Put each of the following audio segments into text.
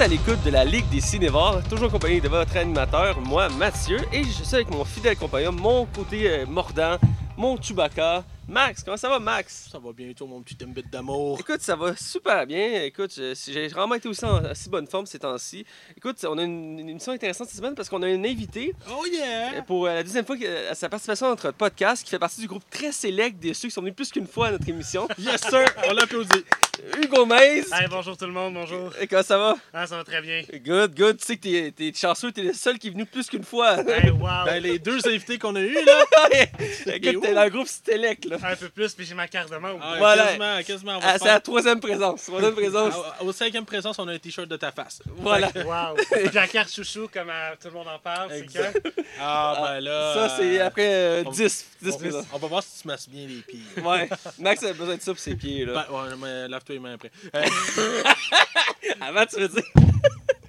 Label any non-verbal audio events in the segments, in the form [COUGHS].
à l'écoute de la Ligue des Cinévores, toujours accompagné de votre animateur, moi, Mathieu, et je suis avec mon fidèle compagnon, mon côté euh, mordant, mon Chewbacca, Max. Comment ça va, Max? Ça va bientôt, mon petit timbit d'amour. Écoute, ça va super bien. Écoute, si j'ai vraiment été aussi en assez bonne forme ces temps-ci. Écoute, on a une, une émission intéressante cette semaine parce qu'on a un invité Oh euh, yeah! pour euh, la deuxième fois que- à sa participation à notre podcast qui fait partie du groupe très sélect de ceux qui sont venus plus qu'une fois à notre émission. [LAUGHS] Yes, sir! On l'applaudit. Hugo Mays. Hey, bonjour tout le monde, bonjour. Et Comment ça va? Ah, ça va très bien. Good, good. Tu sais que t'es, t'es chanceux, t'es le seul qui est venu plus qu'une fois. Hey, wow. Ben, les deux invités qu'on a eus, là. [LAUGHS] Écoute, t'es dans le groupe Stelec, là. Un peu plus, puis j'ai ma carte de membre. Ah, Voilà. Quasiment, quasiment. Ah, c'est la troisième présence. Troisième présence. Ah, Au cinquième présence, on a un t-shirt de ta face. Voilà. Wow. [LAUGHS] Puis la carte chouchou, comme euh, tout le monde en parle, c'est que. Ah, ben là. Ça, c'est euh, après euh, on- 10, 10 on, présences. on va voir si tu masses bien les pieds. [LAUGHS] Ouais. Max a besoin de ça pour ses pieds, là. Ben, ouais, mais lave-toi les mains après. Euh, [LAUGHS] Avant, tu veux dire.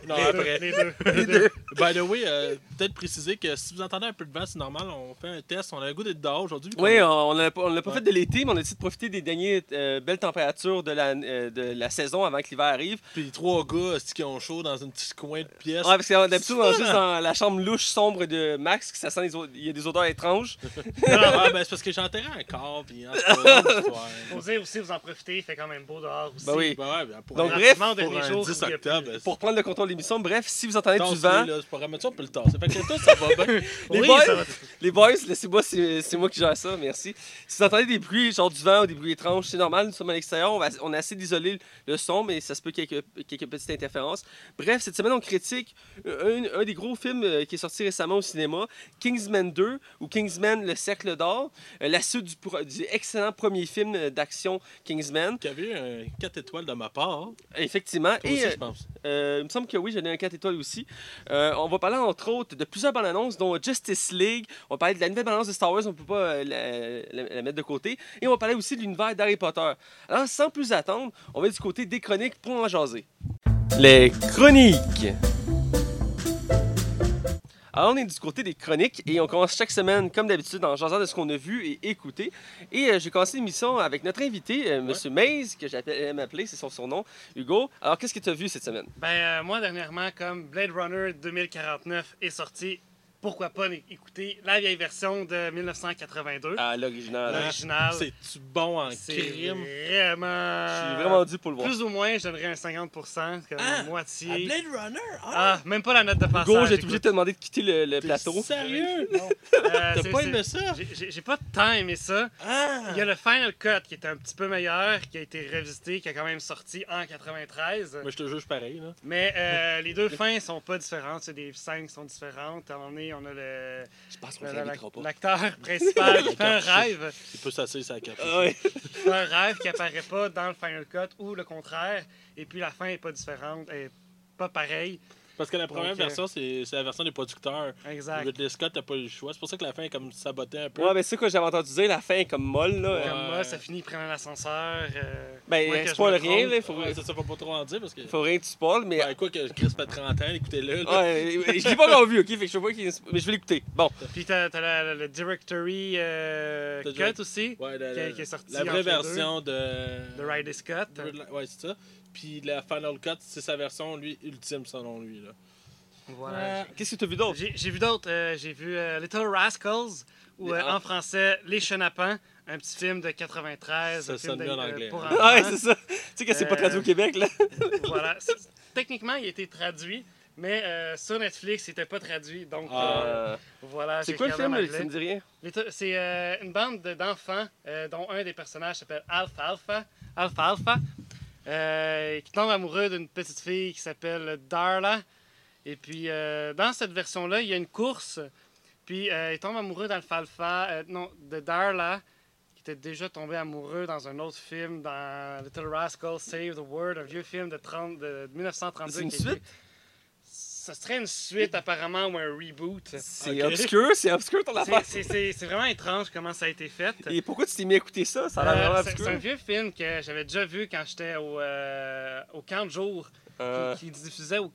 Non, les, après. deux, les deux. Les deux. By the way, euh, peut-être préciser que si vous entendez un peu de vent, c'est normal. On fait un test. On a le goût d'être dehors aujourd'hui. Oui, on l'a pas, on l'a pas Ouais. fait de l'été, mais on a essayé de profiter des dernières euh, belles températures de la, euh, de la saison avant que l'hiver arrive. Puis les trois gars qui ont chaud dans un petit coin de pièce? Ouais, parce que d'habitude, on est juste dans la chambre louche sombre de Max, que ça sent il y a des odeurs étranges. [LAUGHS] Ah, ben, c'est parce que j'ai enterré un corps. Puis histoire. Osez aussi vous en profiter, il fait quand même beau dehors aussi. Ben oui. Ben ouais, ben, pour Donc, un- bref, pour un jour, 10 il y a plus- octobre. Pour prendre le contrôle de l'émission, bref, si vous entendez du vent, là, pas on peut le tasser. Fait que toi, ça va bien. [LAUGHS] Les Oui, boys, ça va. les boys, laissez-moi, c'est moi qui gère ça, merci. Si vous entendez des bruits, genre du vent ou des bruits étranges, c'est normal, nous sommes à l'extérieur, on, va- on a assez d'isoler le son, mais ça se peut quelques, quelques petites interférences. Bref, cette semaine, on critique un, un des gros films euh, qui est sorti récemment au cinéma, Kingsman 2 ou Kingsman Le Cercle d'Or, euh, la suite du, excellent premier film euh, d'action Kingsman. Qui avait eu un 4 étoiles de ma part. Effectivement. Toi Et aussi, euh, je pense. euh, il me semble que oui, j'en ai un 4 étoiles aussi. Euh, on va parler entre autres de plusieurs bandes annonces, dont Justice League. On va parler de la nouvelle bande annonce de Star Wars, on ne peut pas euh, la mettre de côté. Et on va parler aussi de l'univers d'Harry Potter. Alors, sans plus attendre, on va du côté des chroniques pour en jaser. Les chroniques. Alors, on est du côté des chroniques et on commence chaque semaine, comme d'habitude, en jasant de ce qu'on a vu et écouté. Et euh, j'ai commencé l'émission avec notre invité, euh, Monsieur Mays, que j'aime appeler, c'est son surnom, Hugo. Alors, qu'est-ce que tu as vu cette semaine? Ben, euh, moi, dernièrement, comme Blade Runner 2049 est sorti, pourquoi pas écouter la vieille version de 1982, Ah, l'original. hein? l'original. C'est-tu bon en crime? vraiment. Je suis vraiment dû pour le voir. Plus ou moins, je donnerais un 50%, comme Ah, la moitié. À Blade Runner? Ah, même pas la note de passage. Hugo, j'ai été obligé de te demander de quitter le, plateau. Sérieux? Euh, T'as pas aimé ça? j'ai- j'ai pas tant aimé ça. Ah! Il y a le Final Cut qui était un petit peu meilleur, qui a été revisité, qui a quand même sorti en 93. Moi, je te juge pareil, là. Mais euh, les deux fins sont pas différentes. Des scènes qui sont différentes. À un moment donné, on a le, Je pense qu'on ne l'acteur [LAUGHS] principal qui fait un rêve. Il peut s'asseoir la café. Ah fait un rêve qui apparaît pas dans le Final Cut ou le contraire. Et puis la fin est pas différente, elle est pas pareille. Parce que la première Donc, euh, version, c'est c'est la version des producteurs. Exact. Ridley Scott, t'as pas eu le choix. C'est pour ça que la fin est comme sabotée un peu. Ouais, mais c'est quoi j'avais entendu dire, la fin est comme molle, là. Ouais. Comme moi, ça finit prenant l'ascenseur. euh, Ben, je spoil me rien, là. Faut, Ouais, ça, ça faut pas trop en dire parce que. faut rien que tu spoil, mais. Ben, quoi que Chris fait 30 ans, écoutez-le. là. Ouais, je l'ai pas encore vu, ok? Fait que je sais pas qui. Mais je vais l'écouter. Bon. Puis t'as t'as la- le directory euh, cut direct- aussi, Ouais, la, qui, la- qui est sorti la entre vraie version de. de Ridley Scott. Ouais, c'est ça. Puis la Final Cut, c'est sa version, lui, ultime selon lui. Là. Voilà. Qu'est-ce que tu as vu d'autre? J'ai vu d'autres. euh, J'ai vu euh, Little Rascals, ou Les- euh, en français Les Chenapans, un petit film de 93. Ça un film sonne bien en anglais, Pour hein. enfants. Ah, [LAUGHS] ouais, c'est ça. Tu sais que c'est pas Euh, traduit au Québec, là. [LAUGHS] voilà. [LAUGHS] Techniquement, il a été traduit, mais euh, sur Netflix, il n'était pas traduit. Donc, Ah. euh, Euh, voilà. c'est quoi le film? Ça me dit rien? C'est euh, une bande de- d'enfants, euh, dont un des personnages s'appelle Alpha Alpha. Alpha Alpha. Euh, qui tombe amoureux d'une petite fille qui s'appelle Darla. Et puis, euh, dans cette version-là, il y a une course. Puis, euh, il tombe amoureux d'Alpha Alpha, euh, non, de Darla, qui était déjà tombé amoureux dans un autre film, dans Little Rascal Save the World, un vieux film de, 30, de 1932. C'est une? Ça serait une suite, apparemment, ou un reboot. C'est obscur, c'est obscur ton affaire. C'est- C'est c'est- c'est vraiment étrange comment ça a été fait. Et pourquoi tu t'es mis à écouter ça? Ça a l'air Euh, obscur. c'est un vieux film que j'avais déjà vu quand j'étais au, euh, au camp de jour, qui- Euh, qui, diffusait au,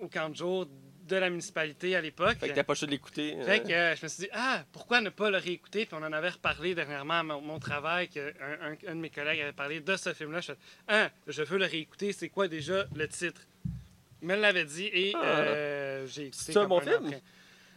au camp de jour de la municipalité à l'époque. Fait que t'as pas choix de l'écouter. Fait que euh, je me suis dit, ah, pourquoi ne pas le réécouter? Puis on en avait reparlé dernièrement à mon, mon travail, qu'un un, un de mes collègues avait parlé de ce film-là. Je ah, je veux le réécouter, c'est quoi déjà le titre? Il me l'avait dit et Ah. euh, j'ai écouté. C'est un bon film?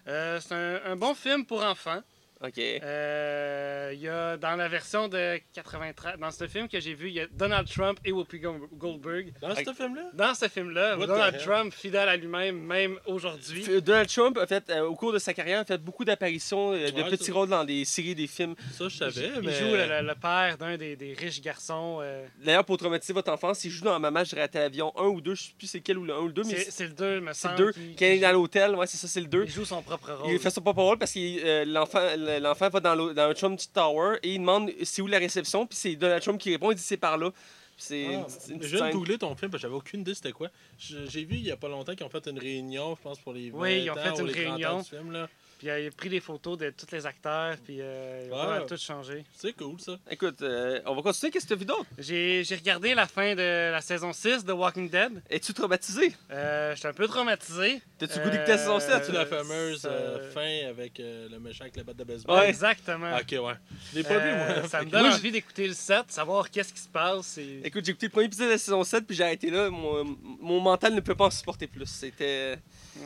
Euh, c'est un, un bon film pour enfants. Ok. Euh, Il y a dans la version de 93, dans ce film que j'ai vu, il y a Donald Trump et Whoopi Gold- Goldberg. Dans ce film-là? Dans ce film-là, Donald? Trump, fidèle à lui-même, même aujourd'hui. Donald Trump a fait, euh, au cours de sa carrière, a fait beaucoup d'apparitions, euh, de Ouais, petits rôles dans des séries, des films. Ça, je savais, Il mais... joue le, le- le père d'un des, des riches garçons. euh, D'ailleurs, pour traumatiser votre enfance, il joue dans Maman, je raté l'avion 1 ou 2, je sais plus c'est quel ou le 1 ou le 2, mais c'est c'est c'est le 2, me c'est semble. le 2. qui- Quand il est dans l'hôtel, ouais, c'est ça, c'est le 2. Il joue son propre rôle. Il fait son propre rôle parce que euh, l'enfant l'enfant va dans, dans un Trump Tower et il demande c'est où la réception, puis c'est Donald Trump qui répond, il dit c'est par là. Puis c'est Ah, je viens de googler ton film parce que j'avais aucune idée c'était quoi. J'ai vu il y a pas longtemps qu'ils ont fait une réunion, je pense, pour les 20 Oui, ils ont ans fait ou une les 30 ans réunion. du film, là. Puis euh, il a pris des photos de tous les acteurs, puis euh, il a tout changé. C'est cool, ça. Écoute, euh, on va continuer. Qu'est-ce que tu as vu d'autre? J'ai j'ai regardé la fin de la saison 6 de Walking Dead. Es-tu traumatisé? Euh, J'étais un peu traumatisé. T'as-tu goûté que ta saison 7? C'est la fameuse ça- euh, fin avec euh, le méchant avec la batte de baseball? Ouais. Exactement. Ok, ouais. Je l'ai pas vu, Euh, moi. ça me donne Moi, envie d'écouter le 7, savoir qu'est-ce qui se passe. Et... Écoute, j'ai écouté le premier épisode de la saison 7, puis j'ai arrêté là. Mon, mon mental ne peut pas en supporter plus. C'était.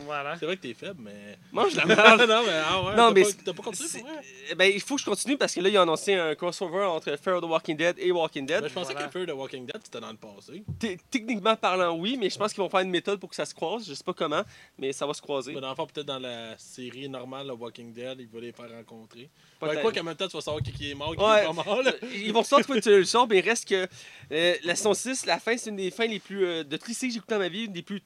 Voilà. C'est vrai que t'es faible, mais. Mange la [LAUGHS] non, merde! Non, mais, ah ouais, Non, t'as mais pas- c'est- T'as pas continué pour vrai? Eh Ben, il faut que je continue parce que là, ils ont annoncé un crossover entre Fear of the Walking Dead et Walking Dead. Ben, je pensais Voilà. que Fear the Walking Dead, c'était dans le passé. T- Techniquement parlant, oui, mais je pense qu'ils vont faire une méthode pour que ça se croise. Je sais pas comment, mais ça va se croiser. Mais dans le fond, peut-être dans la série normale, le Walking Dead, il va les faire rencontrer. Peut-être. Ben, quoi qu'en même temps, tu vas savoir qui, qui est mort, qui Ouais. est pas mort. Là. Ils vont sûrement trouver une solution, mais il reste que euh, la saison 6, la fin, c'est une des fins les plus. euh, de les séries que j'ai écoutées dans ma vie, une des plus.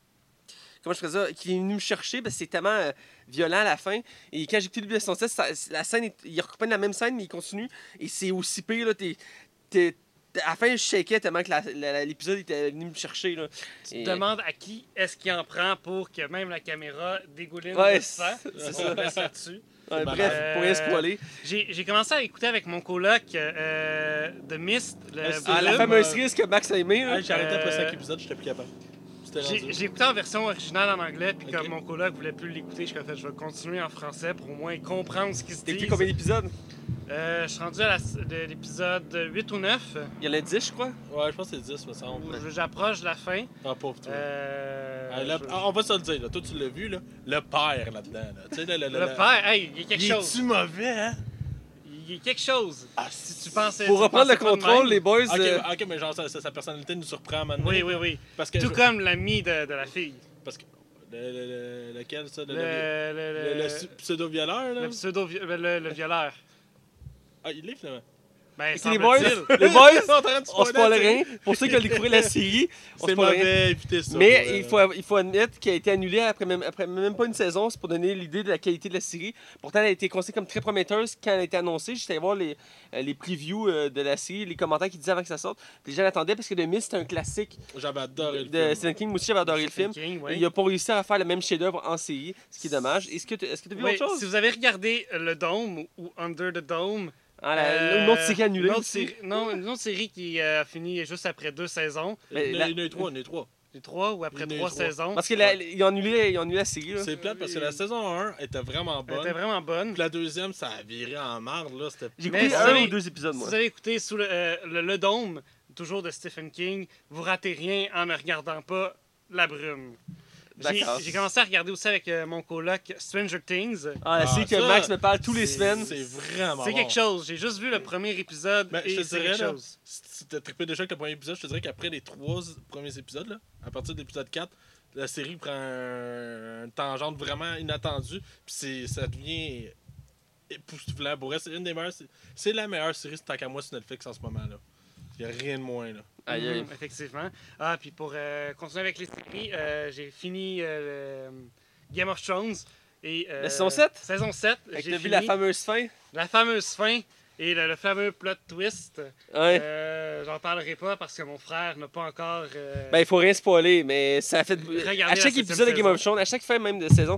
Comment je ferais ça? Qui est venu me chercher parce que c'est tellement euh, violent à la fin. Et quand j'ai écouté le de la saison 6, ça- la scène, est- ils reprennent la même scène, mais ils continuent. Et c'est aussi pire, là. T'es, t'es- à la fin, je shakais tellement que la- la- l'épisode était venu me chercher, là. Tu Et- te demandes à qui est-ce qu'il en prend pour que même la caméra dégouline Ouais, de sang? c'est là-dessus. Ouais, malade. bref, pour rien Euh, spoiler. J'ai j'ai commencé à écouter avec mon coloc euh, The Mist. le Ah, la fameuse euh, série que Max a aimé, J'ai arrêté après Euh, 5 épisodes, j'étais plus capable. J'ai écouté en version originale en anglais, puis comme mon coloc voulait plus l'écouter, je suis fait, je vais continuer en français pour au moins comprendre ce qui se T'as dit. écouté combien d'épisodes? Euh, je suis rendu à l'épisode 8 ou 9. Il y en a 10, je crois? Ouais, je pense que c'est 10, me semble. J'approche de la fin. Ah, pauvre toi. Euh, Ah, je- ah, on va se le dire, là. toi tu l'as vu, là. le père là-dedans. Là. Tu sais, le, le, Le père, hey, il y a quelque Il chose. est-tu mauvais, hein? Il y a quelque chose. Ah, Si tu pensais. Pour tu reprendre le contrôle, les boys. Ok, euh, ok, mais genre, sa, personnalité nous surprend maintenant. Oui, oui, oui. Parce que. Tout comme l'ami de, de la fille. Parce que. Le, le- le- lequel, ça? Le, Le, le, le, le- le su- pseudo-violeur, là? le pseudo le, le, le violeur. Ah, il est finalement. Ben, les boys, [LAUGHS] les boys, On est tu sais. rien. Pour ceux qui ont découvert la série, on C'est spoil rien. ça. Mais pour, euh, il faut, il faut admettre qu'il a été annulé après même, après même pas une saison. C'est pour donner l'idée de la qualité de la série. Pourtant, elle a été considérée comme très prometteuse quand elle a été annoncée. J'étais allé voir les, euh, les previews euh, de la série, les commentaires qu'ils disaient avant que ça sorte. Les gens l'attendaient parce que The Mist, c'est un classique J'avais adoré le de film. Stephen King. Moi aussi, j'avais adoré le film. King, Et oui. Il n'a pas réussi à faire le même chef-d'œuvre en série, ce qui est dommage. Est-ce que tu que as vu Oui, autre chose? Si vous avez regardé Le Dome ou Under the Dome, Ah, la- euh, Une autre série annulée. une autre série- non, une autre série qui euh, a fini juste après deux saisons. Mais Il y en la- a- il y en a eu trois, il y en a eu trois. Les trois ou après Il y en a eu trois trois. saisons. Parce qu'ils ont annulé, annulé la série. C'est plate parce que la saison 1 était vraiment Elle bonne. était vraiment bonne. Puis la deuxième, ça a viré en marde, là. C'était J'ai écouté si un avez- ou deux épisodes, Si moi. vous avez écouté sous le, euh, le, Le Dôme, toujours de Stephen King, vous ratez rien en ne regardant pas La Brume. J'ai commencé à regarder aussi avec euh, mon coloc Stranger Things. Ah, la Ah, série que ça, Max me parle tous les C'est- semaines. C'est vraiment C'est bon. quelque chose. J'ai juste vu le premier épisode Ben, je et te c'est dirais, quelque là, chose. Si t'as trippé déjà avec le premier épisode, je te dirais qu'après les trois premiers épisodes, là, à partir de l'épisode 4, la série prend un, une tangente vraiment inattendue. Puis c'est- ça devient époustouflant. Pour c'est une des meilleures. c'est- C'est la meilleure série, tant qu'à moi, sur Netflix en ce moment. là. Il n'y a rien de moins. là. Aïe, aïe. Mhm, effectivement. Ah, puis pour euh, continuer avec les séries, euh, j'ai fini euh, le Game of Thrones. Et, euh, La saison 7? Saison 7. Fait que J'ai vu la fameuse fin? la fameuse fin et le, le fameux plot twist. Ouais. Euh, J'en parlerai pas parce que mon frère n'a pas encore. euh, Ben, il faut rien spoiler, mais ça fait. À chaque épisode de Game of Thrones, à chaque fin même de saison,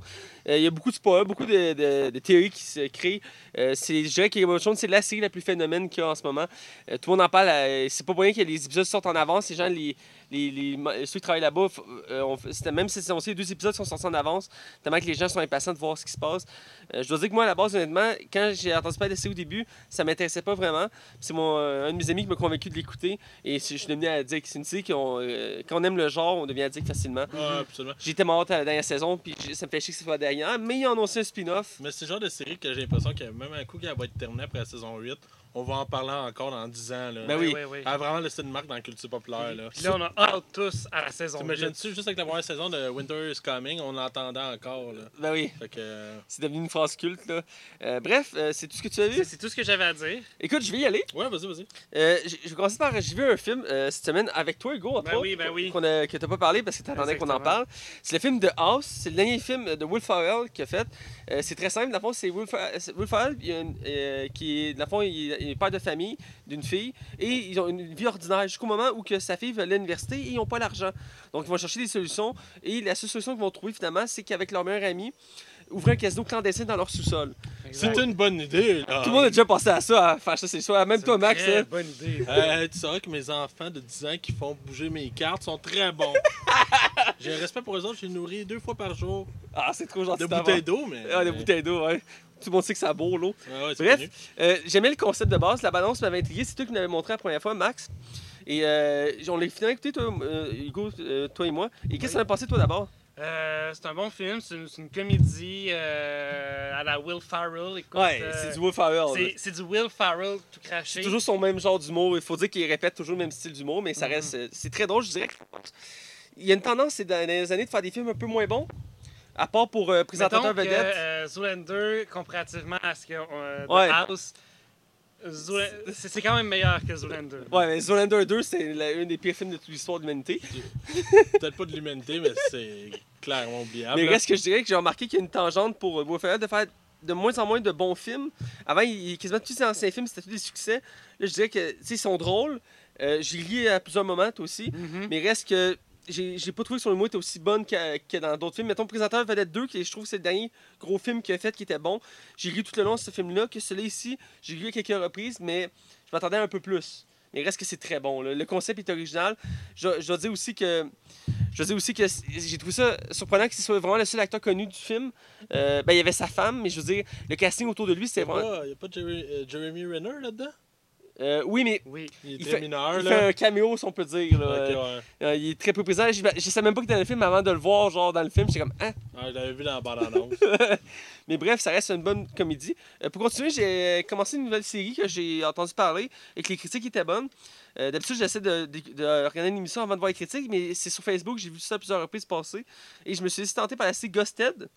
euh, il y a beaucoup de spoilers, beaucoup de, de- de théories qui se créent. Euh, c'est- je dirais que Game of Thrones, c'est la série la plus phénomène qu'il y a en ce moment. Tout le monde en parle. c'est pas pour rien que les épisodes sortent en avance. Les gens les, les, ceux qui travaillent là-bas, euh, même si c'est aussi les deux épisodes sont sortis en avance, tellement que les gens sont impatients de voir ce qui se passe. Euh, je dois dire que moi, à la base, honnêtement, quand j'ai entendu parler de série au début, ça m'intéressait pas vraiment. C'est mon, euh, un de mes amis qui m'a convaincu de l'écouter. Et je suis devenu addict. C'est une série qu'on, euh, quand on aime le genre, on devient addict facilement. Ouais, absolument. J'ai tellement hâte à la dernière saison, puis ça me fait chier que ce soit la dernière. Mais ils ont aussi un spin-off. Mais c'est le genre de série que j'ai l'impression que même un coup qu'elle va être terminée après la saison 8, on va en parler encore dans 10 ans. Là. Ben oui. oui, oui. Elle a vraiment laissé une marque dans la culture populaire. Là. Puis là, on a hâte tous à la saison. T'imagines-tu, juste avec la première saison de Winter is Coming, on l'entendait encore. Là. Ben oui, que. euh, c'est devenu une phrase culte. Là. Euh, bref, euh, c'est tout ce que tu as vu? C'est c'est tout ce que j'avais à dire. Écoute, je vais y aller. Ouais, vas-y, vas-y. Euh, je vais commencer par. J'ai vu un film euh, cette semaine avec toi, Hugo, entre Ben autres, oui, ben oui. qu'on a- que t'as pas parlé parce que t'attendais qu'on en parle. C'est le film The House. C'est le dernier film de Will Ferrell qu'il a fait. Euh, c'est très simple. Dans le fond, c'est Will, Fer- c'est Will Ferrell il y a une- euh, qui dans le fond, il il père de famille d'une fille et ils ont une vie ordinaire jusqu'au moment où que sa fille va à l'université et ils n'ont pas l'argent. Donc, ils vont chercher des solutions et la seule solution qu'ils vont trouver finalement, c'est qu'avec leur meilleur ami, ouvrir un casino clandestin dans leur sous-sol. C'est une bonne idée. Là. Tout le monde a déjà pensé à ça, à faire ça, c'est ça. Même C'est toi, une Max. très hein. bonne idée. Euh, tu sauras que mes enfants de 10 ans qui font bouger mes cartes sont très bons. [LAUGHS] J'ai un respect pour eux autres, je les nourris deux fois par jour. Ah, c'est trop gentil De bouteilles d'eau, mais. Ah, des bouteilles d'eau, ouais. [LAUGHS] Tout le monde sait que ça bourre l'eau. Ouais, ouais, c'est Bref, euh, j'aimais le concept de base. La balance m'avait intrigué. C'est toi qui me l'avais montré la première fois, Max. Et euh, on l'a finalement écouté, toi, euh, Hugo, euh, toi et moi. Et qu'est-ce que t'en as pensé, toi, d'abord? Euh, c'est un bon film, c'est une, comédie euh, à la Will Ferrell. Écoute, Ouais, euh, c'est du Will Ferrell. là. c'est- du Will Ferrell tout craché. C'est toujours son même genre d'humour. Il faut dire qu'il répète toujours le même style d'humour, mais ça Mhm. reste. C'est très drôle, je dirais. que- Il y a une tendance, c'est dans les années, de faire des films un peu moins bons. À part pour euh, présentateur Mettons que, vedette. euh, Zoolander, comparativement à ce que euh, Ouais. House, c'est quand même meilleur que Zoolander. Ouais, mais Zoolander 2, c'est la- un des pires films de toute l'histoire de l'humanité. [LAUGHS] Peut-être pas de l'humanité, mais c'est clairement oubliable. Mais reste que je dirais que j'ai remarqué qu'il y a une tangente pour euh, Will Ferrell de faire de moins en moins de bons films. Avant, il, quasiment tous ses anciens films, c'était tous des succès. Là, je dirais que, tu sais, ils sont drôles. Euh, j'ai ri à plusieurs moments, toi aussi. Mhm. Mais reste que j'ai pas trouvé que son humour était aussi bonne que, que dans d'autres films. Mettons, Présentateur Vedette 2, qui je trouve que c'est le dernier gros film qu'il a fait qui était bon. J'ai ri tout le long de ce film-là. Que celui-là ici, j'ai ri à quelques reprises, mais je m'attendais un peu plus. Mais reste que c'est très bon. là. Le concept est original. Je, je dois dire aussi que. Je dois dire aussi que j'ai trouvé ça surprenant que ce soit vraiment le seul acteur connu du film. Euh, ben, il y avait sa femme, mais je veux dire, le casting autour de lui, Il c'était n'y a, vraiment. pas- y a pas Jerry- euh, Jeremy Renner là-dedans? Euh, oui, mais Oui. Il est Il très fait- mineur. il là. fait un caméo, si on peut dire. là. Euh, ouais. euh, il est très peu présent. Je, je savais même pas qu'il était dans le film avant de le voir, genre dans le film. J'étais comme, ah. Ouais, je l'avais vu dans la bande-annonce. [LAUGHS] Mais bref, ça reste une bonne comédie. Euh, pour continuer, j'ai commencé une nouvelle série que j'ai entendu parler et que les critiques étaient bonnes. D'habitude, j'essaie de, de, de regarder une émission avant de voir les critiques, mais c'est sur Facebook, j'ai vu ça plusieurs reprises passer. Et je me suis laissé tenter par la série Ghosted,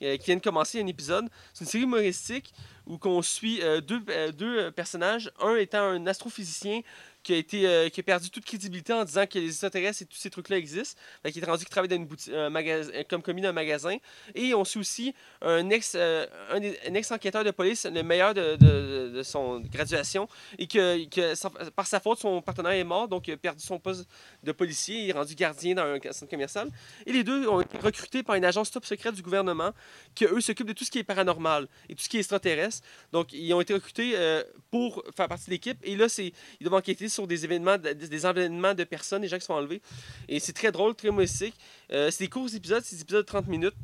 qui vient de commencer un épisode. C'est une série humoristique où on suit euh, deux, euh, deux euh, personnages, un étant un astrophysicien qui a, été, euh, qui a perdu toute crédibilité en disant que les extraterrestres et tous ces trucs-là existent. Fait qu'il est rendu qu'il travaille dans une boutique, un magasin, comme commis d'un magasin. Et on suit aussi un ex, euh, un, un ex-enquêteur de police, le meilleur de, de- son graduation, et que, que par sa faute, son partenaire est mort, donc il a perdu son poste de policier, il est rendu gardien dans un centre commercial. Et les deux ont été recrutés par une agence top secrète du gouvernement, qui eux s'occupent de tout ce qui est paranormal et tout ce qui est extraterrestre. Donc ils ont été recrutés euh, pour faire partie de l'équipe, et là, ils doivent enquêter sur des événements, de- des événements de personnes, des gens qui sont enlevés. Et c'est très drôle, très humoristique. Euh, c'est des courts épisodes, c'est des épisodes de 30 minutes.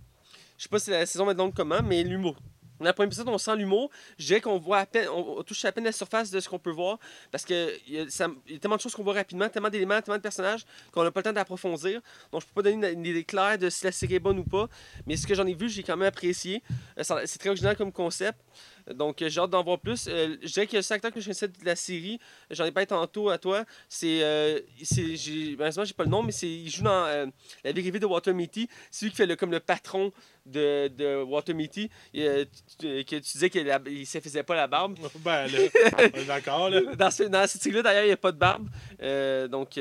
Je sais pas si la saison va être longue comment, mais l'humour. Dans le premier épisode, on sent l'humour. Je dirais qu'on voit à peine, on, touche à peine la surface de ce qu'on peut voir. Parce ça- il y a tellement de choses qu'on voit rapidement, tellement d'éléments, tellement de personnages qu'on n'a pas le temps d'approfondir. Donc, je peux pas donner une, idée claire de si la série est bonne ou pas. Mais ce que j'en ai vu, j'ai quand même apprécié. Euh, C'est très original comme concept. Donc, euh, j'ai hâte d'en voir plus. Euh, je dirais que le seul acteur que je connaissais de la série, j'en ai pas tantôt à toi, c'est. Euh, j'ai- malheureusement, j'ai pas le nom, mais c'est, il joue dans euh, La vie de Walter Mitty. C'est lui qui fait le, comme le patron de, de Walter Mitty. Et, tu- tu- que tu disais qu'il ne se faisait pas la barbe. [LAUGHS] ben là, [LAUGHS] d'accord là. Dans, ce, dans cette série-là, d'ailleurs, il n'y a pas de barbe. Donc.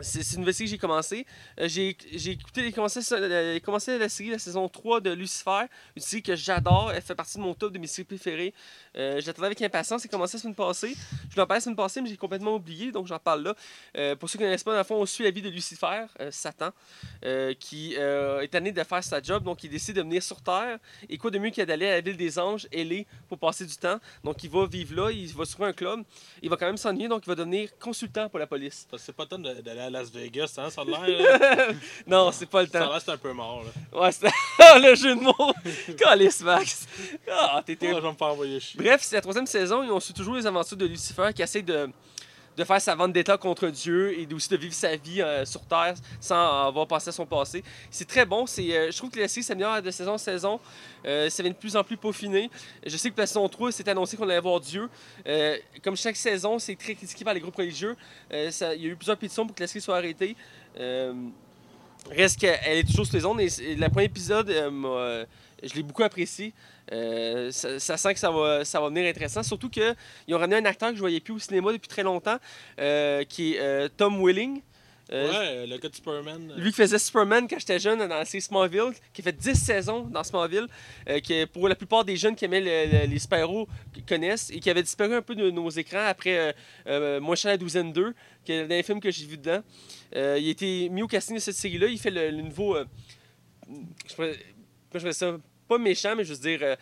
C'est une série que j'ai commencé. Euh, j'ai écouté, commencé, commencé la série, la saison 3 de Lucifer, une série que j'adore. Elle fait partie de mon top de mes séries préférées. Euh, je l'attendais avec impatience. C'est commencé la semaine passée. Je l'en parlais la semaine passée, mais j'ai complètement oublié, donc j'en parle là. Euh, pour ceux qui ne connaissent pas, dans le fond, on suit la vie de Lucifer, euh, Satan, qui est tanné de faire sa job, donc il décide de venir sur Terre. Et quoi de mieux que d'aller à la ville des anges, Elé, pour passer du temps. Donc il va vivre là, il va trouver un club. Il va quand même s'ennuyer, donc il va devenir consultant pour la police. C'est pas tant d'aller à Las Vegas, hein, ça a l'air. [LAUGHS] non, c'est pas le Ça a temps. l'air c'est un peu mort. Là. Ouais, c'est [LAUGHS] le jeu de mots. [LAUGHS] Calice, Max. Ah, Oh, terrible. je vais me faire envoyer chier. Bref, c'est la troisième saison et on suit toujours les aventures de Lucifer qui essaie de, de faire sa vendetta contre Dieu et aussi de vivre sa vie euh, sur Terre sans avoir passé à son passé. C'est très bon. Euh, je trouve que la série s'améliore de saison en saison. Euh, ça vient de plus en plus peaufiné. Je sais que la saison 3, c'est annoncé qu'on allait voir Dieu. Comme chaque saison, c'est très critiqué par les groupes religieux. Il y a eu plusieurs pétitions pour que la série soit arrêtée. Reste qu'elle est toujours sur les ondes. Le premier épisode, je l'ai beaucoup apprécié. Euh, ça, ça sent que ça va, ça va venir intéressant. Surtout qu'ils ont ramené un acteur que je voyais plus au cinéma depuis très longtemps, euh, qui est euh, Tom Welling. Euh, ouais, le gars de Superman. Lui qui faisait Superman quand j'étais jeune dans la série Smallville, qui a fait 10 saisons dans Smallville, qui pour la plupart des jeunes qui aimaient le- le- les super-héros connaissent et qui avait disparu un peu de nos écrans après Moi je la douzaine 2, qui est le dernier film que j'ai vu dedans. Il a été mis au casting de cette série-là. Il fait le, le nouveau. je je ça? Pas méchant, mais je veux dire. euh,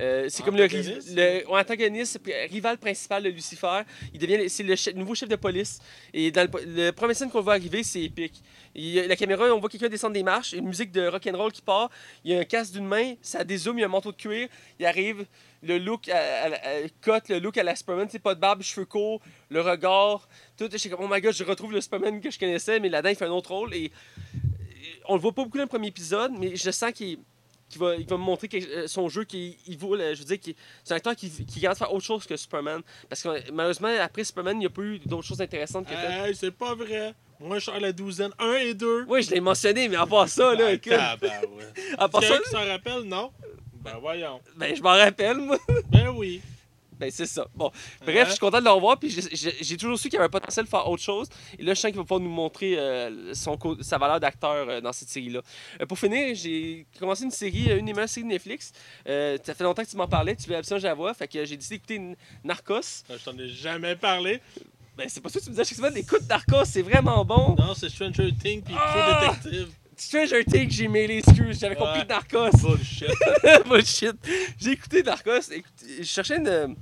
euh, c'est comme le, le antagoniste, rival principal de Lucifer. Il devient, c'est le chef- nouveau chef de police. Et dans le, le premier scène qu'on voit arriver, c'est épique. Il la caméra, on voit quelqu'un descendre des marches, une musique de rock'n'roll qui part. Il y a un casque d'une main, ça dézoome, il y a un manteau de cuir. Il arrive, le look, à, à- à- cut, le look à la Superman, c'est pas de barbe, cheveux courts, le regard. Tout, je suis comme, oh my god, je retrouve le Superman que je connaissais, mais là-dedans, il fait un autre rôle. Et, et on le voit pas beaucoup dans le premier épisode, mais je sens qu'il qu'il va, il va me montrer quelque- euh, son jeu qui il vaut le- je veux dire qui c'est un acteur qui, qui garde faire autre chose que Superman parce que malheureusement après Superman il n'y a pas eu d'autres choses intéressantes que. Hey, c'est pas vrai. Moi, je suis à la douzaine. Un et deux. Oui, je l'ai mentionné, mais à part ça, là, Ah, écoute, tabarouette. à part ça, qui s'en rappelle, non? Ben voyons. ben, je m'en rappelle, moi. Ben oui. Ben, c'est ça. Bon, bref, je suis content de le revoir, puis j'ai- toujours su qu'il y avait un potentiel de faire autre chose. Et là, je sens qu'il va pouvoir nous montrer euh, son, sa valeur d'acteur euh, dans cette série-là. Euh, pour finir, j'ai commencé une série, une des meilleures séries de Netflix. Ça fait longtemps que tu m'en parlais, tu voulais absolument que la voie, fait que j'ai décidé d'écouter Narcos. Je t'en ai jamais parlé. Ben, c'est pas ça que tu me disais chaque semaine, écoute Narcos, c'est vraiment bon. Non, c'est Stranger Things puis Ah! True Detective. Stranger Things, j'ai mêlé, excuse, j'avais Ouais. compris Narcos. Bullshit. [LAUGHS] Bullshit. J'ai écouté Narcos. Écoute, je cherchais une.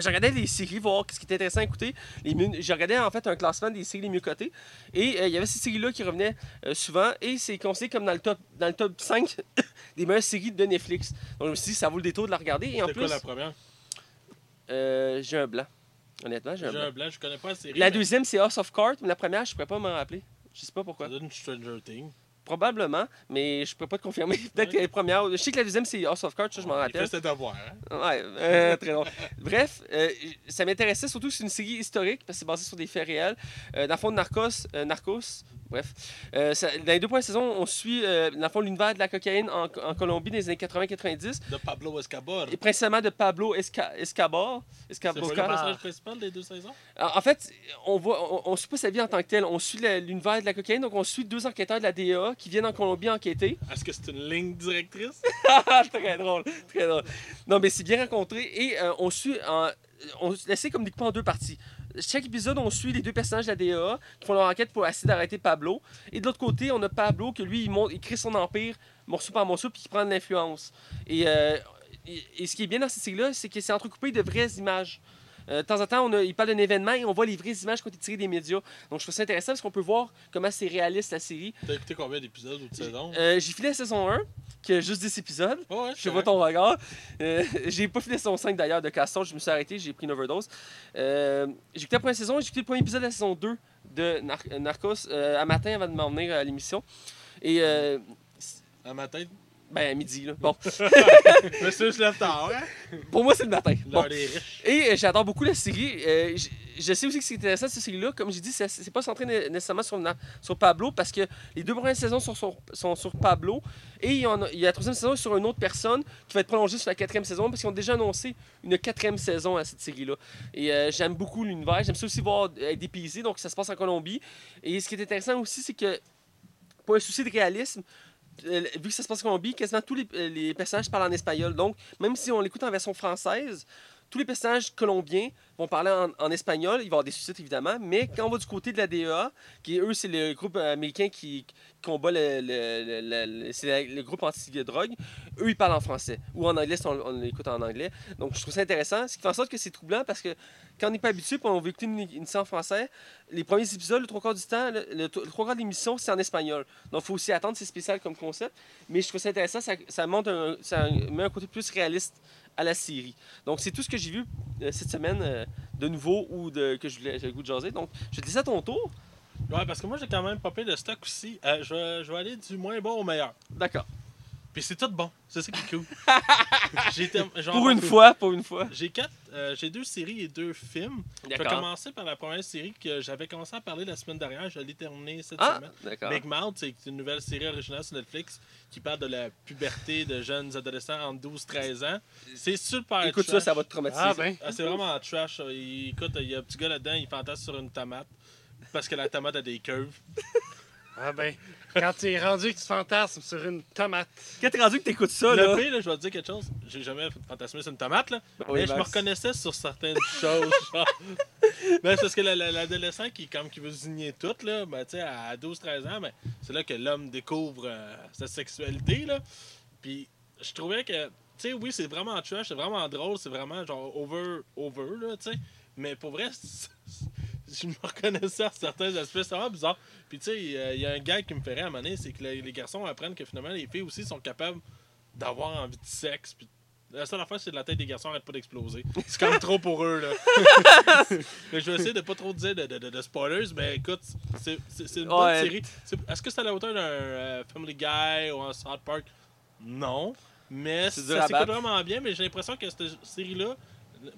Je regardais les séries, voir ce qui était intéressant à écouter. Les mieux- Je regardais en fait un classement des séries les mieux cotées. Et euh, il y avait ces séries-là qui revenaient euh, souvent. Et c'est considéré comme dans le top, dans le top 5 [LAUGHS] des meilleures séries de Netflix. Donc je me suis dit, ça vaut le détour de la regarder. Et en C'était plus, quoi la première? euh, j'ai un blanc. Honnêtement, j'ai un J'ai blanc. un blanc, je connais pas la série. La mais deuxième, c'est House of Cards. Mais la première, je pourrais pas m'en rappeler. Je sais pas pourquoi. Ça donne Stranger Things. Probablement, mais je peux pas te confirmer. [LAUGHS] Peut-être que la première. Je sais que la deuxième, c'est House of Cards, ça, je m'en rappelle. ses devoirs. Hein? Ouais, euh, très long. Bref, euh, ça m'intéressait surtout c'est une série historique parce que c'est basé sur des faits réels. Euh, dans le fond, Narcos, euh, Narcos bref. Euh, ça- dans les deux premières saisons, on suit euh, dans le fond l'univers de la cocaïne en, en Colombie dans les années 80-90 De Pablo Escobar. et principalement de Pablo Esca- Escobar. C'est Escobar. le personnage principal des deux saisons? En en fait, on voit, on, on suit pas sa vie en tant que tel. On suit l'univers de la cocaïne, donc on suit deux enquêteurs de la DEA qui viennent en Colombie enquêter. Est-ce que c'est une ligne directrice? [LAUGHS] Très drôle, très drôle. Non, mais c'est bien rencontré et euh, on suit, en, on laissé comme découpé en deux parties. Chaque épisode, on suit les deux personnages de la DEA qui font leur enquête pour essayer d'arrêter Pablo. Et de l'autre côté, on a Pablo que lui, monte, il crée son empire morceau par morceau puis qui prend de l'influence. Et, euh, et, et ce qui est bien dans cette série-là, c'est que c'est entrecoupé de vraies images. Euh, de temps en temps, on a- il parle d'un événement et on voit les vraies images qui ont été tirées des médias. Donc, je trouve ça intéressant parce qu'on peut voir comment c'est réaliste la série. T'as écouté combien d'épisodes ou de saisons? Euh, J'ai filé la saison 1, qui a juste 10 épisodes. Ouais, ouais, Je vois ton regard. Euh, j'ai pas fini la saison 5 d'ailleurs de Castor, je me suis arrêté, j'ai pris une overdose. Euh, j'ai écouté la première saison, j'ai écouté le premier épisode de la saison 2 de Nar- Narcos à matin avant de m'en venir à l'émission. Et euh, À ma tête. Ben à midi là. Bon, [LAUGHS] Monsieur se lève tard, hein? pour moi c'est le matin. Bon. Et euh, j'adore beaucoup la série. Euh, je sais aussi que c'est intéressant cette série-là. Comme j'ai dit, c'est pas centré né- nécessairement sur, sur Pablo parce que les deux premières saisons sont sur, sont sur Pablo. Et il y, en a, il y a la troisième saison sur une autre personne qui va être prolongée sur la quatrième saison parce qu'ils ont déjà annoncé une quatrième saison à cette série-là. Et euh, j'aime beaucoup l'univers. J'aime ça aussi voir être dépaysé. Donc ça se passe en Colombie. Et ce qui est intéressant aussi, c'est que pour un souci de réalisme, vu que ça se passe en Colombie, quasiment tous les, euh, les personnages parlent en espagnol. Donc, même si on l'écoute en version française, tous les personnages colombiens vont parler en, espagnol. Il va y avoir des sous-titres, évidemment. Mais quand on va du côté de la DEA, qui eux, c'est le groupe américain qui combat le, le, le- groupe anti-drogue, eux, ils parlent en français. Ou en anglais, si on, l'écoute en anglais. Donc, je trouve ça intéressant. Ce qui fait en sorte que c'est troublant parce que quand on n'est pas habitué, puis on veut écouter une, une série en français, les premiers épisodes, le trois quarts du temps, le, trois quarts de l'émission, c'est en espagnol. Donc, il faut aussi attendre, c'est spécial comme concept. Mais je trouve ça intéressant, ça, ça met un côté plus réaliste à la série. Donc, c'est tout ce que j'ai vu euh, cette semaine euh, de nouveau ou de, que je voulais, j'avais le goût de jaser. Donc, je te laisse à ton tour. Ouais, parce que moi, j'ai quand même popé de stock aussi. Euh, je, vais, je vais aller du moins bon au meilleur. D'accord. Puis c'est tout bon. C'est ça qui est cool. [LAUGHS] Genre- Pour une fois, pour une fois. J'ai quatre, euh, j'ai deux séries et deux films. Je vais commencer par la première série que j'avais commencé à parler la semaine dernière. Je l'ai terminée cette Ah, semaine. d'accord. Big Mouth, c'est une nouvelle série originale sur Netflix qui parle de la puberté de jeunes adolescents entre 12 13 ans. C'est super Écoute ça, trash. ça va te traumatiser. Ah ben. Ah, c'est vraiment trash. Il- écoute, il y a un petit gars là-dedans, il fantasme sur une tomate parce que la tomate a des curves. [LAUGHS] Ah ben, quand tu es rendu que tu fantasmes sur une tomate. Quand t'es rendu que t'écoutes ça, le là. pire, là, je vais te dire quelque chose. J'ai jamais fantasmé sur une tomate, là. Oui, mais je me reconnaissais sur certaines [LAUGHS] choses. genre. Ben, c'est parce que la- la- l'adolescent qui, comme, qui veut zigner tout, là, ben, tu sais, à 12-13 ans, ben, c'est là que l'homme découvre euh, sa sexualité. Là. Puis je trouvais que, tu sais, oui, c'est vraiment trash, c'est vraiment drôle, c'est vraiment genre over, over, là, tu sais. Mais pour vrai, [LAUGHS] c'est- je me reconnaissais à certains aspects, c'est vraiment bizarre. Puis tu sais, il y a- il y a un gars qui me ferait à c'est que les les garçons apprennent que finalement, les filles aussi sont capables d'avoir envie de sexe. Puis la seule affaire, c'est que la tête des garçons arrête pas d'exploser. C'est comme trop pour eux, là. [LAUGHS] mais je vais essayer de pas trop dire de, de- de- de spoilers, mais écoute, c'est une bonne Ouais. série. Est-ce que c'est à la hauteur d'un euh, Family Guy ou un South Park? Non. Mais ça s'écoute vraiment bien, mais j'ai l'impression que cette série-là,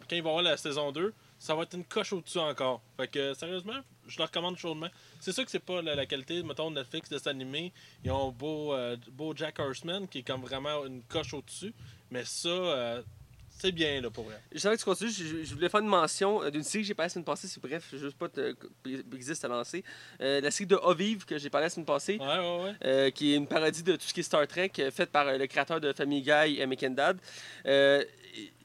quand il va y avoir la saison 2, ça va être une coche au-dessus encore. Fait que sérieusement, je la recommande chaudement. C'est sûr que c'est pas la, la qualité, mettons, Netflix de s'animer. Ils ont beau, euh, beau Jack Horseman qui est comme vraiment une coche au-dessus. Mais ça, euh, c'est bien là pour vrai. Je savais que tu continues. Je, je voulais faire une mention euh, d'une série que j'ai parlé la semaine passée. C'est bref, juste pas te, existe à lancer. Euh, la série de Ovive que j'ai parlé la semaine passée. Ouais, ouais, ouais. qui est une parodie de tout ce qui est Star Trek, faite par le créateur de Family Guy, Emmett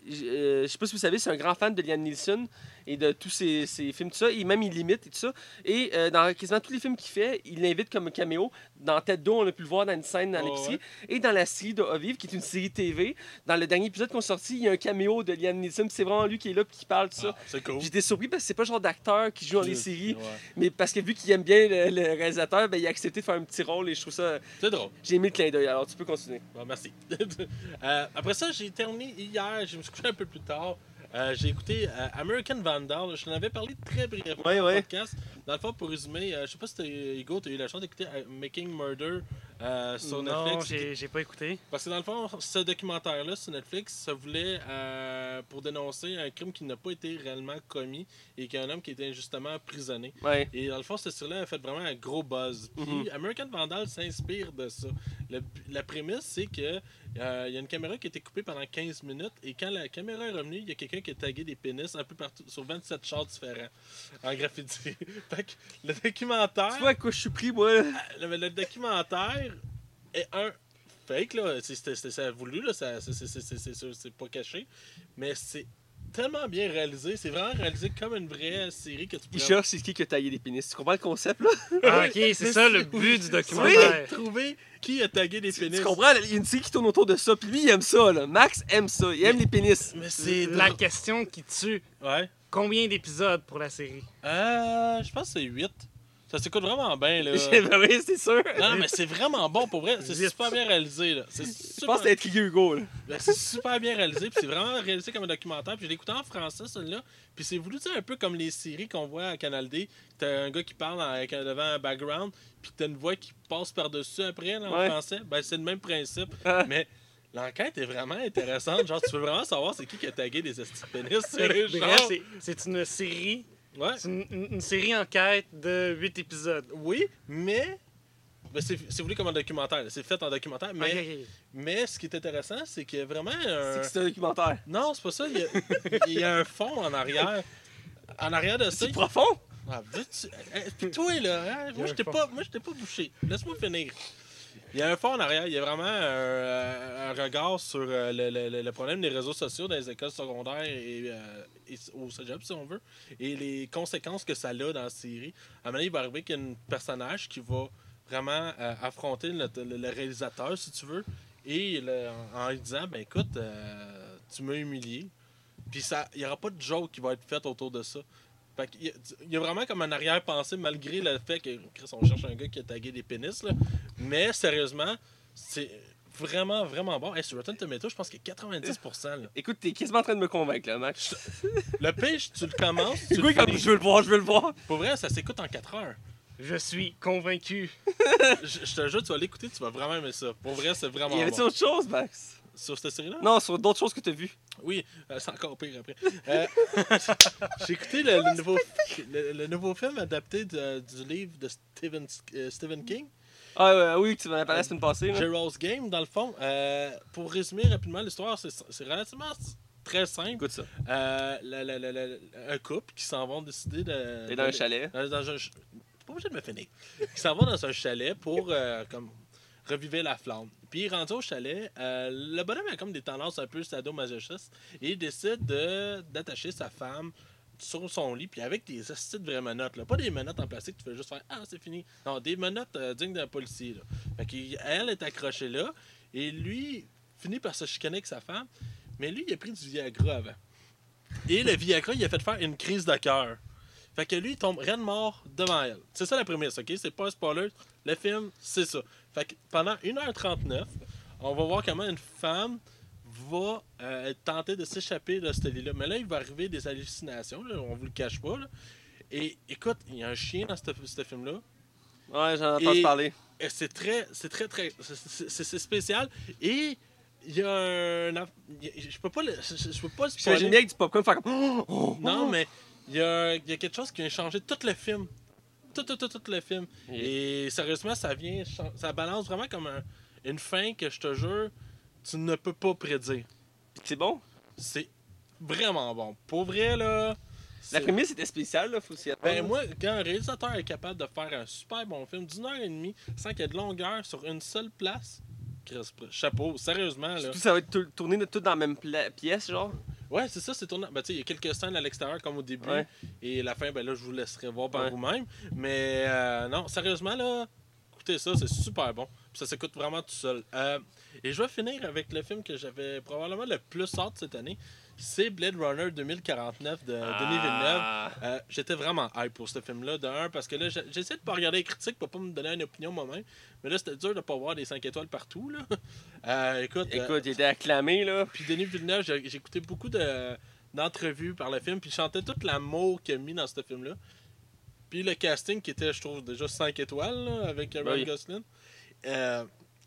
Euh, je sais pas si vous savez, c'est un grand fan de Liam Neeson et de tous ses, ses films, tout ça. Et même, il limite et tout ça. Et euh, dans quasiment tous les films qu'il fait, il l'invite comme caméo. Dans Tête d'eau, on a pu le voir dans une scène dans l'épicerie. ouais. Et dans la série de Ovive, qui est une série TV, dans le dernier épisode qu'on sorti, il y a un caméo de Liam Neeson. C'est vraiment lui qui est là puis qui parle de ça. Ah, c'est cool. J'étais surpris parce que c'est pas le genre d'acteur qui joue dans les séries, Ouais. mais parce que vu qu'il aime bien le, le réalisateur, ben, il a accepté de faire un petit rôle et je trouve ça. C'est drôle. J'ai aimé le clin d'œil, alors tu peux continuer. Bon, merci. [LAUGHS] Euh, après ça, j'ai terminé hier, je me suis couché un peu plus tard. Euh, j'ai écouté euh, American Vandal. Je t'en avais parlé très brièvement dans le podcast. Dans le fond, pour résumer, euh, je sais pas si Hugo, tu as eu la chance d'écouter euh, Making Murder euh, sur non, Netflix. j'ai j'ai pas écouté. Parce que dans le fond, ce documentaire-là sur Netflix, ça voulait euh, pour dénoncer un crime qui n'a pas été réellement commis et qu'un homme qui était injustement emprisonné. Ouais. Et dans le fond, cette série-là a fait vraiment un gros buzz. Puis Mhm. American Vandal s'inspire de ça. Le- la prémisse, c'est que euh, il y a une caméra qui a été coupée pendant 15 minutes et quand la caméra est revenue, il y a quelqu'un qui a tagué des pénis un peu partout sur 27 chars différents [LAUGHS] en graffiti. [LAUGHS] fait que le documentaire, Tu vois à quoi je suis pris, moi? le documentaire est un fake là, c'est c'est- c'est- c'est voulu là, ça- c'est- c'est- c'est c'est- c'est sûr, c'est pas caché, mais c'est tellement bien réalisé, c'est vraiment réalisé comme une vraie série que tu Il pourrais cherche c'est qui qui a taillé des pénis? Tu comprends le concept, là? Ah, ok, c'est ça le but du Oui, documentaire. trouver qui a tagué des pénis. Tu comprends? Il y a une série qui tourne autour de ça, puis lui, il aime ça, là. Max aime ça. Il aime les pénis. Mais c'est La question qui tue Ouais. combien d'épisodes pour la série? Euh, je pense que c'est 8. Ça s'écoute vraiment bien là. [LAUGHS] Ben oui, c'est sûr. Non, mais c'est vraiment bon pour vrai. C'est super bien réalisé là. C'est Je super... pense que Hugo, là. Ben, c'est super bien réalisé, puis c'est vraiment réalisé comme un documentaire. Puis je l'ai écouté en français, celui-là. Puis c'est voulu, tu sais, un peu comme les séries qu'on voit à Canal D. T'as un gars qui parle avec un, devant un background, puis t'as une voix qui passe par-dessus après là, en Ouais. français. Ben, c'est le même principe. Ah. Mais l'enquête est vraiment intéressante. Genre, tu veux vraiment savoir c'est qui qui a tagué des estis pénis [LAUGHS] c'est une série, Ouais. c'est une, une- série enquête de 8 épisodes. Oui, mais. ben, c'est c'est voulu comme un documentaire. C'est fait en documentaire. Mais, mais ce qui est intéressant, c'est qu'il y a vraiment C'est un. que c'est un documentaire. Non, c'est pas ça. Il y, a, [LAUGHS] il y a un fond en arrière. En arrière de ça. C'est profond? Ah, veux-tu- eh, Puis toi, là, hein, Il y a moi, fond. pas, moi, je t'ai pas bouché. Laisse-moi finir. Il y a un fond en arrière, il y a vraiment un, un regard sur euh, le, problème des réseaux sociaux dans les écoles secondaires et, euh, au cégep, si on veut, et les conséquences que ça a dans la série. À un moment il va arriver qu'il y un personnage qui va vraiment euh, affronter le, réalisateur, si tu veux, et en lui disant ben écoute, euh, tu m'as humilié. Puis ça, il n'y aura pas de joke qui va être faite autour de ça. Fait qu'il y a- il y a vraiment comme un arrière-pensée malgré le fait que Chris, on cherche un gars qui a tagué des pénis. Là. Mais sérieusement, c'est vraiment, vraiment bon. Hey, sur Rotten Tomatoes, je pense qu'il y a 90%. Là. Écoute, t'es quasiment en train de me convaincre, là, Max. Le page, tu le commences. tu [LAUGHS] comme je veux le voir, je veux le voir. Pour vrai, ça s'écoute en 4 heures. Je suis convaincu. Je, je te jure, tu vas l'écouter, tu vas vraiment aimer ça. Pour vrai, c'est vraiment Y avait-tu bon. autre chose, Max? Sur cette série-là? Non, sur d'autres choses que t'as vues. Oui, euh, c'est encore pire après. Euh, [LAUGHS] J'ai écouté le, le nouveau, le, le nouveau film adapté de- du livre de Stephen, euh, Stephen King, Ah ouais, oui, tu m'en as parlé la semaine passée. là. Gerald's Game, dans le fond. Euh, pour résumer rapidement l'histoire, c'est c'est relativement très simple. Écoute ça. Euh, un couple qui s'en vont décider de. T'es dans un chalet. Dans, dans un pas obligé de me finir. Qui s'en va dans un chalet pour euh, comme reviver la flamme. Puis rendu au chalet, euh, le bonhomme a comme des tendances un peu sadomasochistes et il décide de d'attacher sa femme sur son lit puis avec des astuces de vraies menottes là. pas des menottes en plastique tu fais juste faire ah c'est fini non des menottes euh, dignes d'un policier là. fait elle est accrochée là et lui finit par se chicaner avec sa femme mais lui il a pris du Viagra avant et le Viagra il a fait faire une crise de cœur fait que lui, il tombe raide mort devant elle. C'est ça la prémisse, ok? C'est pas un spoiler. Le film, c'est ça. Fait que pendant 1h39, on va voir comment une femme va euh, tenter de s'échapper de ce lit-là. Mais là, il va arriver des hallucinations, là, on vous le cache pas. là. Et écoute, il y a un chien dans ce film-là. Ouais, j'en ai entendu Et- parler. C'est très, c'est très, très, c'est- spécial. Et il y a un, a- je peux pas, le- je, je peux pas le J'imagine bien avec du popcorn faire comme. [GASPS] Oh, oh, Non, mais il y a, il y a quelque chose qui vient changer tout le film. Tout, tout, tout, tout le film. Et- sérieusement, ça vient, ça balance vraiment comme un- une fin que je te jure, tu ne peux pas prédire. C'est bon? C'est vraiment bon. Pour vrai, là. La c'est- prémisse était spéciale, là, faut s'y attendre. Ben, moi, quand un réalisateur est capable de faire un super bon film d'une heure et demie sans qu'il y ait de longueur sur une seule place, chapeau, sérieusement, là. Surtout, ça va être tou- tourné tout dans la même pièce, genre. Ouais, c'est ça, c'est tourné. Ben, tu sais, il y a quelques scènes à l'extérieur, comme au début. Ouais. Et la fin, ben là, je vous laisserai voir par Ouais. vous-même. Mais euh, non, sérieusement, là, écoutez ça, c'est super bon. Puis ça s'écoute vraiment tout seul. Euh, et je vais finir avec le film que j'avais probablement le plus hâte cette année. C'est Blade Runner 2049 de Denis Villeneuve. Ah. Euh, J'étais vraiment hype pour ce film-là, de un, parce que là, j'essaie de pas regarder les critiques pour pas me donner une opinion moi-même. Mais là, c'était dur de pas voir des 5 étoiles partout. Là. [LAUGHS] Euh, écoute, euh, Écoute, il était acclamé, là. puis Denis Villeneuve, j'ai écouté beaucoup de- d'entrevues par le film, puis il chantait tout l'amour qu'il a mis dans ce film-là. Puis le casting qui était, je trouve, déjà 5 étoiles là, avec Ryan Oui. Gosling.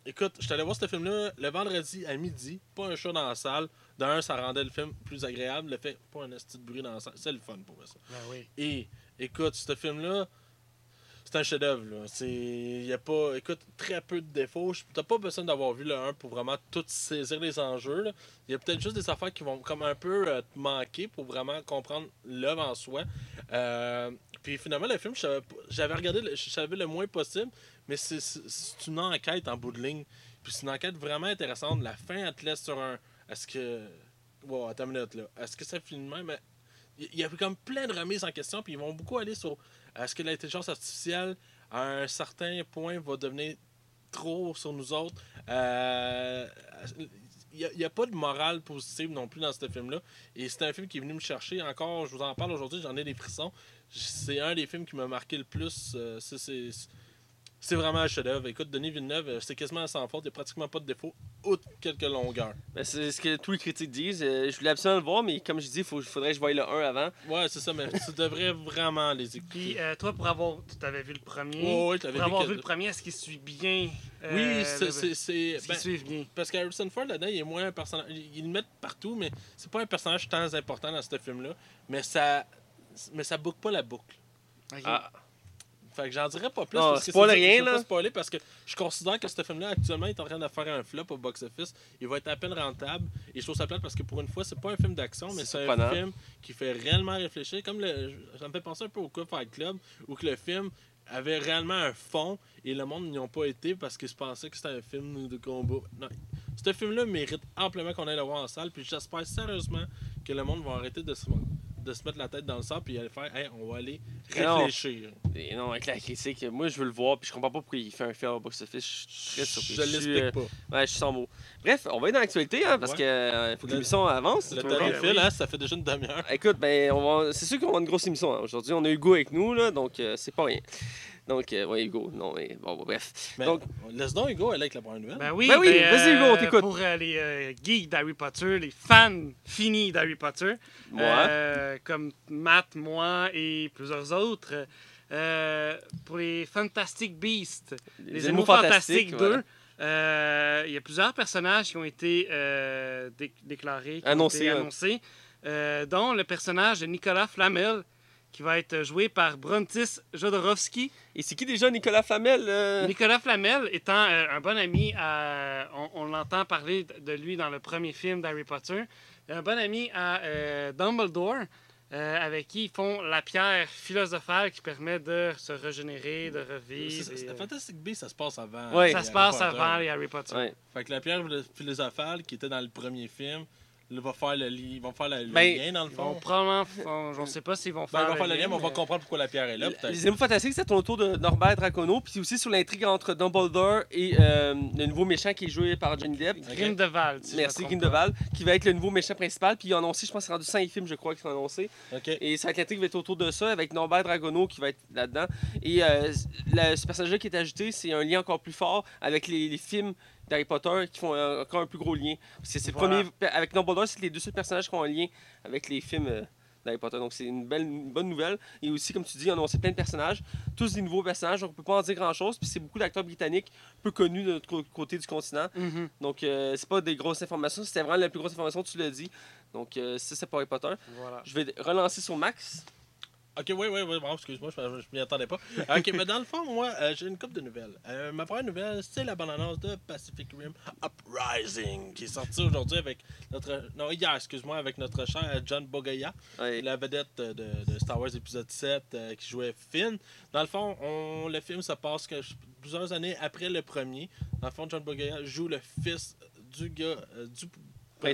Écoute, je suis allé voir ce film-là le vendredi à midi, pas un show dans la salle. D'un, ça rendait le film plus agréable. Le fait, pas un petit bruit dans la salle. C'est le fun pour moi, ça. Ben oui. Et écoute, ce film-là, c'est un chef-d'œuvre. C'est, y a pas, écoute, très peu de défauts. T'as pas besoin d'avoir vu le 1 pour vraiment tout saisir les enjeux. Il y a peut-être juste des affaires qui vont comme un peu euh, te manquer pour vraiment comprendre l'œuvre en soi. Euh, puis finalement, le film, je savais pas- j'avais regardé, le- je savais le moins possible, mais c'est une enquête en bout de ligne. Puis c'est une enquête vraiment intéressante. La fin, elle te laisse sur un. Est-ce que. Wow, attends une minute là. Est-ce que ça finit même? Il y a comme plein de remises en question, puis ils vont beaucoup aller sur est-ce que l'intelligence artificielle, à un certain point, va devenir trop sur nous autres? Euh, Il n'y a, pas de morale positive non plus dans ce film-là. Et c'est un film qui est venu me chercher. Encore, je vous en parle aujourd'hui, j'en ai des frissons. C'est un des films qui m'a marqué le plus. Euh, c'est- c'est vraiment un chef-d'œuvre. Écoute, Denis Villeneuve, euh, c'est quasiment sans faute. Il n'y a pratiquement pas de défaut, outre quelques longueurs. Ben, c'est ce que tous les critiques disent. Euh, je voulais absolument le voir, mais comme je dis, il faudrait que je voie le 1 avant. Ouais, c'est ça, mais tu devrais vraiment les écouter. Puis euh, toi, pour avoir. Tu avais vu le premier. Pour vu avoir que- vu le premier, est-ce qu'il suit bien euh, Oui, c'est- le- c'est. c'est- Est-ce ben, qu'il suit bien? Parce qu'Harrison Ford, là-dedans, il est moins un personnage. Ils le mettent partout, mais c'est pas un personnage tant important dans ce film-là. Mais ça. Mais ça boucle pas la boucle. Ok. Ah. Fait que j'en dirais pas plus. Non, parce que spoil rien, là. pas spoiler parce que je considère que ce film-là, actuellement, est en train de faire un flop au box-office. Il va être à peine rentable. Et je trouve ça plate parce que pour une fois, c'est pas un film d'action, mais C'est un film qui fait réellement réfléchir. Comme le, ça me fait penser un peu au Coup Fight Club, où que le film avait réellement un fond et le monde n'y ont pas été parce qu'ils se pensaient que c'était un film de combat. Non. Ce film-là mérite amplement qu'on aille le voir en salle. Puis j'espère sérieusement que le monde va arrêter de se, de se mettre la tête dans le sang puis aller faire hey, on va aller Non. réfléchir. Et non, avec la critique, moi je veux le voir, puis je comprends pas pourquoi il fait un film au box-office. Je suis très surpris. Je l'explique euh, pas. Ouais, je suis sans mots. Bref, on va aller dans l'actualité, hein, parce Ouais. que euh, faut que l'émission avance. Le temps vois. de fil, hein, ça fait déjà une demi-heure. Écoute, ben, on va... c'est sûr qu'on va avoir une grosse émission hein. aujourd'hui. On a Hugo avec nous, là, donc euh, c'est pas rien. Donc, euh, ouais, Hugo, non, mais bon, bref. Mais Donc- laisse donc Hugo aller avec la première nouvelle. Ben oui, Ben oui, ben, vas-y, Hugo, on euh, t'écoute. Pour euh, les euh, geeks d'Harry Potter, les fans finis d'Harry Potter, Moi, euh, comme Matt, moi et plusieurs autres, euh, pour les Fantastic Beasts, les, Animaux Fantastiques 2, voilà. euh, il y a plusieurs personnages qui ont été euh, dé- déclarés, qui Annoncés, ont été ouais. annoncés, euh, dont le personnage de Nicolas Flamel, qui va être joué par Brontis Jodorowsky. Et c'est qui déjà Nicolas Flamel euh? Nicolas Flamel étant euh, un bon ami, à- on, on l'entend parler de- lui dans le premier film d'Harry Potter, un bon ami à euh, Dumbledore, euh, avec qui ils font la pierre philosophale qui permet de se régénérer, de revivre. c'est- et, Fantastic Beasts, ça se passe avant. Ouais. ça se passe Potter. avant les Harry Potter. Ouais. Fait que la pierre philosophale qui était dans le premier film, va faire le, li- ils vont faire le, le Ben, lien dans le Ils vont fond. probablement, font- je ne sais pas s'ils vont Ben, faire, ils vont faire le lien, mais on va comprendre pourquoi la pierre est là. peut-être. Les Animaux Fantastiques, ça tourne autour de Norbert Dracono, puis c'est aussi sur l'intrigue entre Dumbledore et euh, le nouveau méchant qui est joué par Johnny Depp. Grindelwald. si Merci, Grindelwald, qui va être le nouveau méchant principal. Puis il a annoncé, je pense, c'est rendu 5 films, je crois, qui sont annoncés. Et ça l'intrigue va être autour de ça, avec Norbert Dragono qui va être là-dedans. Et euh, le- ce personnage-là qui est ajouté, c'est un lien encore plus fort avec les, les films d'Harry Potter qui font encore un plus gros lien. C'est le Voilà. Avec Dumbledore, c'est les deux seuls personnages qui ont un lien avec les films. euh, d'Harry Potter. Donc c'est une belle, une bonne nouvelle. Et aussi, comme tu dis, on a plein de personnages, tous des nouveaux personnages, donc on peut pas en dire grand chose. Puis c'est beaucoup d'acteurs britanniques peu connus de notre côté du continent. Mhm. Donc euh, c'est pas des grosses informations, c'était vraiment la plus grosse information, tu l'as dit. Donc euh, ça c'est pour Harry Potter. Voilà. Je vais relancer sur Max. Ok, oui, oui, oui, bravo, excuse-moi, je, je m'y attendais pas. Ok, mais dans le fond, moi, euh, j'ai une couple de nouvelles. Euh, ma première nouvelle, c'est la bande-annonce de Pacific Rim Uprising, qui est sortie aujourd'hui avec notre. Non, hier, excuse-moi, avec notre cher John Ouais. la vedette de, de Star Wars épisode 7 euh, qui jouait Finn. Dans le fond, on, le film se passe que, plusieurs années après le premier. Dans le fond, John Bogoya joue le fils du gars, du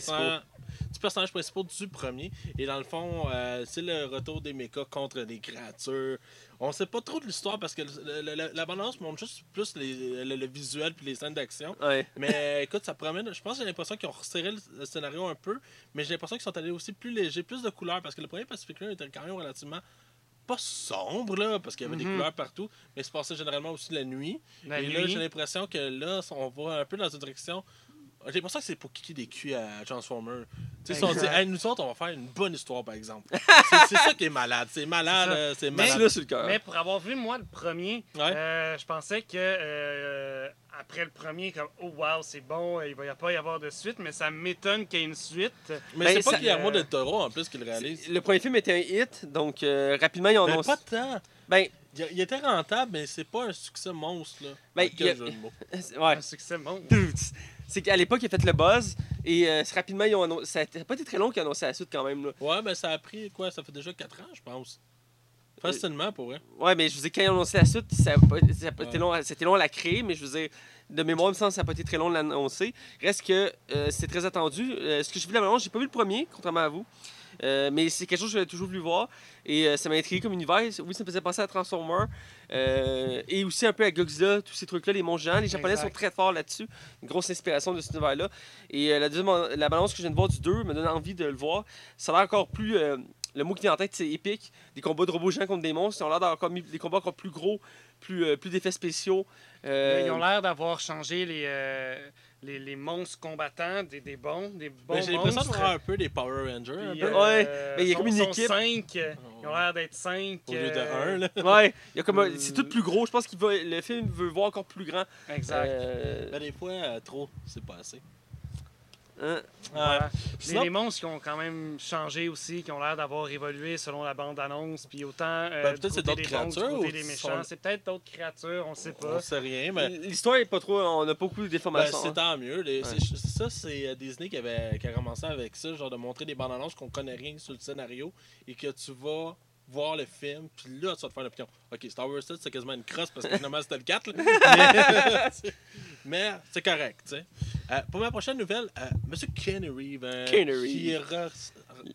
Principal. du personnage principal du premier. Et dans le fond, euh, c'est le retour des mechas contre des créatures. On sait pas trop de l'histoire parce que le- le- le- la bande-annonce montre juste plus les- le, le visuel puis les scènes d'action. Ouais. Mais écoute, ça promène. Je pense que j'ai l'impression qu'ils ont resserré le, le scénario un peu, mais j'ai l'impression qu'ils sont allés aussi plus légers, plus de couleurs parce que le premier Pacific Rim était quand même relativement pas sombre là, parce qu'il y avait des Mhm. couleurs partout, mais il se passait généralement aussi la nuit. La Et là, j'ai l'impression que là, on va un peu dans une direction. J'ai l'impression que c'est pour kicker des culs à Transformers. Tu sais, si on dit, hey, nous autres, on va faire une bonne histoire, par exemple. [LAUGHS] c'est ça qui est malade. C'est malade, C'est euh, Mais malade. là sur le cœur. Mais pour avoir vu, moi, le premier, Ouais. euh, je pensais que euh, après le premier, comme oh wow, c'est bon, il va y pas y avoir de suite, mais ça m'étonne qu'il y ait une suite. Mais Ben, c'est pas Guillermo euh, del Toro, en plus, qui le réalise. Le premier film était un hit, donc euh, rapidement ils ont Mais annoncé. pas tant. Ben, Il, il était rentable, mais c'est pas un succès monstre, là. Ben, il y a- jeu de mots. [LAUGHS] ouais. Un succès bon. C'est qu'à l'époque, il a fait le buzz et euh, rapidement, ils ont annoncé. Ça n'a pas été très long qu'ils ont annoncé la suite quand même. Là. Ouais, mais ça a pris, quoi, ça fait déjà 4 ans, je pense. Facilement, pour vrai. Ouais, mais je vous dis, quand ils ont annoncé la suite, ça a pas, ça a pas été Ouais. long, c'était long à la créer, mais je vous dis, de mémoire, il me semble que ça n'a pas été très long de l'annoncer. Reste que euh, c'est très attendu. Euh, ce que j'ai vu la bande j'ai pas vu le premier, contrairement à vous. Euh, mais c'est quelque chose que j'avais toujours voulu voir et euh, ça m'a intrigué comme univers. Oui, ça me faisait penser à Transformers euh, et aussi un peu à Godzilla, tous ces trucs-là, les monstres géants. Les Japonais Exact. sont très forts là-dessus. Une grosse inspiration de cet univers-là. Et la deuxième, la balance que je viens de voir du 2 me donne envie de le voir. Ça a l'air encore plus. le mot qui vient en tête, c'est épique. Des combats de robots géants contre des monstres. Ils ont l'air d'avoir des combats encore plus gros, plus, euh, plus d'effets spéciaux. Euh, Ils ont l'air d'avoir changé les, euh, les, les monstres combattants, des, des bons, des bons Ben, j'ai l'impression de voir un peu des Power Rangers. un peu. euh, Ouais, mais il y a comme une équipe. cinq, euh, ils ont l'air d'être cinq. Au lieu de euh, un, là. [LAUGHS] Ouais, il y a comme un- c'est tout plus gros. Je pense que le film veut voir encore plus grand. Exact. Euh, Ben, des fois, euh, trop, c'est pas assez. Hein. Les, Sinon- les monstres qui ont quand même changé aussi, qui ont l'air d'avoir évolué selon la bande-annonce, puis autant euh, Ben, peut-être c'est d'autres créatures ou des sont- méchants. C'est peut-être d'autres créatures, on ne sait On pas. sait rien, mais. L'histoire est pas trop. On a pas beaucoup Ben, d'informations. c'est hein. tant mieux. Les- Ouais. ça, c'est euh, Disney qui, avait, qui a commencé avec ça, genre de montrer des bandes annonces qu'on connaît rien sur le scénario et que tu vas voir le film, puis là, tu vas te faire l'opinion. Ok, Star Wars 7, c'est quasiment une crosse parce que [LAUGHS] finalement, c'était le 4. là. [LAUGHS] Mais, mais [LAUGHS] c'est correct, tu sais. Euh, pour ma prochaine nouvelle, euh, Monsieur Kenny Reeves, euh, qui re-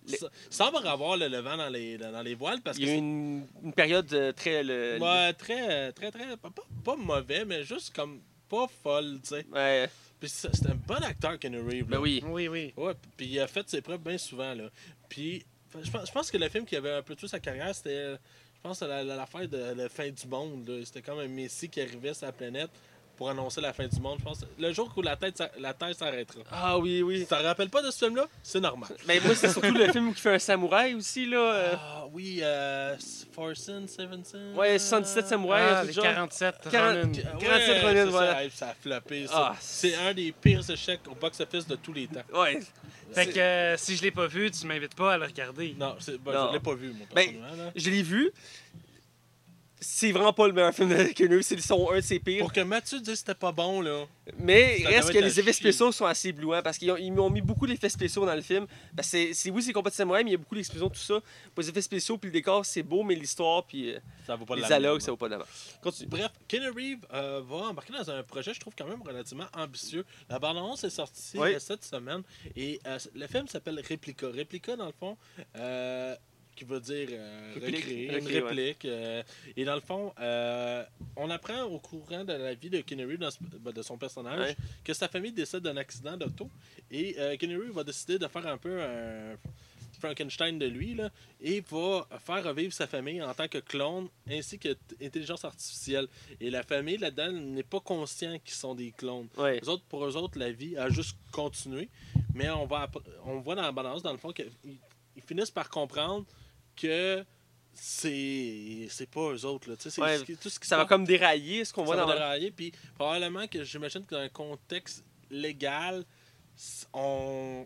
Le- semble avoir le, le vent dans les, dans les voiles parce que Il y a eu une, une période euh, très. Le, Ouais, très, très, très, pas, pas- pas mauvais, mais juste comme pas folle, tu sais. Ouais, Puis c'est un bon acteur, Kenny Reeves. ben oui. Oui, oui. Ouais, puis il a fait ses preuves bien souvent, là. Puis, je pense, je pense que le film qui avait un peu tué sa carrière, c'était, je pense, la- la- l'affaire de la fin du monde. C'était comme un messie qui arrivait sur la planète pour annoncer la fin du monde, je pense. Le jour où la, tête, la Terre s'arrêtera. Ah oui, oui. Ça te rappelle pas de ce film-là? C'est normal. Mais moi, c'est surtout le film qui fait un samouraï aussi, là. euh. Ah oui, euh, Forsen, Sevenson. Ouais, 77 samouraïs, Ah, un truc les genre. 47 Quarante- Ronin. Ouais, 47 Ronin, c'est voilà. Ça, a floppé, ça. Ah, c'est un des pires échecs au box-office de tous les temps. Ouais. Fait que euh, si je l'ai pas vu, tu m'invites pas à le regarder. Non, c'est, ben, Non. je l'ai pas vu, moi, Ben. Je l'ai vu. C'est vraiment pas le meilleur film de Keanu, c'est son un de ses pires. Pour que Mathieu dise que c'était pas bon, là. Mais Ça reste que les effets chier. spéciaux sont assez éblouants parce qu'ils ont, ils m'ont mis beaucoup d'effets spéciaux dans le film. Que c'est, oui, c'est samouraï, mais il y a beaucoup d'explosions, tout ça. Pour les effets spéciaux, puis le décor, c'est beau, mais l'histoire, puis euh, Ça vaut pas les dialogues, ça vaut pas d'avant. Continue. Bref, Keanu Reeves euh, va embarquer dans un projet, je trouve quand même relativement ambitieux. La bande-annonce est sortie Oui. cette semaine et euh, le film s'appelle Replica. Replica, dans le fond, euh, qui veut dire euh, Réplique. recréer, une ouais. réplique. euh, et dans le fond, euh, on apprend au courant de la vie de ce- ben, de son personnage, Ouais. que sa famille décède d'un accident d'auto. Et Reeves va décider de faire un peu un Frankenstein de lui, là, et va faire revivre sa famille en tant que clone ainsi que intelligence artificielle. Et la famille là-dedans n'est pas conscient qu'ils sont des clones. Ouais. Eux autres, pour eux autres, la vie a juste continué. Mais on, va on voit dans la balance, dans le fond, qu'ils ils finissent par comprendre que c'est c'est pas eux autres. Là. Tu c'est Ouais, tout ce qui Ça va comme dérailler ce qu'on ça voit va dans dérailler, Puis probablement que j'imagine que dans un contexte légal, on.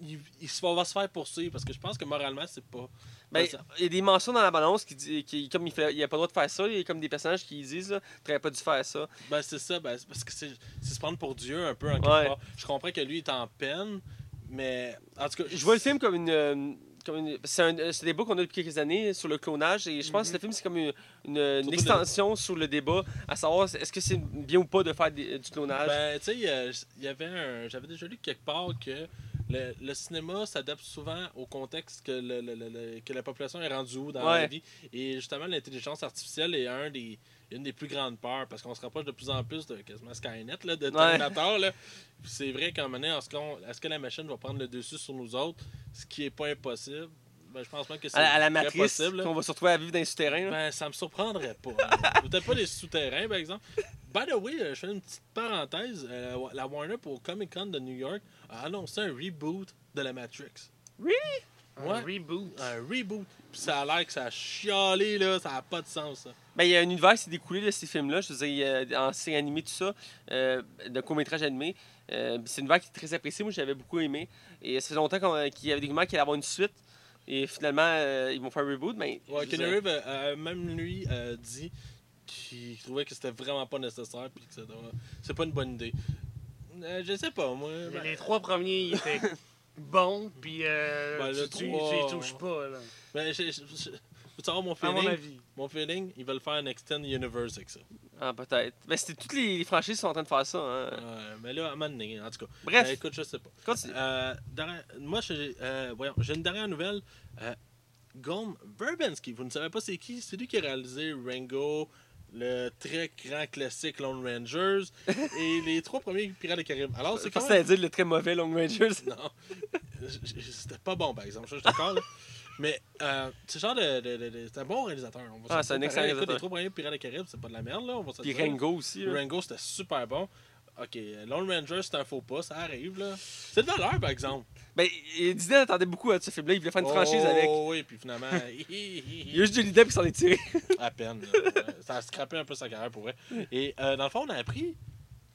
Il, il va, se faire poursuivre parce que je pense que moralement, c'est pas. Ben, il y a des mentions dans la balance qui dit qui, comme il il a pas le droit de faire ça, il y a comme des personnages qui disent là, t'aurais pas dû faire ça. Ben, c'est ça, ben, parce que c'est c'est se prendre pour Dieu un peu en quelque Ouais. part. Je comprends que lui est en peine, mais en tout cas. Je vois le film comme une euh, une c'est un débat qu'on a depuis quelques années sur le clonage et je pense Mhm. que le film c'est comme une, une- une Surtout extension sur le débat à savoir est-ce que c'est bien ou pas de faire des- du clonage? Ben, tu sais, il y avait un. J'avais déjà lu quelque part que le, le cinéma s'adapte souvent au contexte que, le, le- le- le- que la population est rendue dans Ouais. la vie. Et justement, l'intelligence artificielle est un des, une des plus grandes peurs parce qu'on se rapproche de plus en plus de quasiment Skynet, là, de Terminator. C'est vrai qu'à un moment donné, est-ce, qu'on- est-ce que la machine va prendre le dessus sur nous autres, ce qui n'est pas impossible? Ben, je pense pas que c'est à, à la très matrice qu'on va se retrouver à vivre dans les souterrains. Ben, ça me surprendrait pas. hein. [LAUGHS] Peut-être pas les souterrains, par exemple. By the way, euh, je fais une petite parenthèse. Euh, la Warner pour Comic Con de New York a annoncé un reboot de la Matrix. Un Ouais. reboot. Un reboot. Puis ça a l'air que ça a chialé, là. Ça n'a pas de sens, ça. Ben, il y a un univers qui s'est découlé de ces films-là. Je veux dire, en série animée, tout ça, euh, de court-métrage animé. Euh, c'est un univers qui est très apprécié. Moi, j'avais beaucoup aimé. Et ça fait longtemps qu'on- qu'il y avait des rumeurs qu'il allait avoir une suite. Et finalement, euh, ils vont faire un reboot. Mais Ouais, je Kenny euh, euh, même lui, a dit qu'il trouvait que c'était vraiment pas nécessaire. Puis que ça doit- c'est pas une bonne idée. Euh, je sais pas, moi. Les, Ben, les trois premiers ils étaient [LAUGHS] bons, puis euh, Ben, tu, tu, trois- tu les touches pas. Là. Ben, je- je- je- Veux savoir mon À feeling? mon avis. Mon feeling, ils veulent faire un Extend Universe avec ça. Ah, peut-être. Ben, c'était toutes les, les franchises qui sont en train de faire ça. hein. Ouais, mais là, à un moment donné, en tout cas. Bref, Euh, écoute, je sais pas. continue. Euh, moi, j'ai euh, voyons, j'ai une dernière nouvelle. Euh, Gom Verbinski, vous ne savez pas c'est qui? C'est lui qui a réalisé Rango, le très grand classique Lone Rangers [LAUGHS] et les trois premiers Pirates des Caraïbes. Alors, c'est Je quand même... dire le très mauvais Long Rangers. Non, c'était pas bon, par exemple. Je suis d'accord. [LAUGHS] Mais euh, c'est genre de, de- de- de- c'est un bon réalisateur. On va Ah, c'est un excellent réalisateur. Les trois premiers Pirates des Caraïbes, c'est pas de la merde, là. On va Puis dire. Rango aussi. là. Rango, c'était super bon. Ok, Lone Ranger, c'est un faux pas, ça arrive, là. C'est de valeur, par exemple. Ben, Disney attendait beaucoup à ce film-là. Il voulait faire une franchise avec. Oh, oui, puis finalement, [LAUGHS] Il y a juste Johnny Depp qui s'en est tiré. à peine. là. Ça a scrappé un peu sa carrière pour vrai. Et euh, dans le fond, on a appris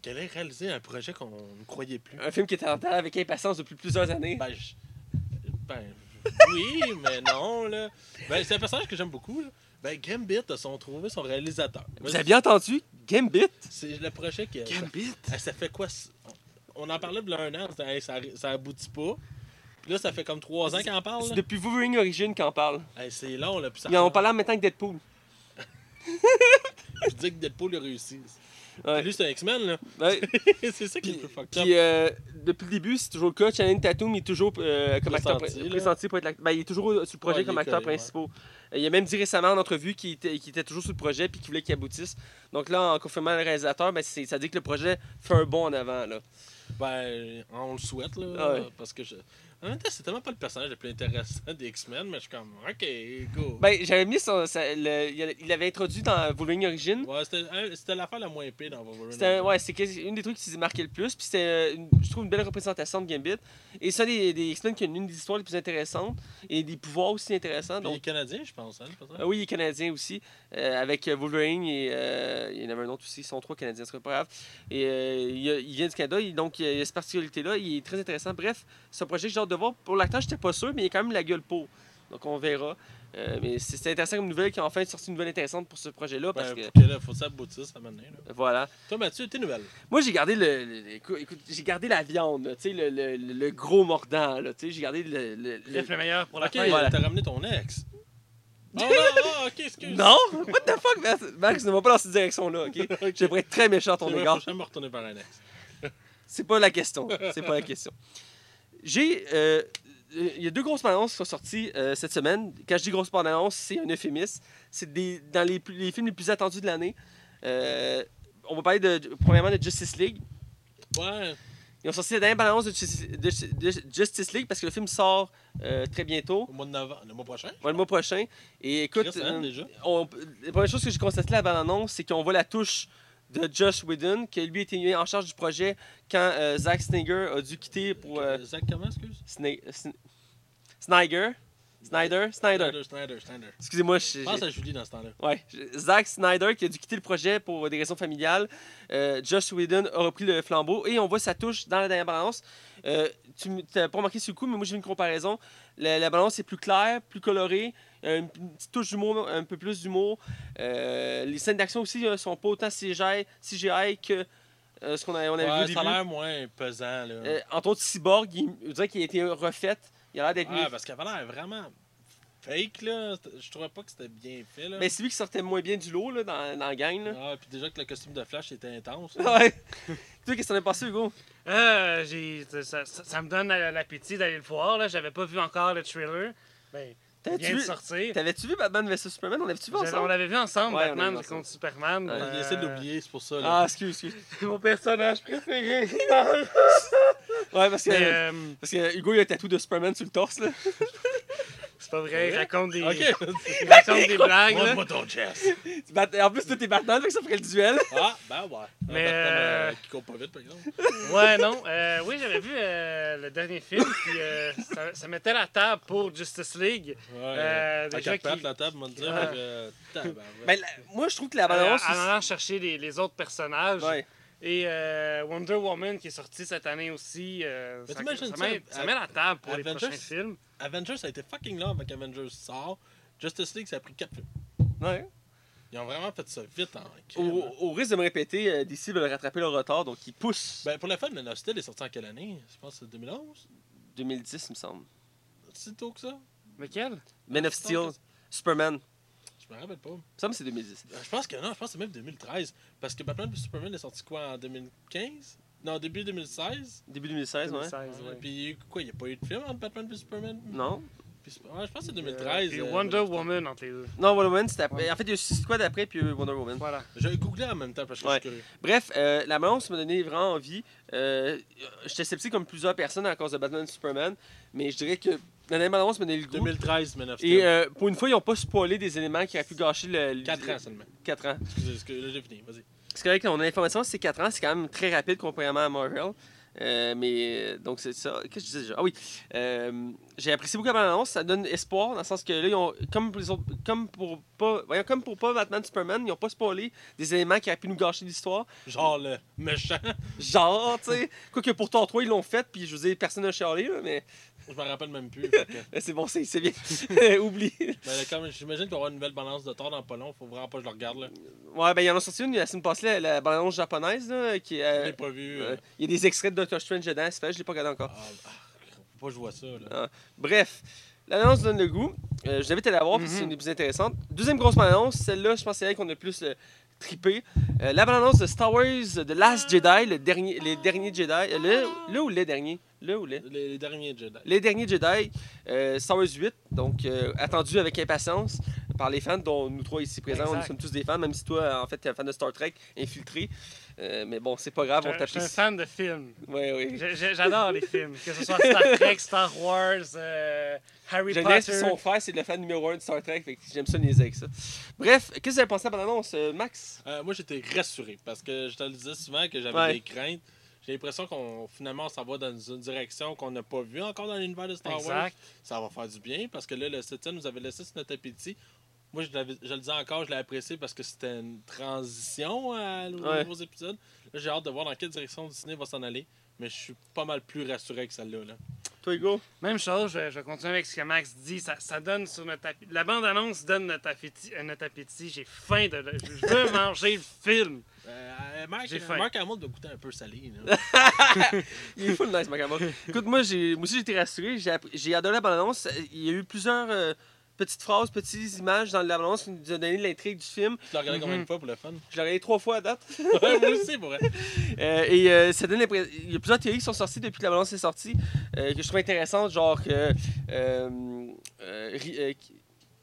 qu'elle allait réaliser un projet qu'on ne croyait plus. Un film qui était en attente avec impatience depuis plusieurs années. Ben, je- ben, oui, mais non, là. Ben, c'est un personnage que j'aime beaucoup, là. Ben, Gambit a son, trouvé son réalisateur. Vous avez bien entendu? Gambit? C'est le projet qui. Gambit? Ça, ça fait quoi? On en parlait de un an, Hey, ça, ça aboutit pas. Puis là, ça fait comme 3 ans qu'il en parle. C'est là. depuis Wolverine Origin qu'on parle. Hey, c'est long, là. Puis ça Ils en ont parlé en même temps que Deadpool. [LAUGHS] Je dis que Deadpool a réussi. Ouais. Lui, c'est un X-Men, là? Ouais. [LAUGHS] c'est ça qui est le plus fucked up. puis, euh, depuis le début, c'est toujours le cas. Channing Tatum il est toujours euh, comme acteur Pressenti, pressenti pour être ben, il est toujours sur le projet Ouais, comme acteur principal. Euh, Il a même dit récemment en entrevue qu'il était, toujours sur le projet puis qu'il voulait qu'il aboutisse. Donc là, en confirmant le réalisateur, ben, ça dit que le projet fait un bond en avant. Là. Ben, on le souhaite, là. Ah. Parce que je. En même temps, c'est tellement pas le personnage le plus intéressant des X-Men, mais je suis comme, ok, go. Ben, j'avais mis son, le- il il avait introduit dans Wolverine Origin. Ouais, c'était un- c'était l'affaire la moins épée dans Wolverine. C'était un- ouais, c'est une des trucs qui s'est marqué le plus. Puis c'était, euh, une- je trouve, une belle représentation de Gambit. Et ça, des, des X-Men qui ont une des histoires les plus intéressantes et des pouvoirs aussi intéressants. Puis il est Donc, canadien, je pense, hein. Ah oui, il est canadien aussi, euh, avec euh, Wolverine et euh, il y en avait un autre aussi, ils sont trois canadiens, c'est pas grave. Et euh, il, a- il vient du Canada, il- donc il a cette particularité-là, il est très intéressant. Bref, c'est un projet hâte de voir. Pour l'acteur, j'étais pas sûr, mais il a quand même la gueule pour. Donc on verra. Euh, mais c'est intéressant comme nouvelle qu'ils ont enfin sorti une nouvelle intéressante pour ce projet-là. Parce Ben, que, là, faut que ça aboutisse à là. voilà. Toi, Mathieu, tes nouvelles? Moi, j'ai gardé le, le- écoute, écoute, j'ai gardé la viande, tu sais, le, le- gros mordant, là, tu sais, j'ai gardé le... le- le- meilleur pour la Ok, fin. voilà. t'as ramené ton ex. Oh non, oh, ok, excuse. Non? What the fuck, Max? Ne va pas dans cette direction-là, OK? [LAUGHS] Ok. Je pourrais être très méchant à ton égard. faut jamais retourner vers un ex. C'est pas la question. C'est pas la question. J'ai. euh, Il y a deux grosses bandes qui sont sorties euh, cette semaine. Quand je dis grosses bandes c'est un euphémisme. C'est dans les, films les plus attendus de l'année. Euh, on va parler de, premièrement de Justice League. Ouais, Ils ont sorti la dernière bande annonce de, Justice- de- de Justice League parce que le film sort euh, très bientôt, au mois de novembre, le mois prochain? ouais, le mois prochain. Et écoute, Chris, hein, déjà? on- la première chose que j'ai constaté à la bande annonce, c'est qu'on voit la touche de Josh Whedon, qui lui était mis en charge du projet quand euh, Zack Snyder a dû quitter pour. euh, Zach, comment, excuse? Snyder? Snyder? Snyder. Snyder, Snyder, Snyder. Excusez-moi, je- Pense à Julie dans ce temps-là. ouais. Zack Snyder qui a dû quitter le projet pour des raisons familiales. Euh, Josh Whedon a repris le flambeau et on voit sa touche dans la dernière balance. Euh, tu n'as pas remarqué sur le coup, mais moi j'ai une comparaison. La, la balance est plus claire, plus colorée, une, une petite touche d'humour, un peu plus d'humour. Euh, les scènes d'action aussi ne sont pas autant CGI, CGI que euh, ce qu'on a- on avait vu au Ouais, début. ça a l'air moins pesant, là. Euh, entre autres, Cyborg, il, je dirais qu'il a été refait. Il a l'air d'être Ouais, mieux parce qu'elle avait l'air vraiment fake, là. Je trouvais pas que c'était bien fait, là. Mais c'est lui qui sortait moins bien du lot là, dans, dans la gang. Là. Ah, puis déjà que le costume de Flash était intense. Ouais. [LAUGHS] Toi, qu'est-ce que t'en as passé, Hugo? Euh, j'ai- ça, ça- ça me donne euh, l'appétit d'aller le voir. Là. J'avais pas vu encore le trailer. Ben, T'avais-tu vient de vu, sortir. t'avais-tu vu Batman vs Superman? On l'avait-tu vu J'avais- On ensemble? l'avait vu ensemble, Ouais, Batman contre Superman. Ouais, Il Euh, essaie de l'oublier, c'est pour ça, là. Ah, excuse, excuse. [LAUGHS] C'est mon personnage préféré. Ouais, parce que, euh, parce que Hugo, il a un tatou de Superman sur le torse. Là. [LAUGHS] c'est pas vrai, il raconte des, Ok. [LAUGHS] il [LAUGHS] raconte des blagues. là. Montre-moi ton chest. [LAUGHS] Tu bat- En plus, toi, t'es Batman, fait que ça ferait le duel. Ah, ben ouais. Un Mais, euh, qui court pas vite, par exemple. Ouais, non. euh, oui, j'avais vu euh, le dernier film, puis euh, ça, ça mettait la table pour Justice League. Ouais. Euh, Fait déjà la table, on va te dire. Ouais. fait que, euh, tabarouette. Ben, la- moi, je trouve que la Euh, balance. en allant chercher les, les autres personnages. Ouais. Et euh, Wonder Woman qui est sorti cette année aussi. euh, Mais ça, t'imagines ça ça, met, ça à- met la table pour les Avengers? prochains films. Avengers, ça a été fucking long avec Avengers sort. Justice League, ça a pris 4 films. Ouais. Ils ont vraiment fait ça vite en Au, crème. au risque de me répéter, euh, DC veulent rattraper leur retard, donc ils poussent. Ben, pour la fin, Man of Steel est sorti en quelle année? Je pense que c'est 2011 2010, il me semble. C'est tôt que ça Lequel? Man of Steel, Superman. Je me rappelle pas. Il me semble que c'est 2010. Euh, Je pense que non, je pense que c'est même 2013. Parce que Batman vs Superman est sorti quoi en 2015 Non, début 2016. Début 2016, ouais. 2016, Ouais, ouais. Puis il y a eu quoi, il n'y a pas eu de film entre Batman vs Superman? Non. Puis, ouais, je pense que c'est Euh, 2013. puis euh, Wonder Man of Steel. Woman entre les deux. Non, Wonder Woman, c'était après. En fait, il y a eu Suicide Squad après, puis Wonder Woman. Voilà. J'ai googlé en même temps parce que Ouais. je suis curieux. Bref, euh, la balance m'a donné vraiment envie. Euh, J'étais sceptique comme plusieurs personnes à cause de Batman et Superman, mais je dirais que la dernière balance m'a donné le goût. 2013, Man of. Et euh, pour une fois, ils n'ont pas spoilé des éléments qui auraient pu gâcher le. le 4 ans seulement. 4 ans. Excusez, excusez, j'ai fini, vas-y. Parce que avec on a l'information, c'est 4 ans, c'est quand même très rapide comparément à Marvel. Euh, mais euh, donc c'est ça. Qu'est-ce que je disais déjà? Ah oui. Euh, j'ai apprécié beaucoup la bande-annonce. Ça donne espoir dans le sens que là, ils ont, comme pour les autres, comme pour pas, voyons, comme pour pas Batman Superman, ils n'ont pas spoilé des éléments qui auraient pu nous gâcher l'histoire. Genre le méchant. Genre, tu sais. Quoique pour Thor 3, ils l'ont fait, puis je veux dire, personne n'a chialé, là, mais Je me rappelle même plus. que- [LAUGHS] c'est bon, c'est c'est bien. [LAUGHS] Oublie. Comme j'imagine y avoir une nouvelle balance de Thor dans pas long, faut vraiment pas que je le regarde là. Ouais, ben, il y en a sorti une la semaine passée, la, la bande-annonce japonaise, là, qui Je est. l'ai pas vu. euh, euh, Il y a des extraits de Doctor Strange dedans, c'est fait, je l'ai pas regardé encore. ah, ah, pas que je vois ça. Là. Ah. Bref, l'annonce donne le goût. Euh, je t'invite à la voir parce que c'est Mhm. une des plus intéressantes. Deuxième grosse annonce, celle-là, je pense que c'est elle qu'on a le plus trippé. Euh, la annonce de Star Wars The Last Jedi, le dernier, les derniers Jedi. Euh, le, le ou les derniers? Le ou les? Les, les derniers Jedi. Les derniers Jedi, euh, Star Wars 8, donc euh, attendu avec impatience par les fans, dont nous trois ici présents, Exact. nous sommes tous des fans, même si toi, en fait, tu es un fan de Star Trek, infiltré. Euh, mais bon, c'est pas grave, on Je je suis un fan de films. Oui, oui. J'adore les films, que ce soit [LAUGHS] Star Trek, Star Wars, euh, Harry Potter. son frère, c'est le fan numéro 1 de Star Trek, fait que j'aime ça niaiser avec ça. Bref, qu'est-ce que vous avez pensé à la bande-annonce, euh, Max? Euh, moi, j'étais rassuré parce que je te le disais souvent que j'avais Ouais. des craintes. J'ai l'impression qu'on finalement s'en va dans une direction qu'on n'a pas vue encore dans l'univers de Star Wars. Ça va faire du bien parce que là, le 7 nous avait laissé sur notre appétit. Moi, je, le dis encore, je l'ai apprécié parce que c'était une transition à, aux Ouais. nouveaux épisodes. Là, j'ai hâte de voir dans quelle direction Disney va s'en aller. Mais je suis pas mal plus rassuré que celle-là. Là. Toi, Hugo? Même chose, je, je continue avec ce que Max dit. Ça, ça donne sur notre appétit. La bande-annonce donne notre appétit. euh, notre appétit. J'ai faim de. le- Je veux [LAUGHS] manger le film. Euh, Marc, J'ai faim. Marc Hamill doit goûter un peu salé. là. [LAUGHS] Il est full nice, Macamon. Écoute, moi, j'ai, moi aussi, j'ai été rassuré. J'ai, adoré la bande-annonce. Il y a eu plusieurs euh, petites phrases, petites images dans la bande-annonce qui nous ont donné l'intrigue du film. Tu l'as regardé combien de Mhm. fois pour le fun? Je l'ai regardé trois fois à date. [LAUGHS] Ouais, moi aussi, pour vrai. [LAUGHS] Euh, et euh, ça donne l'impression. Il y a plusieurs théories qui sont sorties depuis que la balance est sortie euh, que je trouve intéressantes, genre que. Euh,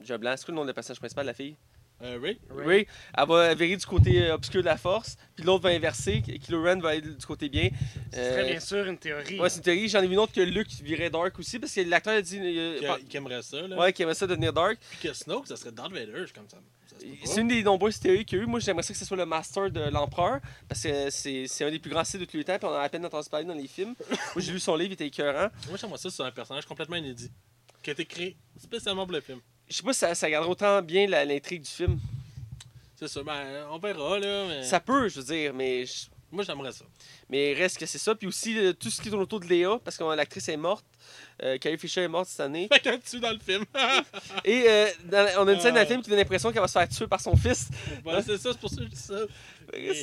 j'ai un blanc, c'est quoi le nom de la personnage principal, la fille? Euh, Ray? Ray. Elle va virer du côté euh, obscur de la force, puis l'autre va inverser, Kylo Ren va aller du côté bien. C'est très bien sûr une théorie. Ouais, c'est une théorie. J'en ai vu une autre que Luke virait Dark aussi, parce que l'acteur a dit. euh, Qui, qui aimerait ça. Là. ouais, qu'il aimerait ça devenir Dark. Puis que Snoke, ça serait Darth Vader. Comme ça. C'est une des nombreuses théories qu'il y a eu. Moi, j'aimerais ça que ce soit le Master de l'Empereur, parce que c'est c'est un des plus grands sites de tous les temps, puis on en a à peine entendu parler dans les films. [LAUGHS] Moi, j'ai lu son livre, il était écœurant. Moi, j'aimerais ça sur un personnage complètement inédit. Qui a été créé spécialement pour le film. Je sais pas si ça, ça garderait autant bien l'intrigue du film. C'est ça. Ben, on verra, là. Mais... Ça peut, je veux dire, mais, je- Moi, j'aimerais ça. mais reste que c'est ça. Puis aussi, euh, tout ce qui tourne autour de Léa, parce que euh, l'actrice est morte. Euh, Carrie Fisher est morte cette année. Fait qu'un dessus dans le film. [LAUGHS] Et euh, dans- on a une scène dans le film qui donne l'impression qu'elle va se faire tuer par son fils. voilà, c'est ça, c'est pour ça que je dis ça.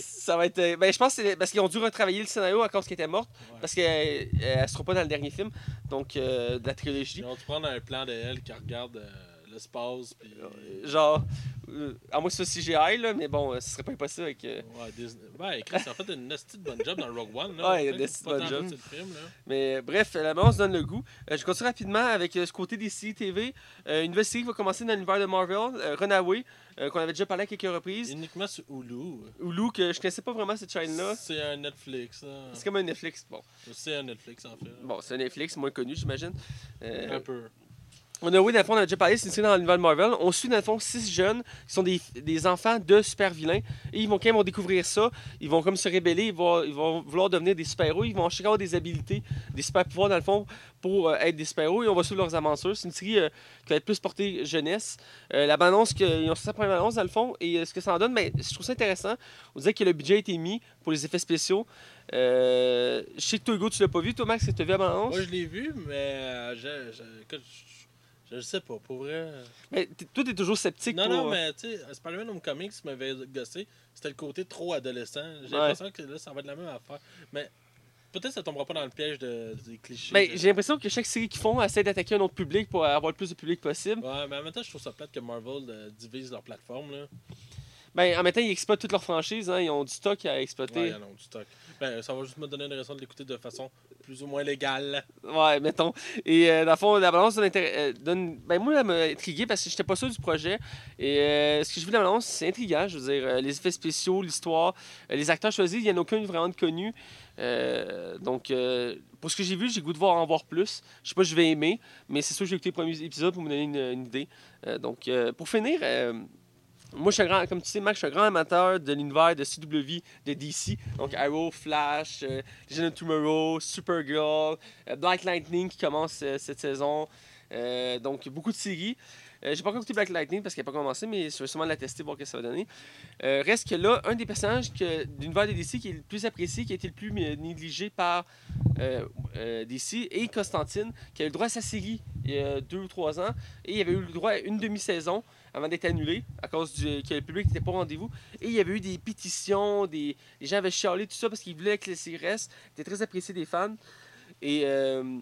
Ça va être. euh, Ben, je pense que c'est parce qu'ils ont dû retravailler le scénario à cause qu'elle était morte. Ouais. Parce qu'elle ne sera pas dans le dernier film. Donc, euh, de la trilogie. Ils ont dû prendre un plan de elle qui regarde euh, l'espace. Puis... Euh, Genre, euh, à moins que ce soit CGI, là, mais bon, euh, ce serait pas impossible avec. euh, Ouais, Disney. Ouais, Chris, ils ont fait une nasty de bonne job dans Rogue One. Là. Ouais, une que nasty de bonne job. film, là. Mais bref, la bande donne le goût. Euh, je continue rapidement avec euh, ce côté des séries TV. Euh, une nouvelle série qui va commencer dans l'univers de Marvel, euh, Runaway, euh, qu'on avait déjà parlé à quelques reprises. Uniquement sur Hulu. Hulu, que je connaissais pas vraiment cette chaîne-là. C'est un Netflix. là. C'est comme un Netflix. Bon, C'est un Netflix, en fait. bon c'est un Netflix, moins connu, j'imagine. Euh, Un peu. Runaway, dans le fond, on a déjà parlé, c'est une série dans l'univers Marvel. On suit, dans le fond, six jeunes qui sont des, des enfants de super vilains. Et ils vont, quand vont découvrir ça, ils vont comme se rébeller, ils vont, ils vont vouloir devenir des super-héros. Ils vont chacun avoir des habilités, des super-pouvoirs, dans le fond, pour euh, être des super-héros. Et on va suivre leurs aventures. C'est une série euh, qui va être plus portée jeunesse. Euh, la balance qu'ils ont sorti la première annonce, dans le fond, et euh, ce que ça en donne, ben, je trouve ça intéressant. On disait que le budget a été mis pour les effets spéciaux. Je sais que toi, Hugo, tu l'as pas vu. Toi, Max, tu as vu la bande-annonce? Moi, je l'ai vu, mais je, je, je sais pas, pour vrai. Mais toi, t'es toujours sceptique Non, pour... non, mais tu sais, Spider-Man Homecoming, ce qui m'avait gossé, c'était le côté trop adolescent. J'ai Ouais. l'impression que là, ça va être la même affaire. Mais peut-être que ça tombera pas dans le piège de, des clichés. De- j'ai l'impression que chaque série qu'ils font essaie d'attaquer un autre public pour avoir le plus de public possible. Ouais, mais en même temps, je trouve ça plate que Marvel euh, divise leur plateforme. Là. Ben, en même temps, ils exploitent toute leur franchise. Hein, ils ont du stock à Ouais, exploiter. ils en ont du stock. Ben, ça va juste me donner une raison de l'écouter de façon plus ou moins légale. Ouais, mettons. Et euh, dans le fond, la balance donne, euh, donne- Ben, moi, elle m'a intrigué parce que j'étais pas sûr du projet. Et euh, ce que je vu de la balance, c'est intriguant. Je veux dire, les effets spéciaux, l'histoire, les acteurs choisis, il n'y en a aucun vraiment de connu. Donc, pour ce que j'ai vu, j'ai le goût de voir en voir plus. Je sais pas si je vais aimer, mais c'est sûr que j'ai écouté les premiers épisodes pour me donner une, une idée. Donc, pour finir. Moi, je suis grand, comme tu sais, Max, je suis un grand amateur de l'univers de CW, de DC. Donc, Arrow, Flash, euh, Legend of Tomorrow, Supergirl, euh, Black Lightning qui commence euh, cette saison. Euh, donc, beaucoup de séries. J'ai pas encore écouté Black Lightning parce qu'elle n'a pas commencé, mais je vais sûrement la tester, voir ce que ça va donner. Reste que là, un des personnages que, l'univers de DC qui est le plus apprécié, qui a été le plus négligé par DC, et Constantine, qui a eu le droit à sa série il y a deux ou trois ans, et il avait eu le droit à une demi-saison avant d'être annulé à cause du, que le public n'était pas au rendez-vous. Et il y avait eu des pétitions, des, les gens avaient chialé, tout ça, parce qu'ils voulaient que les restent. C'était très apprécié des fans. Et euh,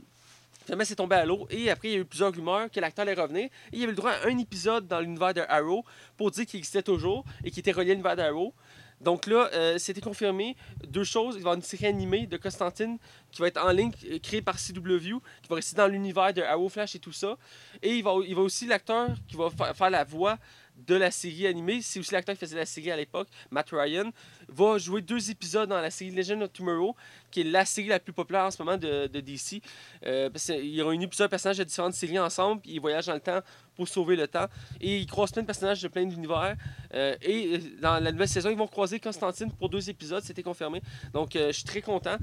Finalement, c'est tombé à l'eau. Et après, il y a eu plusieurs rumeurs que l'acteur allait revenir. Et il y avait le droit à un épisode dans l'univers de Arrow pour dire qu'il existait toujours et qu'il était relié à l'univers d'Arrow. Donc là, euh, c'était confirmé. Deux choses. Il va y avoir une série animée de Constantine qui va être en ligne, euh, créée par CW, qui va rester dans l'univers de Arrow Flash et tout ça. Et il va, aussi l'acteur qui va fa- faire la voix de la série animée, c'est aussi l'acteur qui faisait la série à l'époque, Matt Ryan, va jouer deux épisodes dans la série Legend of Tomorrow, qui est la série la plus populaire en ce moment de, DC. Euh, parce qu'il y aura une épisode de personnages de différentes séries ensemble, puis ils voyagent dans le temps pour sauver le temps. Et ils croisent plein de personnages de plein d'univers. Euh, et euh, dans la nouvelle saison, ils vont croiser Constantine pour deux épisodes, c'était confirmé. Donc euh, je suis très content,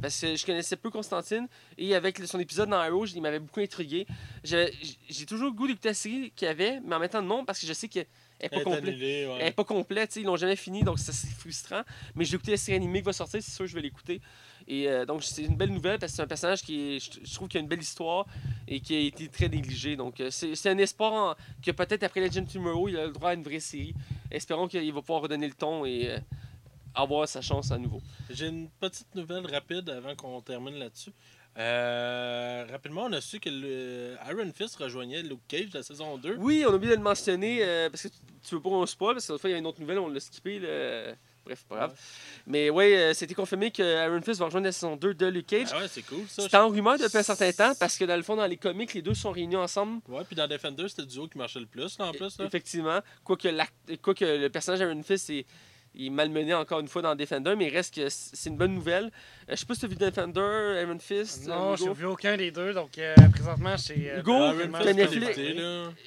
parce que je connaissais peu Constantine, et avec son épisode dans Arrow, il m'avait beaucoup intrigué. J'ai toujours le goût d'écouter la série qu'il y avait, mais en même temps non, parce que je sais qu'elle n'est pas Elle est annulée, ouais. Elle pas complète, ils l'ont jamais fini, donc c'est frustrant. Mais j'ai écouté la série animée qui va sortir, c'est sûr que je vais l'écouter. Et euh, donc c'est une belle nouvelle parce que c'est un personnage qui est, je, je trouve a une belle histoire et qui a été très négligé. Donc euh, c'est c'est un espoir en- que peut-être après Legend of Tomorrow, il a le droit à une vraie série. Espérons qu'il va pouvoir redonner le ton et euh, avoir sa chance à nouveau. J'ai une petite nouvelle rapide avant qu'on termine là-dessus. Euh, rapidement, on a su que le Iron Fist rejoignait Luke Cage de la saison 2. Oui, on a oublié de le mentionner euh, parce que tu, tu veux pas qu'on spoil, parce que fois il y a une autre nouvelle, on l'a skippé. Bref, pas grave. Ouais. Mais oui, euh, c'était confirmé que Iron Fist va rejoindre la saison 2 de Luke Cage. Ah ouais, c'est cool ça. C'était en rumeur depuis un certain temps parce que dans le fond, dans les comics, les deux sont réunis ensemble. Ouais, puis dans Defender, c'était le duo qui marchait le plus là, en plus. Là. Effectivement. Quoique, l'act- quoique le personnage d'Iron Fist est, il est malmené encore une fois dans Defender, mais il reste que c'est une bonne nouvelle. Euh, je sais pas si tu as vu Defender, Iron Fist. Non, euh, je n'ai vu aucun des deux, donc euh, présentement, c'est. euh, Hugo, t'as Netflix.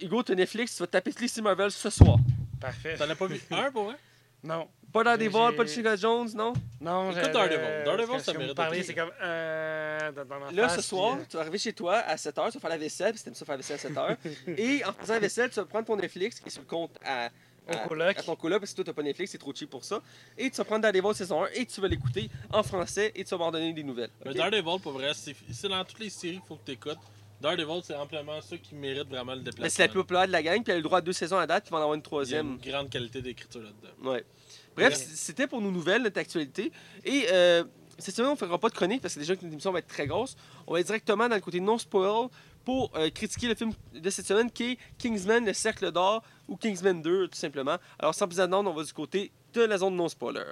Hugo, tu as Netflix, tu vas taper Felicity Marvel ce soir. Parfait. T'en as pas vu [LAUGHS] un pour vrai? Non. Pas J'ai- vols, pas de j'ai- Jessica Jones, non? Non, Écoute j'avais- Daredevil. Daredevil, ça mérite parlez, d'être c'est comme. Euh, dans, dans ma Là, face, ce soir, puis, tu vas arriver chez toi à 7h, tu vas faire la vaisselle, puis si t'aimes ça faire la vaisselle à 7h. [LAUGHS] et en faisant la vaisselle, tu vas prendre ton Netflix qui est sur le compte à, À- coloc. à ton coloc, parce que toi, t'as pas Netflix, c'est trop cheap pour ça. Et tu vas prendre Daredevil saison 1 et tu vas l'écouter en français et tu vas m'en donner des nouvelles. Mais? Daredevil, pour vrai, c'est dans toutes les séries qu'il faut que tu écoutes. Daredevil, c'est amplement ceux qui méritent vraiment le déplacement. C'est la plus populaire de la gang, puis elle a le droit à deux saisons à date, puis va en avoir une Il y a troisième. une grande qualité d'écriture là-dedans. Ouais. Bref, Ouais. c'était pour nos nouvelles, notre actualité. Et euh, cette semaine, on ne fera pas de chronique parce que déjà que notre émission va être très grosse. On va aller directement dans le côté non-spoil pour euh, critiquer le film de cette semaine qui est Kingsman, le cercle d'or ou Kingsman 2, tout simplement. Alors, sans plus attendre, on va du côté de la zone non-spoiler.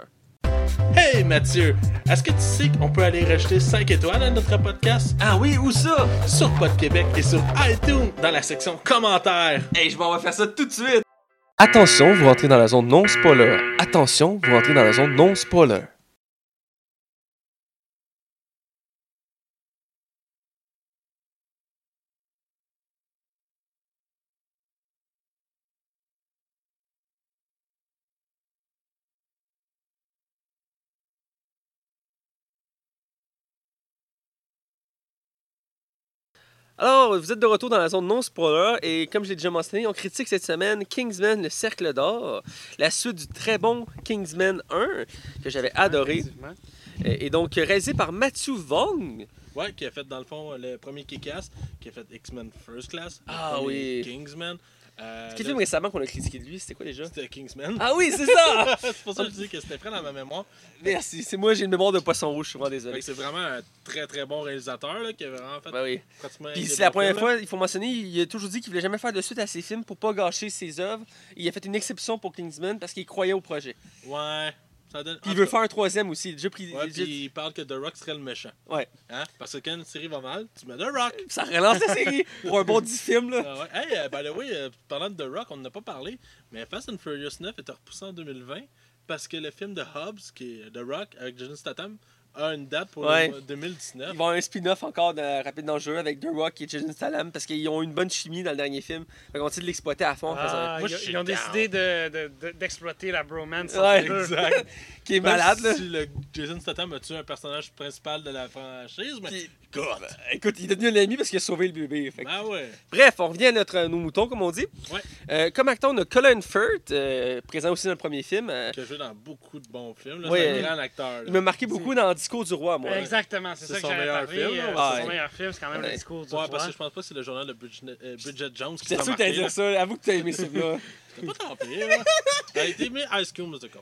Hey Mathieu, est-ce que tu sais qu'on peut aller rajouter 5 étoiles à notre podcast? Ah oui, où ça? sur Pod Québec et sur iTunes dans la section commentaires? Hey, je m'en vais faire ça tout de suite! Attention, vous rentrez dans la zone non-spoiler. Attention, vous rentrez dans la zone non-spoiler. Alors, vous êtes de retour dans la zone non-spoiler et comme je l'ai déjà mentionné, on critique cette semaine Kingsman, le cercle d'or, la suite du très bon Kingsman 1 que j'avais adoré. Et et donc réalisé par Matthew Vaughn. Ouais, qui a fait dans le fond le premier Kick-Ass, qui a fait X-Men First Class, Ah oui. Kingsman. Euh, Quel film récemment qu'on a critiqué de lui, c'était quoi déjà? C'était Kingsman. Ah oui, c'est ça! [LAUGHS] c'est pour ça que je dis que c'était prêt dans ma mémoire. Merci, c'est moi, j'ai une mémoire de poisson rouge, je suis vraiment désolé. C'est vraiment un très très bon réalisateur là, qui a vraiment fait Ben oui. pratiquement. Puis c'est la première là. fois, il faut mentionner, il a toujours dit qu'il voulait jamais faire de suite à ses films pour pas gâcher ses œuvres. Il a fait une exception pour Kingsman parce qu'il croyait au projet. Ouais. Ça donne... Puis il veut faire un troisième aussi. Déjà pris. Ouais, déjà- puis il parle que The Rock serait le méchant. Ouais. Hein? Parce que quand une série va mal, tu mets The Rock. [LAUGHS] Ça relance la série pour un bon 10 films là. Ah ouais. Hey, euh, by the way, euh, parlant de The Rock, on n'en a pas parlé, mais Fast and Furious 9 est repoussé en 2020 parce que le film de Hobbs, qui est The Rock avec Jason Statham, a une date pour Ouais. le mois 2019. Il va y avoir un spin-off encore de Rapide Dangereux avec The Rock et Jason Statham parce qu'ils ont une bonne chimie dans le dernier film. Fait qu'on de l'exploiter à fond. en faisant un- Ah, Moi, ils, ils ont décidé de- de- de- d'exploiter la bromance. Ouais. Exact. [LAUGHS] qui est malade là. Même Si le Jason Statham a tué un personnage principal de la franchise, mais. Puis- God! Écoute, il est devenu un ami parce qu'il a sauvé le bébé. Fait que- Ben ouais. Bref, on revient à notre, nos moutons, comme on dit. Ouais. Euh, comme acteur, on a Colin Firth, euh, présent aussi dans le premier film. Euh, Qui a joué dans beaucoup de bons films. là. Ouais, c'est euh, un grand acteur. là. il m'a marqué beaucoup dans Discours du roi, moi. Exactement, c'est ça que son j'avais meilleur parlé. film, euh, c'est ouais. son meilleur film, c'est quand même Ouais. le discours du Ouais, roi. parce que je pense pas que c'est le journal de Bridget, euh, Bridget Jones qui C'est sûr que t'allais dire ça. Avoue que t'as aimé ce film-là. là. [LAUGHS] Pas hein. Elle a été mis High School Musical.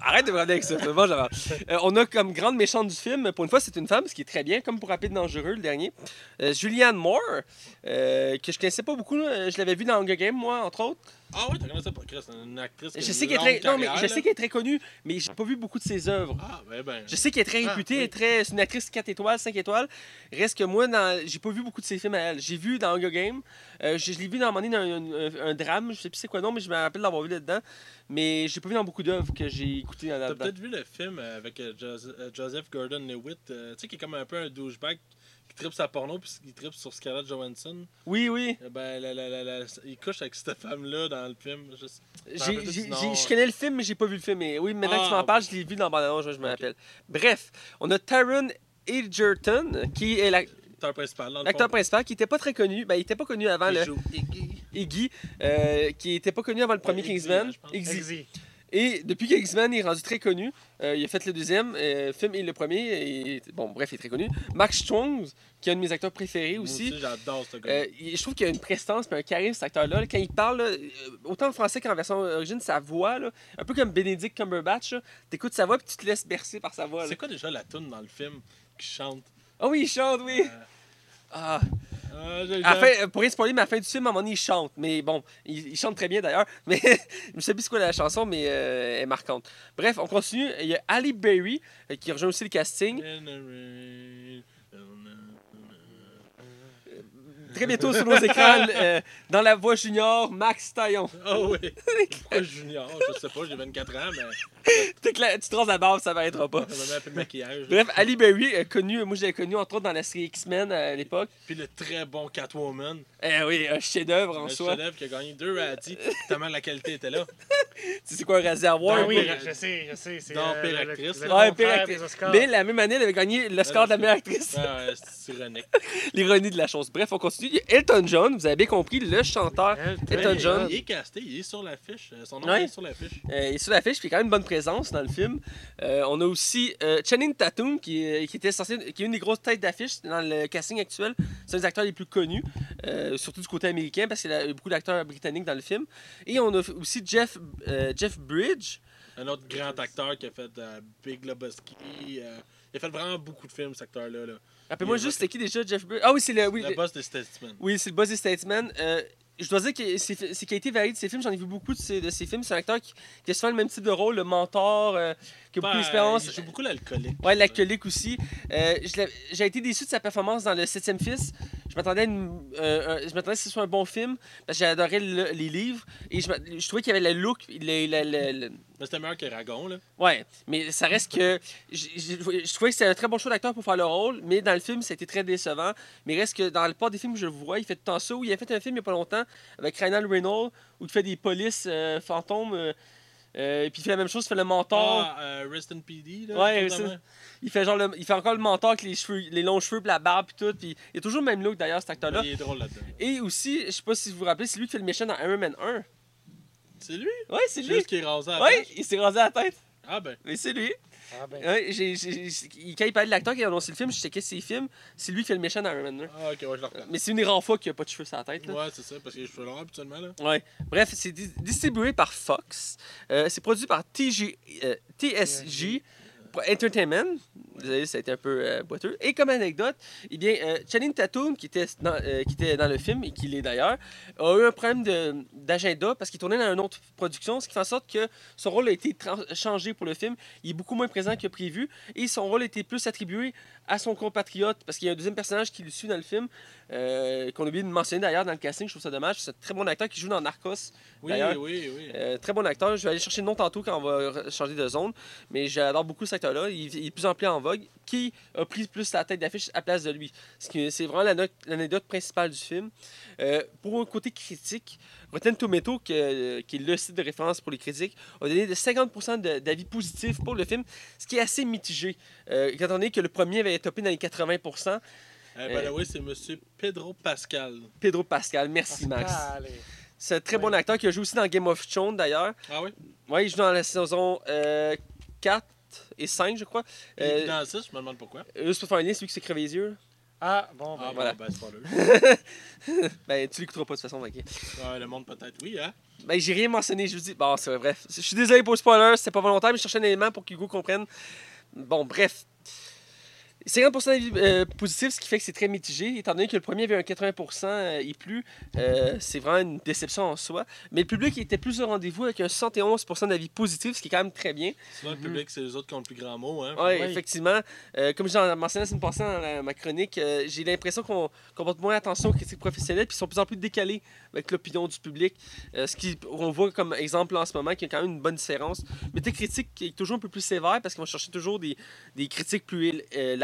Arrête de me avec ça. bon. Euh, on a comme grande méchante du film, pour une fois, c'est une femme, ce qui est très bien, comme pour Rapide Dangereux, le dernier. Euh, Julianne Moore, euh, que je connaissais pas beaucoup. là. Je l'avais vue dans Hunger Games, moi, entre autres. Ah oui, t'as commencé pas Chris, une actrice. qui Je sais qu'elle est très, non, mais je là. sais qu'elle est très connue, mais j'ai pas vu beaucoup de ses œuvres. Ah, ben, ben. Je sais qu'elle est très Ah, réputée, oui. très, c'est une actrice 4 étoiles, 5 étoiles. Reste que moi, dans, j'ai pas vu beaucoup de ses films à elle. J'ai vu dans Hunger Games, euh, je, je l'ai vu dans un moment donné dans un, un- un drame, je sais plus c'est quoi le nom, mais je me rappelle l'avoir vu là-dedans. Mais j'ai pas vu dans beaucoup d'œuvres que j'ai écoutées dans T'as là-dedans. peut-être vu le film avec euh, euh, Joseph Gordon-Levitt, euh, tu sais, qui est comme un peu un douchebag qui tripe sa porno puis qui tripe sur Scarlett Johansson. Oui, oui. Euh, Ben, la- la- la- la- il couche avec cette femme-là dans le film. Je connais le film, mais j'ai pas vu le film. Mais oui, maintenant que tu Ah, m'en parles, je l'ai vu dans Bande je me rappelle. Bref, on a Taron Egerton, qui est la- L'acteur principal, dans le l'acteur fond. principal, qui était pas très connu. Ben, il était pas connu avant Il le joue? Iggy. Iggy, euh, qui était pas connu avant le premier Kingsman. Iggy. Et depuis que X-Men est rendu très connu, euh, il a fait le deuxième euh, film et le premier. Et, bon, bref, il est très connu. Max Strong, qui est un de mes acteurs préférés aussi. j'adore ce gars. Euh, je trouve qu'il a une prestance et un charisme, cet acteur-là. Quand il parle, là, euh, autant en français qu'en version origine, sa voix, là, un peu comme Benedict Cumberbatch, t'écoutes sa voix puis tu te laisses bercer par sa voix. C'est quoi déjà la tune dans le film qui chante Ah oui, il chante, oui. Euh, Ah. j'ai- À fin, euh, pour rien spoiler, mais à la fin du film, à un moment donné, il chante. Mais bon, il, il chante très bien d'ailleurs. [LAUGHS] Mais je ne sais plus c'est quoi la chanson, mais euh, elle est marquante. Bref, on continue. Il y a Ali Berry euh, qui rejoint aussi le casting. In the rain, in Très bientôt sur nos écrans, euh, dans la voix junior, Max Taillon. Oh oui. [LAUGHS] Pourquoi Junior Je sais pas, j'ai 24 ans, mais T'es clair- Tu te rases la barbe, ça m'arrêtera pas. ça m'a mis un peu de maquillage. Bref, Ali Berry, euh, connu, moi je l'ai connu entre autres dans la série X-Men euh, à l'époque. Puis le très bon Catwoman. Eh oui, un chef-d'œuvre en Un soi. chef-d'œuvre qui a gagné deux Razzies, tellement la qualité était là. [LAUGHS] Tu sais c'est quoi un réservoir? Ah Dans oui, je sais, je sais. C'est dans euh, pire le- actrice, le. Ouais, pire actrice. Mais la même année, elle avait gagné l'Oscar de la meilleure actrice. Ouais, ouais, c'est ironique. [LAUGHS] L'ironie de la chose. Bref, on continue. Elton John, vous avez bien compris, le chanteur. Elton John. Il est casté, il est sur l'affiche. Euh, Son nom Ouais. est sur l'affiche. Euh, il est sur l'affiche, puis il a quand même une bonne présence dans le film. Euh, on a aussi euh, Channing Tatum, qui, était censé, qui est une des grosses têtes d'affiche dans le casting actuel. C'est un des acteurs les plus connus, surtout du côté américain, parce qu'il y a beaucoup d'acteurs britanniques dans le film. Et on a aussi Jeff, Jeff Bridge. Un autre grand acteur qui a fait Big Lebowski. Il a fait vraiment beaucoup de films, cet acteur-là. Là. Rappelez-moi juste, c'était qui déjà Jeff Bridge Ah oui, c'est le. Oui, Le le- boss de Statesman. Oui, c'est le boss des Statesman. Euh, je dois dire que ses, ses qualités varient de ses films. J'en ai vu beaucoup de ses, de ses films. C'est un acteur qui, qui a souvent le même type de rôle, le mentor, euh, qui a beaucoup Ben, d'expérience. Il joue beaucoup l'alcoolique. Ouais, l'alcoolique aussi. Euh, J'ai été déçu de sa performance dans Le Septième Fils. Je m'attendais à, une- euh, je m'attendais que ce soit un bon film, parce que j'ai adoré le- les livres. Et je, je trouvais qu'il y avait le look, le- le- le- le, Mais c'était meilleur qu'Aragon. Là. Ouais, mais ça reste que. j- j- Je trouvais que c'était un très bon choix d'acteur pour faire le rôle, mais dans le film, c'était très décevant. Mais reste que dans le part des films que je le vois, il fait tout le temps ça. Ou il a fait un film il n'y a pas longtemps avec Ryan Reynolds où il fait des polices euh, fantômes. euh, euh, puis il fait la même chose, il fait le mentor. Ah, euh, Rest in PD. Là, Ouais. Il fait genre le- il fait encore le mentor avec les cheveux, les longs cheveux, puis la barbe, puis tout. Puis il a toujours le même look d'ailleurs, cet acteur-là. Il est drôle là-dedans. Et aussi, je sais pas si vous vous rappelez, c'est lui qui fait le méchant dans Iron Man 1. C'est lui? Ouais, c'est lui. Juste qui est rasé à la Ouais, tête. il s'est rasé la tête. Ah ben. Mais c'est lui. Ah ben. Ouais, j'ai, j'ai- j'ai- quand il parlait de l'acteur qui a annoncé le film, je checkais ses films. C'est lui qui fait le méchant dans Iron Man 1. Ah ok, ouais, je le reconnais. Mais c'est une des rares fois qu'il a pas de cheveux sur la tête. là. Ouais, c'est ça, parce a les cheveux longs habituellement. Là. Ouais. Bref, c'est di- distribué par Fox. Euh, c'est produit par TG, euh, TSG Entertainment. Désolé, ça a été un peu euh, boiteux. Et comme anecdote, eh bien, euh, Channing Tatum, qui était, dans, euh, qui était dans le film, et qui l'est d'ailleurs, a eu un problème d'agenda parce qu'il tournait dans une autre production, ce qui fait en sorte que son rôle a été changé pour le film. Il est beaucoup moins présent que prévu et son rôle a été plus attribué à son compatriote parce qu'il y a un deuxième personnage qui le suit dans le film, qu'on a oublié de mentionner d'ailleurs dans le casting. Je trouve ça dommage. C'est un très bon acteur qui joue dans Narcos. Oui, oui, oui. Très bon acteur. Je vais aller chercher le nom tantôt quand on va changer de zone. Mais j'adore beaucoup cet acteur-là. Il, il est de plus en plus en vogue. Qui a pris plus la tête d'affiche à place de lui? C'est vraiment la l'anecdote principale du film. Euh, pour un côté critique, Rotten Tomato, que- qui est le site de référence pour les critiques, a donné de 50% de- d'avis positifs pour le film, ce qui est assez mitigé. Euh, étant donné que le premier avait topé dans les 80%. Eh ben, oui, c'est Monsieur Pedro Pascal. Pedro Pascal, merci Max. C'est un très bon Oui. acteur qui a joué aussi dans Game of Thrones d'ailleurs. Ah oui? Oui, il joue dans la saison euh, 4 et 5, je crois. Euh, dans ça, je me demande pourquoi. Juste pour faire un lien, c'est lui qui s'est crevé les yeux. Ah, bon, ben, Ah, voilà. ben, spoiler. [LAUGHS] Ben, tu l'écouteras pas de toute façon, ok. Ouais, le monde peut-être, oui, hein. Ben, j'ai rien mentionné, je vous dis. Bon, c'est vrai, bref. Je suis désolé pour le spoiler, c'était pas volontaire, mais je cherchais un élément pour qu'Hugo comprenne. Bon, bref. 50% d'avis euh, positifs, ce qui fait que c'est très mitigé. Étant donné que le premier avait un 80% et plus, euh, c'est vraiment une déception en soi. Mais le public était plus au rendez-vous avec un 71% d'avis positifs, ce qui est quand même très bien. Souvent, le public, c'est les autres qui ont le plus grand mot, hein. Oui, Oui. effectivement. Euh, comme j'en mentionné la semaine passée dans la- ma chronique, euh, j'ai l'impression qu'on qu'on porte moins attention aux critiques professionnelles, puis ils sont de plus en plus décalés avec l'opinion du public. Euh, ce qui, on voit comme exemple en ce moment qu'il y a quand même une bonne différence. Mais tes critiques qui est toujours un peu plus sévère parce qu'ils vont chercher toujours des, des critiques plus euh,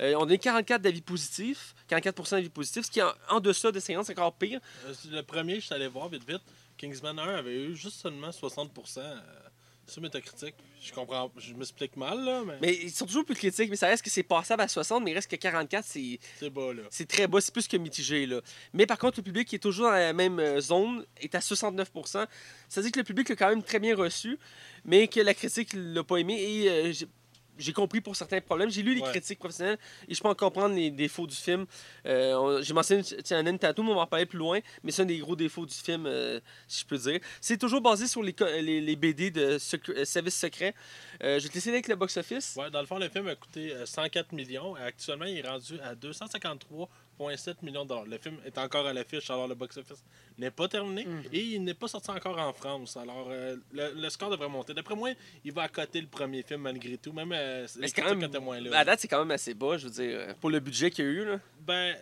Euh, on a 44 d'avis positifs, 44% d'avis positifs, ce qui est en, en deçà de 50, c'est encore pire. Euh, Le premier, je suis allé voir vite vite. Kingsman 1 avait eu juste seulement 60% euh, sur Metacritic. Je comprends, je m'explique mal, là, mais, Mais ils sont toujours plus critiques, mais ça reste que c'est passable à 60, mais il reste que 44, c'est. c'est bas, là. C'est très bas, c'est plus que mitigé. Là. Mais par contre, le public qui est toujours dans la même zone est à 69% Ça veut dire que le public l'a quand même très bien reçu, mais que la critique ne l'a pas aimé. Et euh, j'ai- compris pour certains problèmes. J'ai lu les Ouais. critiques professionnelles et je peux en comprendre les défauts du film. Euh, j'ai mentionné Tianen Tattoo, mais on va en parler plus loin. Mais c'est un des gros défauts du film, euh, si je peux dire. C'est toujours basé sur les, co- les, les BD de Secre- euh, Service Secret. Euh, je vais te laisser avec le box-office. Ouais, dans le fond, le film a coûté euh, 104 millions. Et actuellement, il est rendu à 253,7 millions de dollars. Le film est encore à l'affiche, alors le box-office n'est pas terminé. Mhm. Et il n'est pas sorti encore en France. Alors, euh, le, le score devrait monter. D'après moi, il va accoter le premier film malgré tout. Même euh, les quand même. là. À date, c'est quand même assez bas, je veux dire, euh, pour le budget qu'il y a eu. Là. Ben,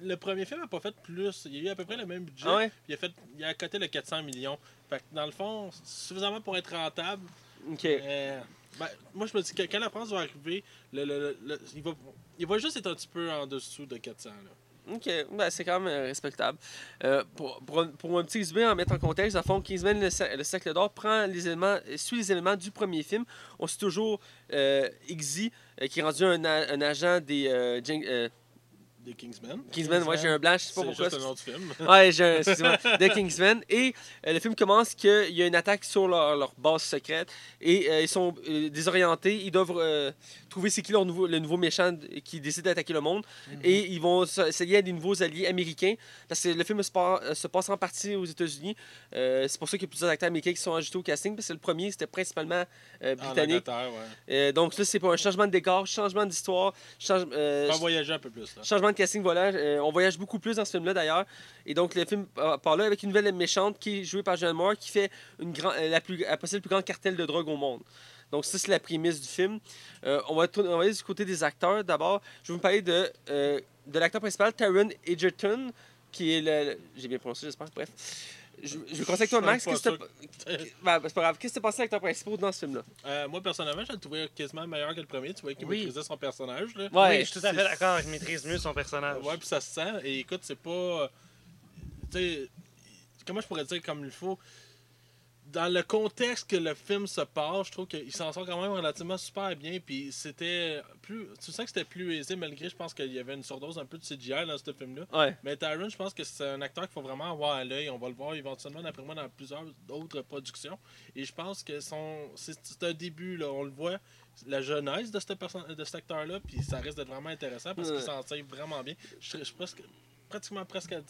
le premier film n'a pas fait plus. Il a eu à peu près le même budget. Ah ouais? Il a, fait, il a accoté le 400 millions. Fait que dans le fond, c'est suffisamment pour être rentable. Ok. Euh, ben, moi, je me dis que quand la France va arriver, le, le- le- il, va, il va juste être un petit peu en dessous de 400. Là. OK, ben, c'est quand même respectable. Euh, pour, pour, pour un petit résumé, en mettre en contexte, à fond, Kingsman, le, le Cercle d'Or, prend les éléments, suit les éléments du premier film. On suit toujours euh, Iggy, euh, qui est rendu un, un agent des euh, Des Kingsmen. Kingsman. Ouais, j'ai un blanc, je sais pas C'est pourquoi. juste un du film. Ouais, j'ai un- excusez-moi, de Kingsman. Et euh, le film commence qu'il y a une attaque sur leur, leur base secrète et euh, ils sont euh, désorientés. Ils doivent euh, trouver c'est qui leur nouveau, le nouveau méchant qui décide d'attaquer le monde. Et ils vont s'allier à des nouveaux alliés américains parce que le film se, par- se passe en partie aux États-Unis. Euh, c'est pour ça qu'il y a plusieurs acteurs américains qui sont ajoutés au casting parce que le premier c'était principalement euh, En britannique. Angleterre, ouais. Euh, donc là, c'est pour un changement de décor, changement d'histoire, change, euh, On va voyager un peu plus. Là. Changement de casting, voilà. Euh, on voyage beaucoup plus dans ce film-là, d'ailleurs. Et donc, le film part là avec une nouvelle méchante qui est jouée par Joanne Moore, qui fait une grand, euh, la, plus, le plus grand cartel de drogue au monde. Donc, ça, c'est la prémisse du film. Euh, on, va on va aller du côté des acteurs. D'abord, je vais vous parler de, euh, de l'acteur principal, Taron Egerton, qui est le- J'ai bien prononcé, j'espère. Bref. Je, je vais commencer avec toi, Max. Qu'est-ce que Ben, c'est pas grave. Qu'est-ce que tu pensé l'acteur principal dans ce film-là? Euh, moi, personnellement, je le trouvais quasiment meilleur que le premier. Tu vois qu'il Oui. maîtrisait son personnage. Là. Ouais, oui, je suis tout à fait d'accord. Il maîtrise mieux son personnage. Ouais, puis ça se sent. Et écoute, c'est pas. Tu sais, comment je pourrais dire comme il faut? Dans le contexte que le film se passe, je trouve qu'il s'en sort quand même relativement super bien. Puis c'était plus. Tu sais que c'était plus aisé, malgré, je pense qu'il y avait une surdose un peu de CGI dans ce film-là. Ouais. Mais Tyron, je pense que c'est un acteur qu'il faut vraiment avoir à l'œil. On va le voir éventuellement, d'après moi, dans plusieurs autres productions. Et je pense que son c'est un début, là. On le voit, la jeunesse de, ce perso- de cet acteur-là, puis ça risque d'être vraiment intéressant parce qu'il s'en tire vraiment bien. Je suis presque, pratiquement presque à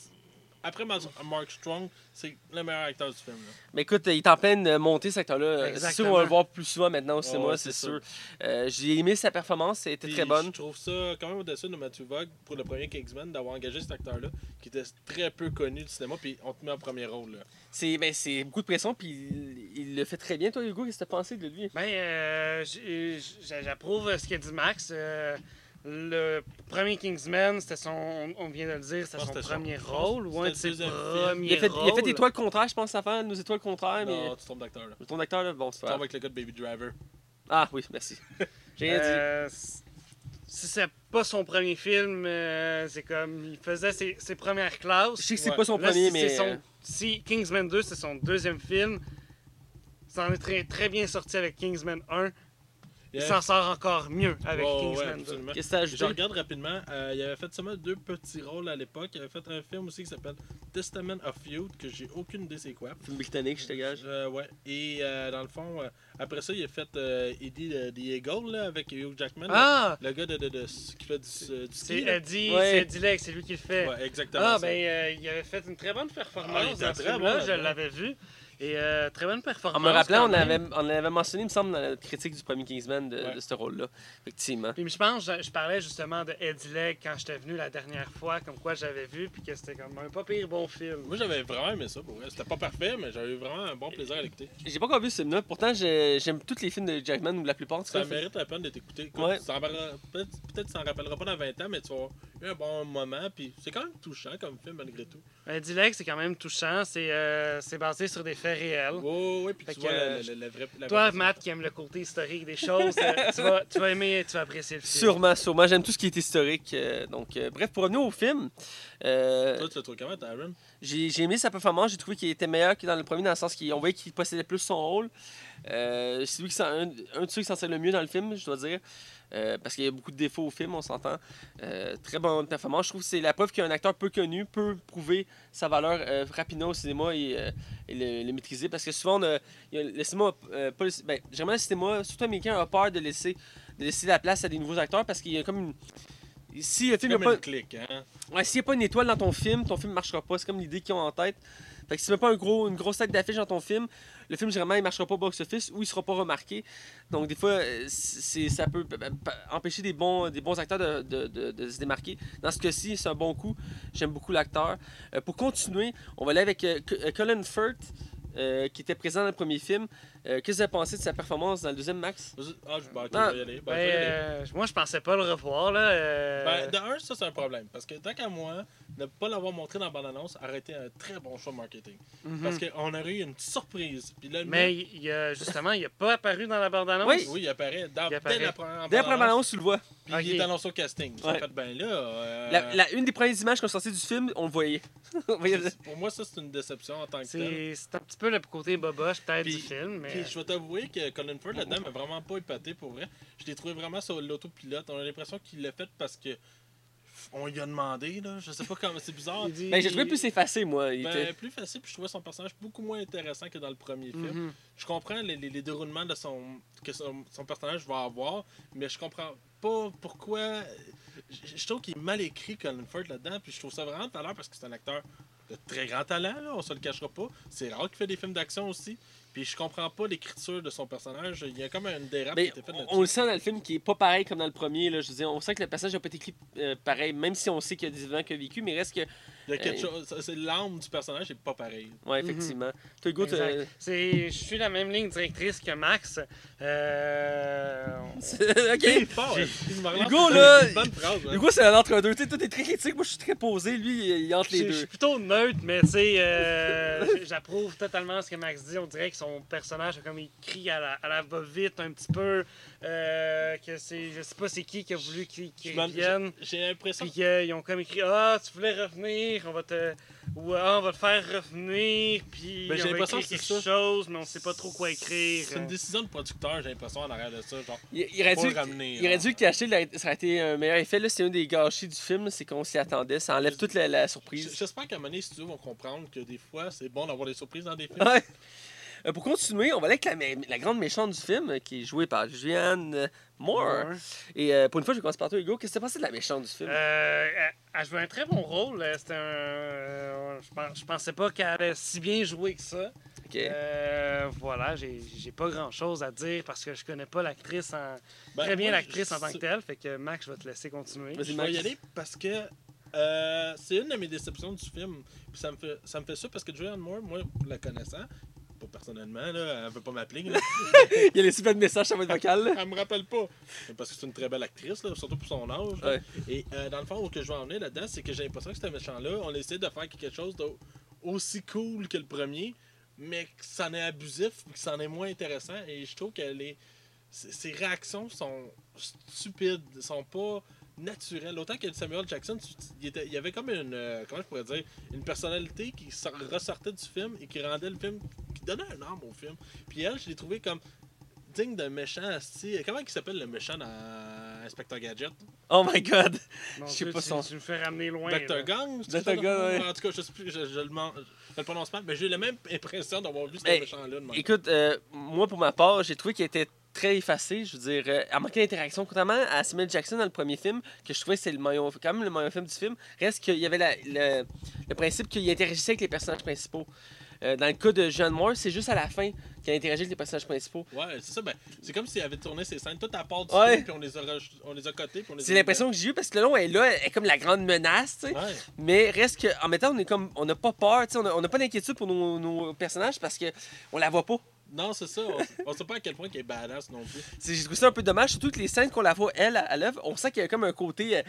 Après Ma- Mark Strong, c'est le meilleur acteur du film. là. Mais écoute, il est en pleine montée, cet acteur-là. C'est sûr Exactement. qu'on va le voir plus souvent maintenant au cinéma, ouais, c'est sûr. Euh, J'ai aimé sa performance, elle était Puis très bonne. Je trouve ça quand même au-dessus de Matthew Vogue pour le premier Kingsman d'avoir engagé cet acteur-là qui était très peu connu du cinéma, puis on te met en premier rôle. C'est ben, c'est beaucoup de pression, puis il, il le fait très bien. Toi, Hugo, qu'est-ce que tu as pensé de lui? Ben, euh, j'approuve ce qu'a dit Max. Euh, le premier Kingsman, c'était son, on vient de le dire, c'était pense son premier je rôle ou un de c'était ses premiers Il a, fait, il a fait rôles? étoile contraire, je pense, à faire, nos étoiles contraires, mais. Non, tu tombes d'acteur. là. Ton acteur, là, bon, c'est Tu pas tombes avec le gars de Baby Driver. Ah oui, merci. [LAUGHS] J'ai rien dit. Euh, si c'est pas son premier film, euh, c'est comme il faisait ses, ses premières Je classes. sais que c'est ouais. pas son Là, premier, si mais. son- euh, si Kingsman 2, c'est son deuxième film, ça en est très, très bien sorti avec Kingsman 1. Il s'en sort encore mieux avec Ouais, ouais, Kingsman 2. absolument. Qu'est-ce que Je ajouté? regarde rapidement, euh, il avait fait seulement deux petits rôles à l'époque. Il avait fait un film aussi qui s'appelle Testament of Youth, que j'ai aucune idée c'est quoi. Film britannique, je te gage. Euh, ouais. Et euh, dans le fond, euh, après ça, il a fait euh, Eddie the, the Eagle là, avec Hugh Jackman. Ah! Le gars de, de, de- qui fait du, du C'est. Eddie, Ouais. c'est c'est lui qui le fait. Ouais, exactement. Ah, ça. ben, euh, il avait fait une très bonne Ah, il performance était dans ce très bon je l'avais vu. Et euh, très bonne performance. En me rappelant, on avait, on avait mentionné, il me semble, dans notre critique du premier Kingsman de, Ouais. de ce rôle-là. Effectivement. Puis je pense, je, je parlais justement de Eddie Legg quand j'étais venu la dernière fois, comme quoi j'avais vu, puis que c'était comme un pas pire bon film. Moi, j'avais vraiment aimé ça. Pour vrai. C'était pas parfait, mais j'avais eu vraiment un bon plaisir à l'écouter. J'ai pas encore vu ce film-là. Pourtant, j'ai- j'aime tous les films de Jackman, ou la plupart. Ça mérite la peine d'être écouté. Écoute, Ouais. Peut-être peut-être que tu t'en rappelleras pas dans 20 ans, mais tu vas eu un bon moment. Puis c'est quand même touchant comme film, malgré tout. Eddie Legg, c'est quand même touchant, c'est euh, c'est basé sur des faits puis tu que, vois euh, la, Toi, Matt, qui aime le côté historique des choses, euh, tu, vas, tu vas aimer, tu vas apprécier le film. Sûrement, sûrement. J'aime tout ce qui est historique. euh, donc, euh, bref, pour revenir au film, euh, Toi, tu le trouves comment, Tyron j'ai j'ai aimé sa performance. J'ai trouvé qu'il était meilleur que dans le premier, dans le sens qu'on voyait qu'il possédait plus son rôle. Euh, c'est lui qui s'en- un, un de ceux qui s'en sert le mieux dans le film, je dois dire. Euh, parce qu'il y a beaucoup de défauts au film, on s'entend. Euh, très bonne performance. Je trouve que c'est la preuve qu'un acteur peu connu peut prouver sa valeur euh, rapidement au cinéma et, et le, le maîtriser. Parce que souvent, a- le cinéma, pas le, ben, généralement, le cinéma, surtout américain, a peur de laisser, de laisser la place à des nouveaux acteurs parce qu'il y a comme une. Si le film n'a pas, hein. Ouais, s'il n'y a pas une étoile dans ton film, ton film ne marchera pas. C'est comme l'idée qu'ils ont en tête. Fait que si tu mets pas un gros, une grosse tête d'affiche dans ton film, le film, généralement, il marchera pas au box-office ou il sera pas remarqué. Donc, des fois, euh, ça peut empêcher des bons, acteurs de, se démarquer. Dans ce cas-ci, c'est un bon coup. J'aime beaucoup l'acteur. Euh, pour continuer, on va aller avec euh, Colin Firth, qui était présent dans le premier film. Euh, Qu'est-ce que vous avez pensé de sa performance dans le deuxième, Max? Ah, je, ben, Ah, je vais y aller. Ben, Ben, je vais y aller. euh, moi, je pensais pas le revoir. Là, euh, Ben, de un, ça, c'est un problème. Parce que tant qu'à moi, ne pas l'avoir montré dans la bande-annonce aurait été un très bon choix marketing. mhm. Parce qu'on aurait eu une petite surprise. Puis là, le Mais mec, il y a, justement, il n'a pas apparu dans la bande-annonce? Oui. oui, il apparaît, dans, Il apparaît. dès la première Dès la première bande-annonce, annonce, tu le vois. Puis il est annoncé au casting. Ça Ouais. fait ben là. euh, La, la- une des premières images qu'on sortait du film, on le voyait. [LAUGHS] On voyait le- Pour moi, ça, c'est une déception en tant que tel. C'est c'est un petit peu le côté boboche peut-être du film. Mais... Puis je vais t'avouer que Colin Firth là-dedans m'a vraiment pas épaté pour vrai. Je l'ai trouvé vraiment sur l'autopilote. On a l'impression qu'il l'a fait parce que on lui a demandé là. Je sais pas comment c'est bizarre. Dit- Ben, j'ai trouvé plus effacé, moi. Il Ben, était- plus facile, puis je trouvais son personnage beaucoup moins intéressant que dans le premier film. Mhm. Je comprends les, les- les déroulements de son, que son, son personnage va avoir, mais je comprends pas pourquoi. Je, je trouve qu'il est mal écrit, Colin Firth, là-dedans, puis je trouve ça vraiment talent parce que c'est un acteur de très grand talent, là, on se le cachera pas. C'est rare qu'il fait des films d'action aussi. Puis je comprends pas l'écriture de son personnage. Il y a comme une dérape qui a été faite on, là-dessus. on le sent dans le film qui est pas pareil comme dans le premier. Là, je veux dire, on sent que le passage n'a pas été écrit euh, pareil, même si on sait qu'il y a des événements qu'il a vécu, mais reste que. Il y a quelque Hey. chose. c'est- L'âme du personnage est pas pareil. Ouais, effectivement. Toi, Hugo, Exact. t'as- C'est- Je suis la même ligne directrice que Max. Euh, [LAUGHS] ok. Il est fort, hein. Hugo, une là, bonne phrase. hein. Hugo, c'est un entre-deux. Tu sais, toi, t'es très critique. Moi, je suis très posé. Lui, il est entre les Je je deux. suis plutôt neutre, mais tu sais, euh, [LAUGHS] j'approuve totalement ce que Max dit. On dirait que son personnage, comme il crie à la, à la va-vite un petit peu, euh, que c'est, je sais pas c'est qui qui a voulu qu'il qu'il Je m'en- revienne. J'ai l'impression Puis qu'ils ont comme écrit Ah, tu voulais revenir, on va te. Ou Ah, on va te faire revenir, puis Ben, j'ai on va écrire que quelque ça. chose, mais on sait pas trop quoi écrire. C'est une décision de producteur, j'ai l'impression, en arrière de ça. Genre, Il, il aurait dû, ramener. il aurait là. dû le cacher. là, Ça aurait été un meilleur effet. Là, c'est un des gâchis du film. C'est qu'on s'y attendait. Ça enlève toute la, surprise. J'espère qu'à un moment donné, les studios vont comprendre que des fois, c'est bon d'avoir des surprises dans des [LAUGHS] films. Ouais. Euh, pour continuer, on va aller avec la, grande méchante du film, euh, qui est jouée par Julianne euh, Moore. Et euh, pour une fois, je vais commencer par toi, Hugo. Qu'est-ce qui s'est passé de la méchante du film? Euh, elle, elle jouait un très bon rôle. C'était un. euh, je, pensais pas qu'elle allait si bien jouer que ça. Ok. Euh, voilà, j'ai pas grand chose à dire parce que je connais pas l'actrice en. Ben, très bien l'actrice en tant que telle. Fait que Max, je vais te laisser continuer. Vas-y, Je vais y aller parce que euh, c'est une de mes déceptions du film. Puis ça me fait, ça me fait ça parce que Julianne Moore, moi, la connaissant, pas personnellement, là, elle veut pas m'appeler. là. [LAUGHS] Il y a plein de messages sur votre vocal. là. elle me rappelle pas. Parce que c'est une très belle actrice, là, surtout pour son âge. Ouais. Et euh, dans le fond, où que je veux en venir là-dedans, c'est que j'ai l'impression que ce méchant-là, on essaie de faire quelque chose d'aussi cool que le premier, mais que c'en est abusif, que c'en est moins intéressant. Et je trouve que les, ses réactions sont stupides, sont pas naturelles. Autant que Samuel Jackson, il, était- il y avait comme une, euh, comment je pourrais dire, une personnalité qui sor- ressortait du film et qui rendait le film, donnait un âme au film. Puis elle, je l'ai trouvé comme digne d'un méchant. asti. Comment il s'appelle le méchant dans Inspector Gadget? Oh my god! Je sais pas tu, son- tu me fais ramener loin. Dr. Gang Dr. Gang. En tout cas, je sais plus, je, je le, je le prononce mal, mais j'ai la même impression d'avoir vu ce Hey, méchant-là. Écoute, euh, moi pour ma part, j'ai trouvé qu'il était très effacé. Je veux dire, euh, à manquer d'interaction, contrairement à Samuel Jackson dans le premier film, que je trouvais que c'est le maillon, quand même le meilleur film du film, reste qu'il y avait la- le, le principe qu'il interagissait avec les personnages principaux. Euh, dans le cas de John Moore, c'est juste à la fin qu'il interagit avec les personnages principaux. Ouais, c'est ça. Ben, c'est comme s'il avait tourné ses scènes tout à part du Ouais. film, puis on les a, on les a cotés. puis on les C'est a l'impression que j'ai eue parce que le long elle est là, elle est comme la grande menace, tu sais. mis- Ouais. Mais reste que, en même temps, on est comme, on n'a pas peur, tu sais, on a- n'a pas d'inquiétude pour nos, nos personnages parce que on la voit pas. Non, c'est ça. On, on sait pas à quel point il est badass non plus. C'est- J'ai trouvé ça un peu dommage, surtout que les scènes qu'on la voit, elle, à, l'œuvre, on sent qu'il y a comme un côté, euh,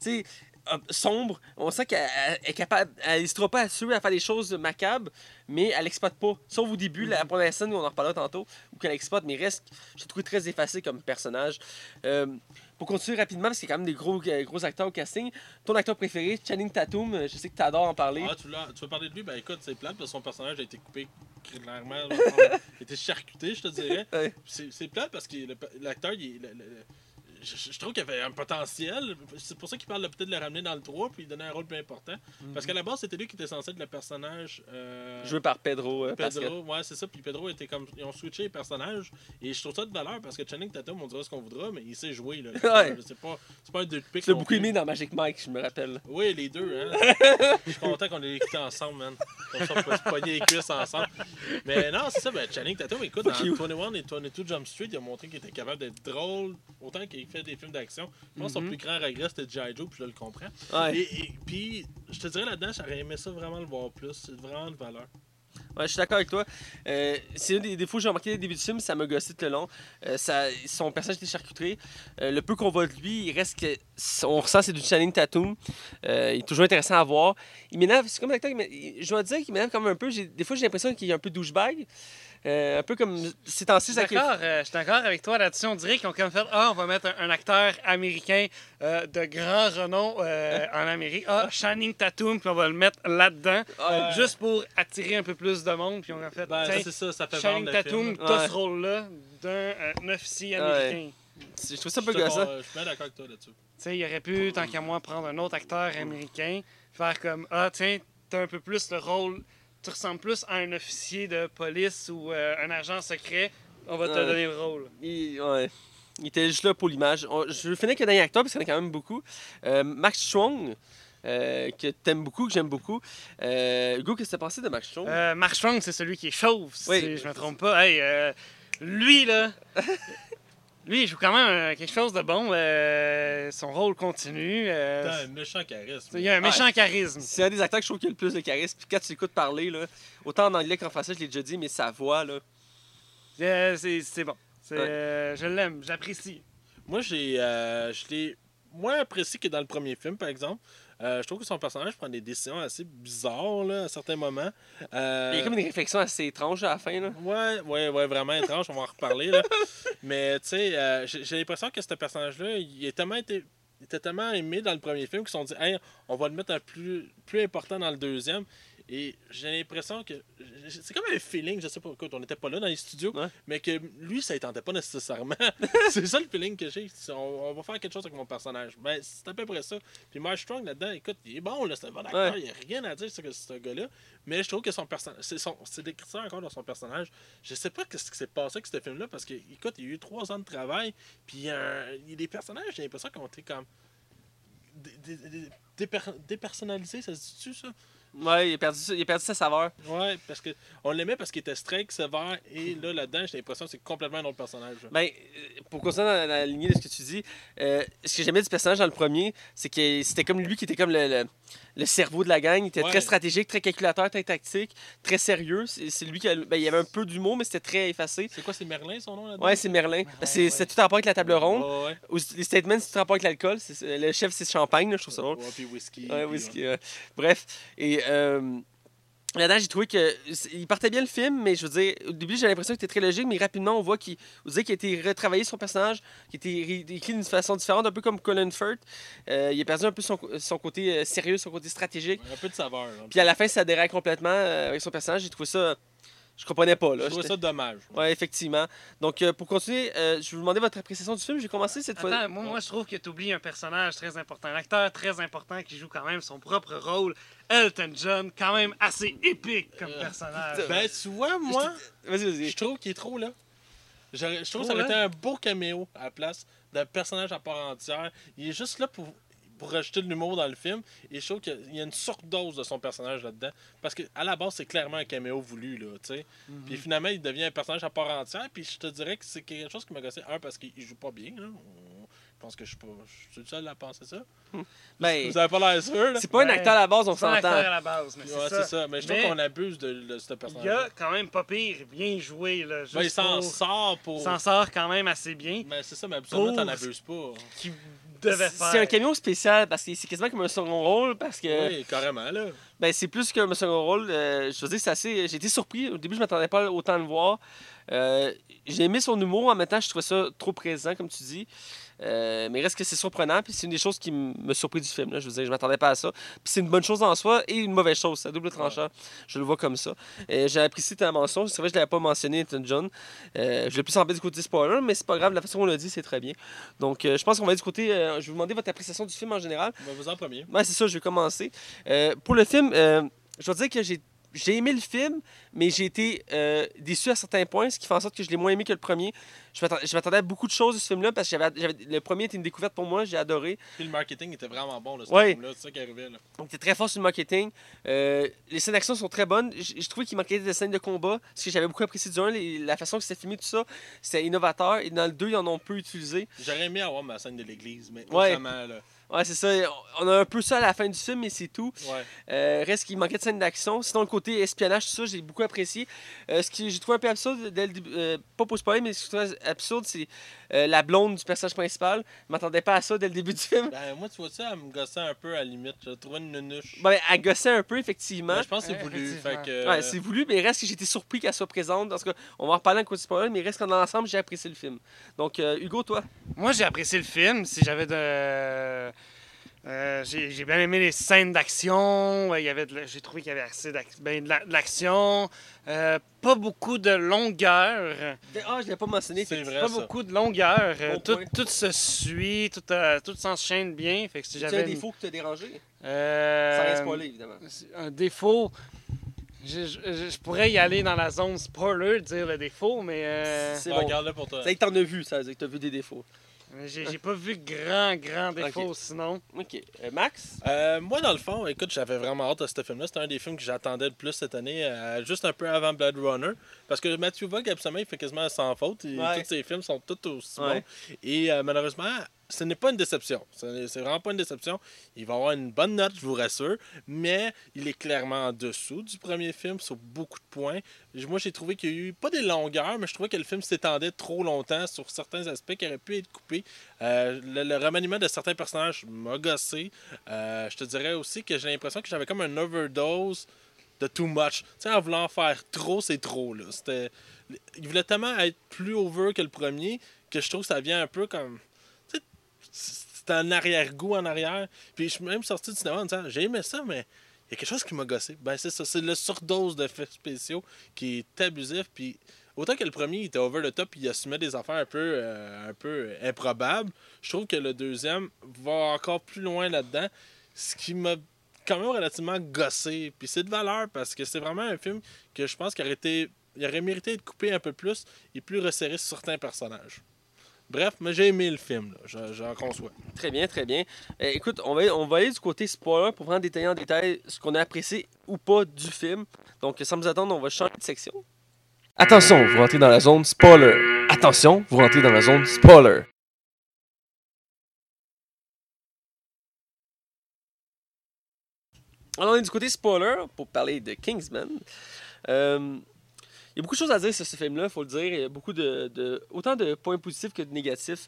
tu sais, sombre. On sent qu'elle elle est capable, elle n'hésitera pas à à faire des choses macabres, mais elle exploite pas. Sauf au début, la première scène où on en reparlera tantôt, où qu'elle exploite, mais reste, je l'ai trouvé très effacé comme personnage. Euh, pour continuer rapidement, parce qu'il y a quand même des gros, euh, gros acteurs au casting, ton acteur préféré, Channing Tatum, euh, je sais que tu adores en parler. Ah, tu, tu veux parler de lui? Ben écoute, c'est plate parce que son personnage a été coupé clairement. [LAUGHS] Il a été charcuté, je te dirais. Ouais. C'est plate parce que l'acteur, il est- le- le- le- je, je trouve qu'il avait un potentiel. C'est pour ça qu'il parle de peut-être de le ramener dans le 3 puis lui donner un rôle plus important. Parce qu'à la base, c'était lui qui était censé être le personnage. euh, Joué par Pedro euh. Pedro, ouais, c'est ça. Puis Pedro était comme. Ils ont switché les personnages. Et je trouve ça de valeur parce que Channing Tatum, on dira ce qu'on voudra, mais il sait jouer. Là, [LAUGHS] Ouais. C'est pas, pas un deux de pique. Tu l'as beaucoup aimé dans Magic Mike, je me rappelle. Oui, les deux, hein. [LAUGHS] je suis content qu'on ait écouté ensemble, man. Comme ça, on peut se pogner les cuisses ensemble. Mais non, c'est ça, ben, Channing Tatum, écoute, dans you. 21 et 22 Jump Street, il a montré qu'il était capable d'être drôle, autant qu'il fait des films d'action. Je pense que son Mhm. plus grand regret, c'était G.I. Joe, puis je le comprends. Ouais. Et, et- puis, je te dirais là-dedans, j'aurais aimé ça vraiment le voir plus. C'est vraiment de valeur. Ouais, je suis d'accord avec toi. Euh, c'est un des défauts que j'ai remarqué au début du film, ça m'a gossé tout le long. Euh, ça, son personnage était charcuterie. Euh, le peu qu'on voit de lui, il reste que. On ressent c'est du Channing Tatum. Il est toujours intéressant à voir. Il m'énerve, c'est comme l'acteur, je dois dire qu'il m'énerve quand même un peu. Des fois, j'ai l'impression qu'il est un peu douchebag. Euh, un peu comme ces temps-ci, ça d'accord, euh, je suis d'accord avec toi là-dessus. On dirait qu'ils ont comme fait Ah, on va mettre un, un acteur américain euh, de grand renom euh, en Amérique. Ah, Channing Tatum, puis on va le mettre là-dedans. Ouais. Juste pour attirer un peu plus de monde. Puis on a fait Ben, Tiens, c'est ça, fait le Tatum, t'as Ouais. ce rôle-là d'un euh, officier Ouais. américain. Je trouve ça un peu gossant. Je suis bien d'accord avec toi là-dessus. Tu sais, il aurait pu, tant qu'à moi, prendre un autre acteur américain, faire comme Ah, tiens, t'as un peu plus le rôle, tu ressembles plus à un officier de police ou euh, un agent secret, on va te Ouais. donner le rôle. Il, ouais. Il était juste là pour l'image. Je finir avec un dernier acteur parce qu'il y en a quand même beaucoup. Euh, Max euh, que t'aimes beaucoup, que j'aime beaucoup. Euh, Hugo, qu'est-ce que t'as pensé de Max Strong? Euh, Mark Strong, c'est celui qui est chauve, si Oui. je me trompe pas. Hey, euh, lui, là, [LAUGHS] lui, il joue quand même euh, quelque chose de bon. euh, son rôle continue. euh, T'as un méchant charisme. il y a un méchant charisme. C'est un des acteurs que je trouve qui a le plus de charisme. Puis quand tu l'écoutes parler, là, autant en anglais qu'en français, je l'ai déjà dit, mais sa voix, là. Euh, c'est bon. Ouais. euh, je l'aime, j'apprécie. Moi, j'ai, euh, je l'ai moins apprécié que dans le premier film, par exemple. Euh, je trouve que son personnage prend des décisions assez bizarres là, à certains moments. Euh, Il y a comme une réflexion assez étrange à la fin, là. Ouais, ouais, ouais, vraiment étrange, on va en reparler. Là. [LAUGHS] Mais tu sais, euh, j'ai l'impression que ce personnage-là, il, est tellement été, il était tellement aimé dans le premier film qu'ils se sont dit, hey, on va le mettre un plus, plus important dans le deuxième. Et j'ai l'impression que. C'est comme un feeling, je sais pas, écoute, on n'était pas là dans les studios, Ouais. mais que lui, ça ne tentait pas nécessairement. c'est ça le feeling que j'ai. On, on va faire quelque chose avec mon personnage. Ben, c'est à peu près ça. Puis Mark Strong là-dedans, écoute, il est bon, là, c'est un bon acteur, Ouais. il n'y a rien à dire sur ce, gars-là. Mais je trouve que son personnage. C'est son- c'est décrit ça encore dans son personnage. Je sais pas ce qui s'est passé avec ce film-là parce que, écoute, il y a eu trois ans de travail, puis il y a, un- il y a des personnages, j'ai l'impression qu'ils ont été comme. dé- dé- dé- déper- dépersonnalisés, ça se dit-tu ça? Ouais, il a perdu, il a perdu sa saveur. Ouais, parce que on l'aimait parce qu'il était straight, sévère, et là, là-dedans, j'ai l'impression que c'est complètement un autre personnage. Ben, euh, pour continuer dans la, dans la lignée de ce que tu dis, euh, ce que j'aimais du personnage dans le premier, c'est que c'était comme lui qui était comme le, le, le cerveau de la gang. Il était Ouais. très stratégique, très calculateur, très tactique, très sérieux. C'est c'est lui qui a, ben, il y avait un peu d'humour, mais c'était très effacé. C'est quoi, c'est Merlin son nom là-dedans? Ouais, c'est Merlin. C'est ouais. c'est tout en rapport avec la table ronde. Ouais, ouais. Ou Les statements, c'est tout en rapport avec l'alcool. C'est- c'est- Le chef, c'est champagne, là, je trouve ça drôle. Ouais, puis whisky. Ouais, puis, whisky, ouais. Bref. Et euh, là-dedans, j'ai trouvé que c'est- il partait bien le film, mais je veux dire, au début, j'ai l'impression que c'était très logique, mais rapidement, on voit qu'il qu'il a été retravaillé son personnage, qu'il a été écrit d'une façon différente, un peu comme Colin Firth. Euh, il a perdu un peu son, son côté euh, sérieux, son côté stratégique. ouais, un peu de saveur. là. Puis à la fin, ça déraille complètement euh, avec son personnage. J'ai trouvé ça. je comprenais pas. Je Là. trouvais J'étais- ça dommage. Ouais, effectivement. Donc, euh, pour continuer, euh, je vais vous demander votre appréciation du film. J'ai commencé cette fois. Moi, moi je trouve que tu oublies un personnage très important, un acteur très important qui joue quand même son propre rôle, Elton John, quand même assez épique comme Euh, personnage. Ben, tu vois, moi, Vas-y, vas-y. je trouve qu'il est trop là. Je trouve que ça aurait été un beau caméo à la place d'un personnage à part entière. Il est juste là pour, pour rajouter de l'humour dans le film. Et je trouve qu'il y a une surdose de son personnage là-dedans. Parce qu'à la base, c'est clairement un caméo voulu, là, tu sais. Mhm. Puis finalement, il devient un personnage à part entière. Puis je te dirais que c'est quelque chose qui m'a gossé. Un, parce qu'il joue pas bien. là. Je pense que je suis pas. Je suis le seul à penser ça. Ben, Vous avez pas l'air sûr, là? c'est pas un Ouais. acteur à la base, on C'est un acteur s'entend. à la base, mais Ouais, c'est c'est ça. ça. Mais je trouve Mais- qu'on abuse de, de ce Il personnage. y a quand même pas pire, bien joué. Là, juste Ben, il s'en pour- sort pour. il s'en sort quand même assez bien. Mais c'est ça, mais absolument, t'en abuses pas. Qu'il devait faire. C'est un caméo spécial parce que c'est quasiment comme un second rôle parce que Oui, carrément, là. ben, c'est plus qu'un second rôle. Euh, je veux dire, c'est assez. J'ai été surpris. Au début, je m'attendais pas autant à le voir. Euh, j'ai aimé son humour. En même temps, je trouvais ça trop présent, comme tu dis. Euh, mais reste que c'est surprenant. Puis c'est une des choses qui me surpris du film. Là. Je veux dire, je m'attendais pas à ça. Puis c'est une bonne chose en soi et une mauvaise chose. C'est double tranchant. Je le vois comme ça. Euh, j'ai apprécié ta mention. C'est vrai que je l'avais pas mentionné, Elton John. Euh, je l'ai plus en du côté spoiler, mais c'est pas grave. La façon dont on l'a dit, c'est très bien. Donc, je pense qu'on va être du côté. je vais vous demander votre appréciation du film en général. On va vous en premier. Ouais, c'est ça, je vais commencer. Pour le film, je dois dire que j'ai. J'ai aimé le film, mais j'ai été euh, déçu à certains points, ce qui fait en sorte que je l'ai moins aimé que le premier. Je m'attendais- à beaucoup de choses de ce film-là parce que j'avais, le premier était une découverte pour moi, j'ai adoré. Puis le marketing était vraiment bon, là, ce Ouais. film-là. C'est ça qui arrivait, là. Il était très fort sur le marketing. Euh, les scènes d'action sont très bonnes. Je trouvais qu'il manquait des scènes de combat, ce que j'avais beaucoup apprécié du 1. les- La façon que c'était filmé, tout ça, c'était innovateur. Et dans le 2, ils en ont peu utilisé. J'aurais aimé avoir ma scène de l'église, mais Ouais. là. Ouais, c'est ça. On a un peu ça à la fin du film, mais c'est tout. Ouais. Euh, reste qu'il manquait de scènes d'action. Sinon, le côté espionnage, tout ça, j'ai beaucoup apprécié. Euh, ce que j'ai trouvé un peu absurde, dès le euh, pas pour spoiler, mais ce que j'ai trouvé absurde, c'est euh, la blonde du personnage principal. Je m'attendais pas à ça dès le début du film. Ben, moi, tu vois ça, elle me gossait un peu à la limite. Je trouvais une nunuche. Ben, elle gossait un peu, effectivement. Ben, je pense que c'est Ouais, voulu. effectivement. Fait que. Ouais, c'est voulu, mais reste que j'ai été surpris qu'elle soit présente. Parce que on va en reparler en côté spoiler, mais reste qu'en ensemble, j'ai apprécié le film. Donc, euh, Hugo, toi? Moi, j'ai apprécié le film. Si j'avais de. Euh, j'ai bien aimé les scènes d'action. Euh, il y avait de la- J'ai trouvé qu'il y avait assez d'ac- ben, de l'action. Euh, pas beaucoup de longueur. Ah, je l'ai pas mentionné. C'est vrai. Pas ça. beaucoup de longueur. Bon tout, tout se suit, tout, euh, tout s'enchaîne bien. Fait que si C'est un j'avais. défaut qui t'a dérangé? Euh, Sans rien spoiler, évidemment. Un défaut. Je, je- je pourrais y aller dans la zone spoiler, dire le défaut, mais euh, C'est Bon. Regarde-le pour toi. Ça y est, t'en as vu, ça veut dire que t'as vu des défauts. J'ai j'ai pas vu grand, grand défaut sinon. Ok. Euh, Max? Euh, moi, dans le fond, écoute, j'avais vraiment hâte à ce film-là. C'était un des films que j'attendais le plus cette année, euh, juste un peu avant Blood Runner. Parce que Matthew Vaughn, absolument, il fait quasiment sans faute. Et Ouais. Tous ses films sont tous aussi Ouais. bons. Et euh, malheureusement, ce n'est pas une déception. C'est vraiment pas une déception. Il va avoir une bonne note, je vous rassure. Mais il est clairement en dessous du premier film sur beaucoup de points. Moi, j'ai trouvé qu'il y a eu pas des longueurs, mais je trouvais que le film s'étendait trop longtemps sur certains aspects qui auraient pu être coupés. Euh, le, remaniement de certains personnages m'a gossé. Euh, je te dirais aussi que j'ai l'impression que j'avais comme un overdose de too much. Tu sais, en voulant faire trop, c'est trop. Là. Il voulait tellement être plus over que le premier que je trouve que ça vient un peu comme. C'est un arrière-goût en arrière. Puis je suis même sorti du cinéma en disant j'ai aimé ça, mais il y a quelque chose qui m'a gossé. Ben, c'est ça. C'est le surdose d'effets spéciaux qui est abusif. Puis autant que le premier il était over the top, il assumait des affaires un peu, euh, un improbables, je trouve que le deuxième va encore plus loin là-dedans. Ce qui m'a quand même relativement gossé. Puis c'est de valeur parce que c'est vraiment un film que je pense qu'il aurait, mérité d'être coupé un peu plus et plus resserré sur certains personnages. Bref, mais j'ai aimé le film, j'en conçois. Très bien, très bien. Euh, écoute, on va, on va aller du côté spoiler pour vraiment détailler en détail ce qu'on a apprécié ou pas du film. Donc, sans vous attendre, on va changer de section. Attention, vous rentrez dans la zone spoiler. Attention, vous rentrez dans la zone spoiler. Alors, on est du côté spoiler pour parler de Kingsman. Euh, il y a beaucoup de choses à dire sur ce film-là, il faut le dire. Il y a beaucoup de, de- autant de points positifs que de négatifs.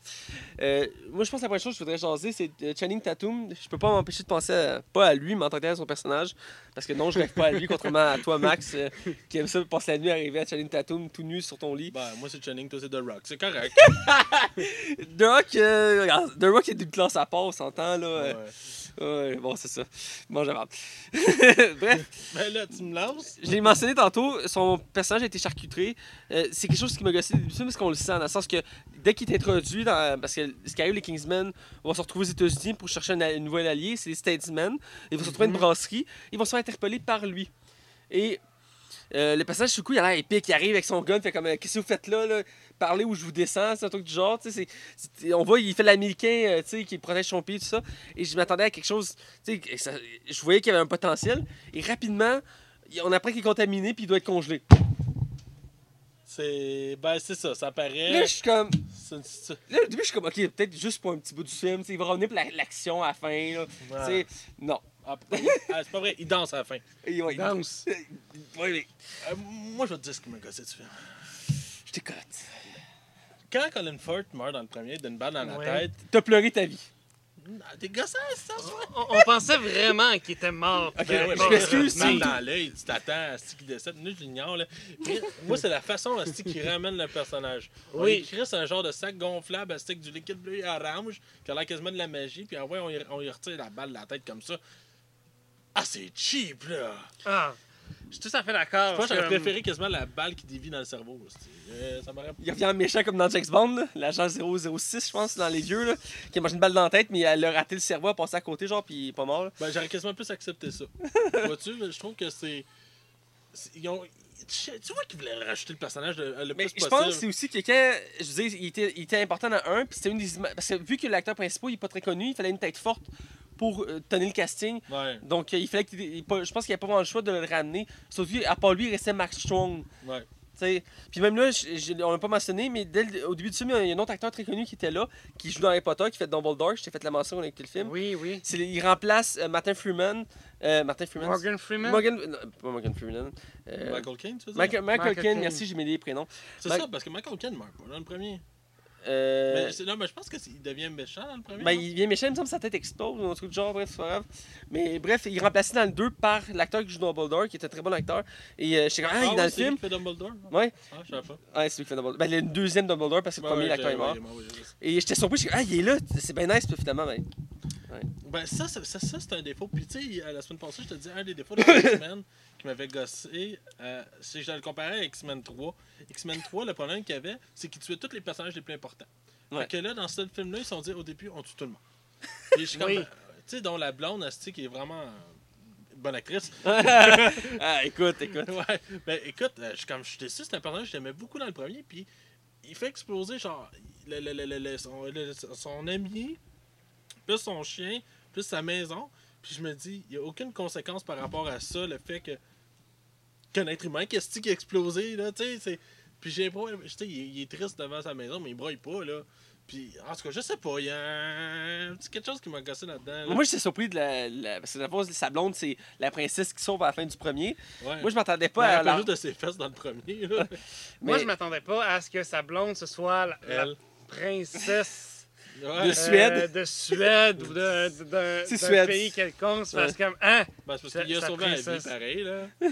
Euh, moi, je pense que la première chose que je voudrais jaser, c'est euh, Channing Tatum. Je peux pas m'empêcher de penser à- pas à lui, mais en tant que tel à son personnage. Parce que non, je rêve pas à lui, contrairement à toi, Max, euh, qui aime ça passer la nuit arriver à Channing Tatum tout nu sur ton lit. Ben, moi, c'est Channing, toi, c'est The Rock. C'est correct. [LAUGHS] The Rock, euh, regarde, The Rock est d'une classe à part, on s'entend, là. Ouais. Ouais, bon, c'est ça. Bon, j'avance. [LAUGHS] Bref, Ben là, tu me lances. je l'ai mentionné tantôt, son personnage a été charcuté. Euh, c'est quelque chose qui m'a gossé début parce qu'on le sent, dans le sens que dès qu'il est introduit, dans, parce que ce qui arrive, les Kingsmen vont se retrouver aux États-Unis pour chercher un, un nouvel allié, c'est les Statesmen. Ils vont se retrouver à une Mhm. brasserie, ils vont se faire interpeller par lui. Et euh, le personnage, du coup, il a l'air épique, il arrive avec son gun, fait comme euh, Qu'est-ce que vous faites là, là? Parlez ou je vous descends, c'est un truc du genre, tu sais. On voit, il fait l'américain, euh, tu sais, qui protège son pays, tout ça. Et je m'attendais à quelque chose, tu sais, que ça- je voyais qu'il y avait un potentiel. Et rapidement, il- on apprend qu'il est contaminé, puis il doit être congelé. C'est. Ben, c'est ça, ça paraît. Là, je suis comme. Là, au début, je suis comme, ok, peut-être juste pour un petit bout du film, tu sais, il va revenir pour la- l'action à la fin, là. Tu sais, non. Ah, ah, c'est pas vrai, il danse à la fin. Ouais, Danse. [LAUGHS] Ouais, mais Euh, moi, je vais te dire ce qui m'a gossé du film. je t'écoute. Quand Colin Firth meurt dans le premier d'une balle dans la Ouais. tête, T'as pleuré ta vie. ah, t'es gossant, ça, ça. On, on pensait vraiment qu'il était mort. Ok, Ben ouais, je m'excuse, mal c'est- dans l'œil, tu t'attends à ce qu'il décède. Nous, je l'ignore. là. Mais Moi, c'est la façon à ce qu'il ramène le personnage. On Oui. écrit c'est un genre de sac gonflable à stick du liquide bleu et orange qui a l'air quasiment de la magie. Puis ah ouais, on y, on y retire la balle de la tête comme ça. Ah, c'est cheap, là! Ah, je suis tout à fait d'accord. Moi, j'aurais comme- préféré quasiment la balle qui dévie dans le cerveau. euh, ça m'aurait Il revient en méchant comme dans James Bond, l'agent 006, je pense, dans les vieux, là, qui a mangé une balle dans la tête, mais elle a raté le cerveau, elle a passé à côté, genre, puis il est pas mort. là. Ben, j'aurais quasiment plus accepté ça. [LAUGHS] Vois-tu, je trouve que c'est. Ils ont... Tu tu vois qu'ils voulaient rajouter le personnage le, le Mais plus je pense que c'est aussi que quand, je veux dire, il était, il était important dans un, puis c'était une des images. Parce que vu que l'acteur principal, il est pas très connu, il fallait une tête forte pour euh, tenir le casting. Ouais, Donc, euh, il fallait qu'il. il- Je pense qu'il n'y avait pas vraiment le choix de le ramener. Surtout, à part lui, il restait Max Strong. ouais. Puis même là, je- je- on l'a pas mentionné, mais dès le- au début du film, il y a un autre acteur très connu qui était là, qui joue dans Harry Potter, qui fait Dumbledore. Je t'ai fait la mention quand on a écouté le film. Oui, oui. C'est- il remplace euh, Martin Freeman. euh, Martin Freeman. Morgan Freeman? Morgan. non, pas Morgan Freeman. euh, Michael Caine, tu veux dire? Michael, Michael Michael Caine, Caine. merci, j'ai mis les prénoms. C'est Mike- ça, parce que Michael Caine meurt pas dans le premier. Euh, Mais, non, mais je pense qu'il devient méchant dans le premier. ben, il vient méchant, il me semble que sa tête explose ou un truc du genre, bref, c'est pas grave. Mais bref, il est remplacé dans le 2 par l'acteur qui joue Dumbledore, qui est un très bon acteur. Et euh, j'étais comme, ah, il est ouais, dans le c'est lui film. qui fait Dumbledore? non? Ouais, Ah, je savais pas. ouais c'est lui qui fait Dumbledore. Ben, une deuxième Dumbledore parce que le Ouais, premier, ouais, l'acteur est mort. ouais, ouais, ouais, je sais. Et j'étais surpris, je suis ah, il est là, c'est bien nice, puis finalement, ben. Ben, ça, ça, ça, ça, c'est un défaut. Puis, tu sais, la semaine passée, je te dis, un des défauts de X-Men [LAUGHS] qui m'avait gossé, euh, c'est que je le comparais à X-Men 3. X-Men 3, le problème qu'il y avait, c'est qu'il tuait tous les personnages les plus importants. Ouais. Fait que là, dans ce film-là, ils se sont dit, au début, on tue tout le monde. [LAUGHS] Puis, je suis comme, Oui. euh, tu sais, dont la blonde, Asti, qui est vraiment euh, bonne actrice. [LAUGHS] ah, écoute, écoute. ouais, ben écoute, euh, je suis comme je suis déçu, c'est un personnage que j'aimais beaucoup dans le premier, puis il fait exploser genre le, le- le- son, son ami, plus son chien, plus sa maison, puis je me dis, il n'y a aucune conséquence par rapport à ça, le fait que qu'un être humain, qu'est-ce qui a explosé, là, tu sais, c'est... Puis j'ai pas, tu sais, il, est- il est triste devant sa maison, mais il broille pas, là. Puis, en tout cas, je sais pas, il y a un petit quelque chose qui m'a gossé là-dedans. là. Moi, j'étais surpris de la. la- parce que la fois, sa blonde, c'est la princesse qui sauve à la fin du premier. ouais. Moi, je m'attendais pas à. rappelle la- juste de ses fesses dans le premier, là. [LAUGHS] Moi, je m'attendais pas à ce que sa blonde, ce soit la, la Elle. princesse. De Suède. de Suède ou de- de- d'un pays quelconque. C'est parce que, comme, hein? Ben, c'est parce qu'il a sa sauvé la vie pareil, là. [LAUGHS]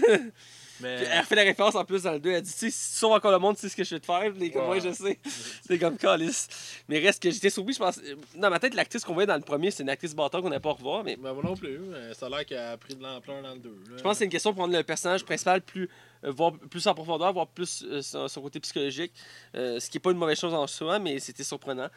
Mais. Puis Elle refait la référence en plus dans le 2. Elle dit Tu sais, si tu sauves encore le monde, tu sais ce que je vais te faire. Puis comme moi, Ouais. je sais. [LAUGHS] C'est comme calice. Mais reste que j'étais surpris. Je pense. Dans ma tête, l'actrice qu'on voyait dans le premier, c'est une actrice bâtard qu'on n'a pas revoir. Mais Ben, moi non plus. Ça a l'air qu'elle a pris de l'ampleur dans le 2. je pense que c'est une question pour rendre le personnage principal plus. Euh, voir plus en profondeur, voir plus euh, son, son côté psychologique. Euh, ce qui n'est pas une mauvaise chose en soi, mais c'était surprenant.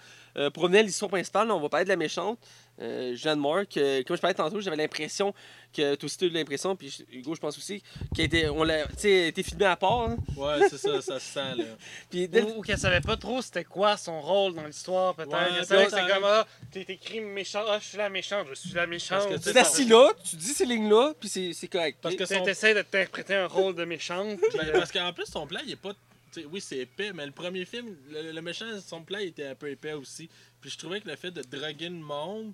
Pour revenir à l'histoire principale, là, on va parler de la méchante, euh, Jeanne Moore. que, comme je parlais tantôt, j'avais l'impression que. Toi aussi, tu as eu l'impression, puis Hugo, je pense aussi, qu'elle était, on l'a, tu sais, elle était filmée à part. hein. Ouais, c'est ça, ça se sent, là. [LAUGHS] Puis dès Ou, ou qu'elle savait pas trop c'était quoi son rôle dans l'histoire, peut-être. Ouais, c'est comme, ah, t'es écrit méchant, ah, je suis la méchante, je suis la méchante. Tu c'est assis là, tu dis ces lignes-là, puis c'est c'est correct. Parce que Tu son- essaies de t'interpréter un rôle de méchante. Ben, euh, parce qu'en plus, son plan, il est pas. tu sais, oui, c'est épais, mais le premier film, le, le méchant, son plan il était un peu épais aussi. Puis je trouvais que le fait de droguer le monde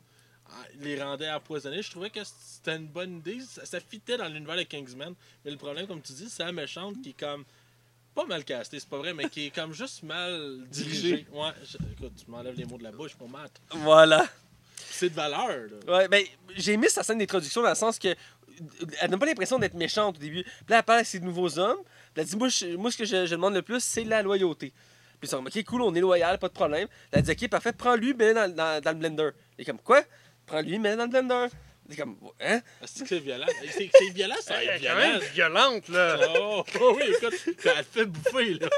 les rendait empoisonnés. Je trouvais que c'était une bonne idée. Ça, ça fitait dans l'univers de Kingsman. Mais le problème, comme tu dis, c'est la méchante qui est comme. Pas mal castée, c'est pas vrai, mais qui est comme juste mal [LAUGHS] dirigée. Ouais, je- écoute, tu m'enlèves les mots de la bouche pour Matt. Voilà. C'est de valeur, là. Ouais, ben, j'ai aimé sa scène d'introduction dans le sens que. Elle n'a pas l'impression d'être méchante au début. Puis là, elle parle à ses nouveaux hommes. Puis elle dit Moi, je- moi ce que je, je demande le plus, c'est la loyauté. Puis ils sont comme, Ok, cool, on est loyal, pas de problème. Elle dit Ok, parfait, prends-lui, dans, dans, dans le blender. Et comme, quoi? Prends-lui, mets dans le blender. T'es comme, hein? Que c'est violent? C'est c'est violent, ça Elle est être quand violent. même violente, là. Oh, oh oui, écoute, elle fait bouffer, là.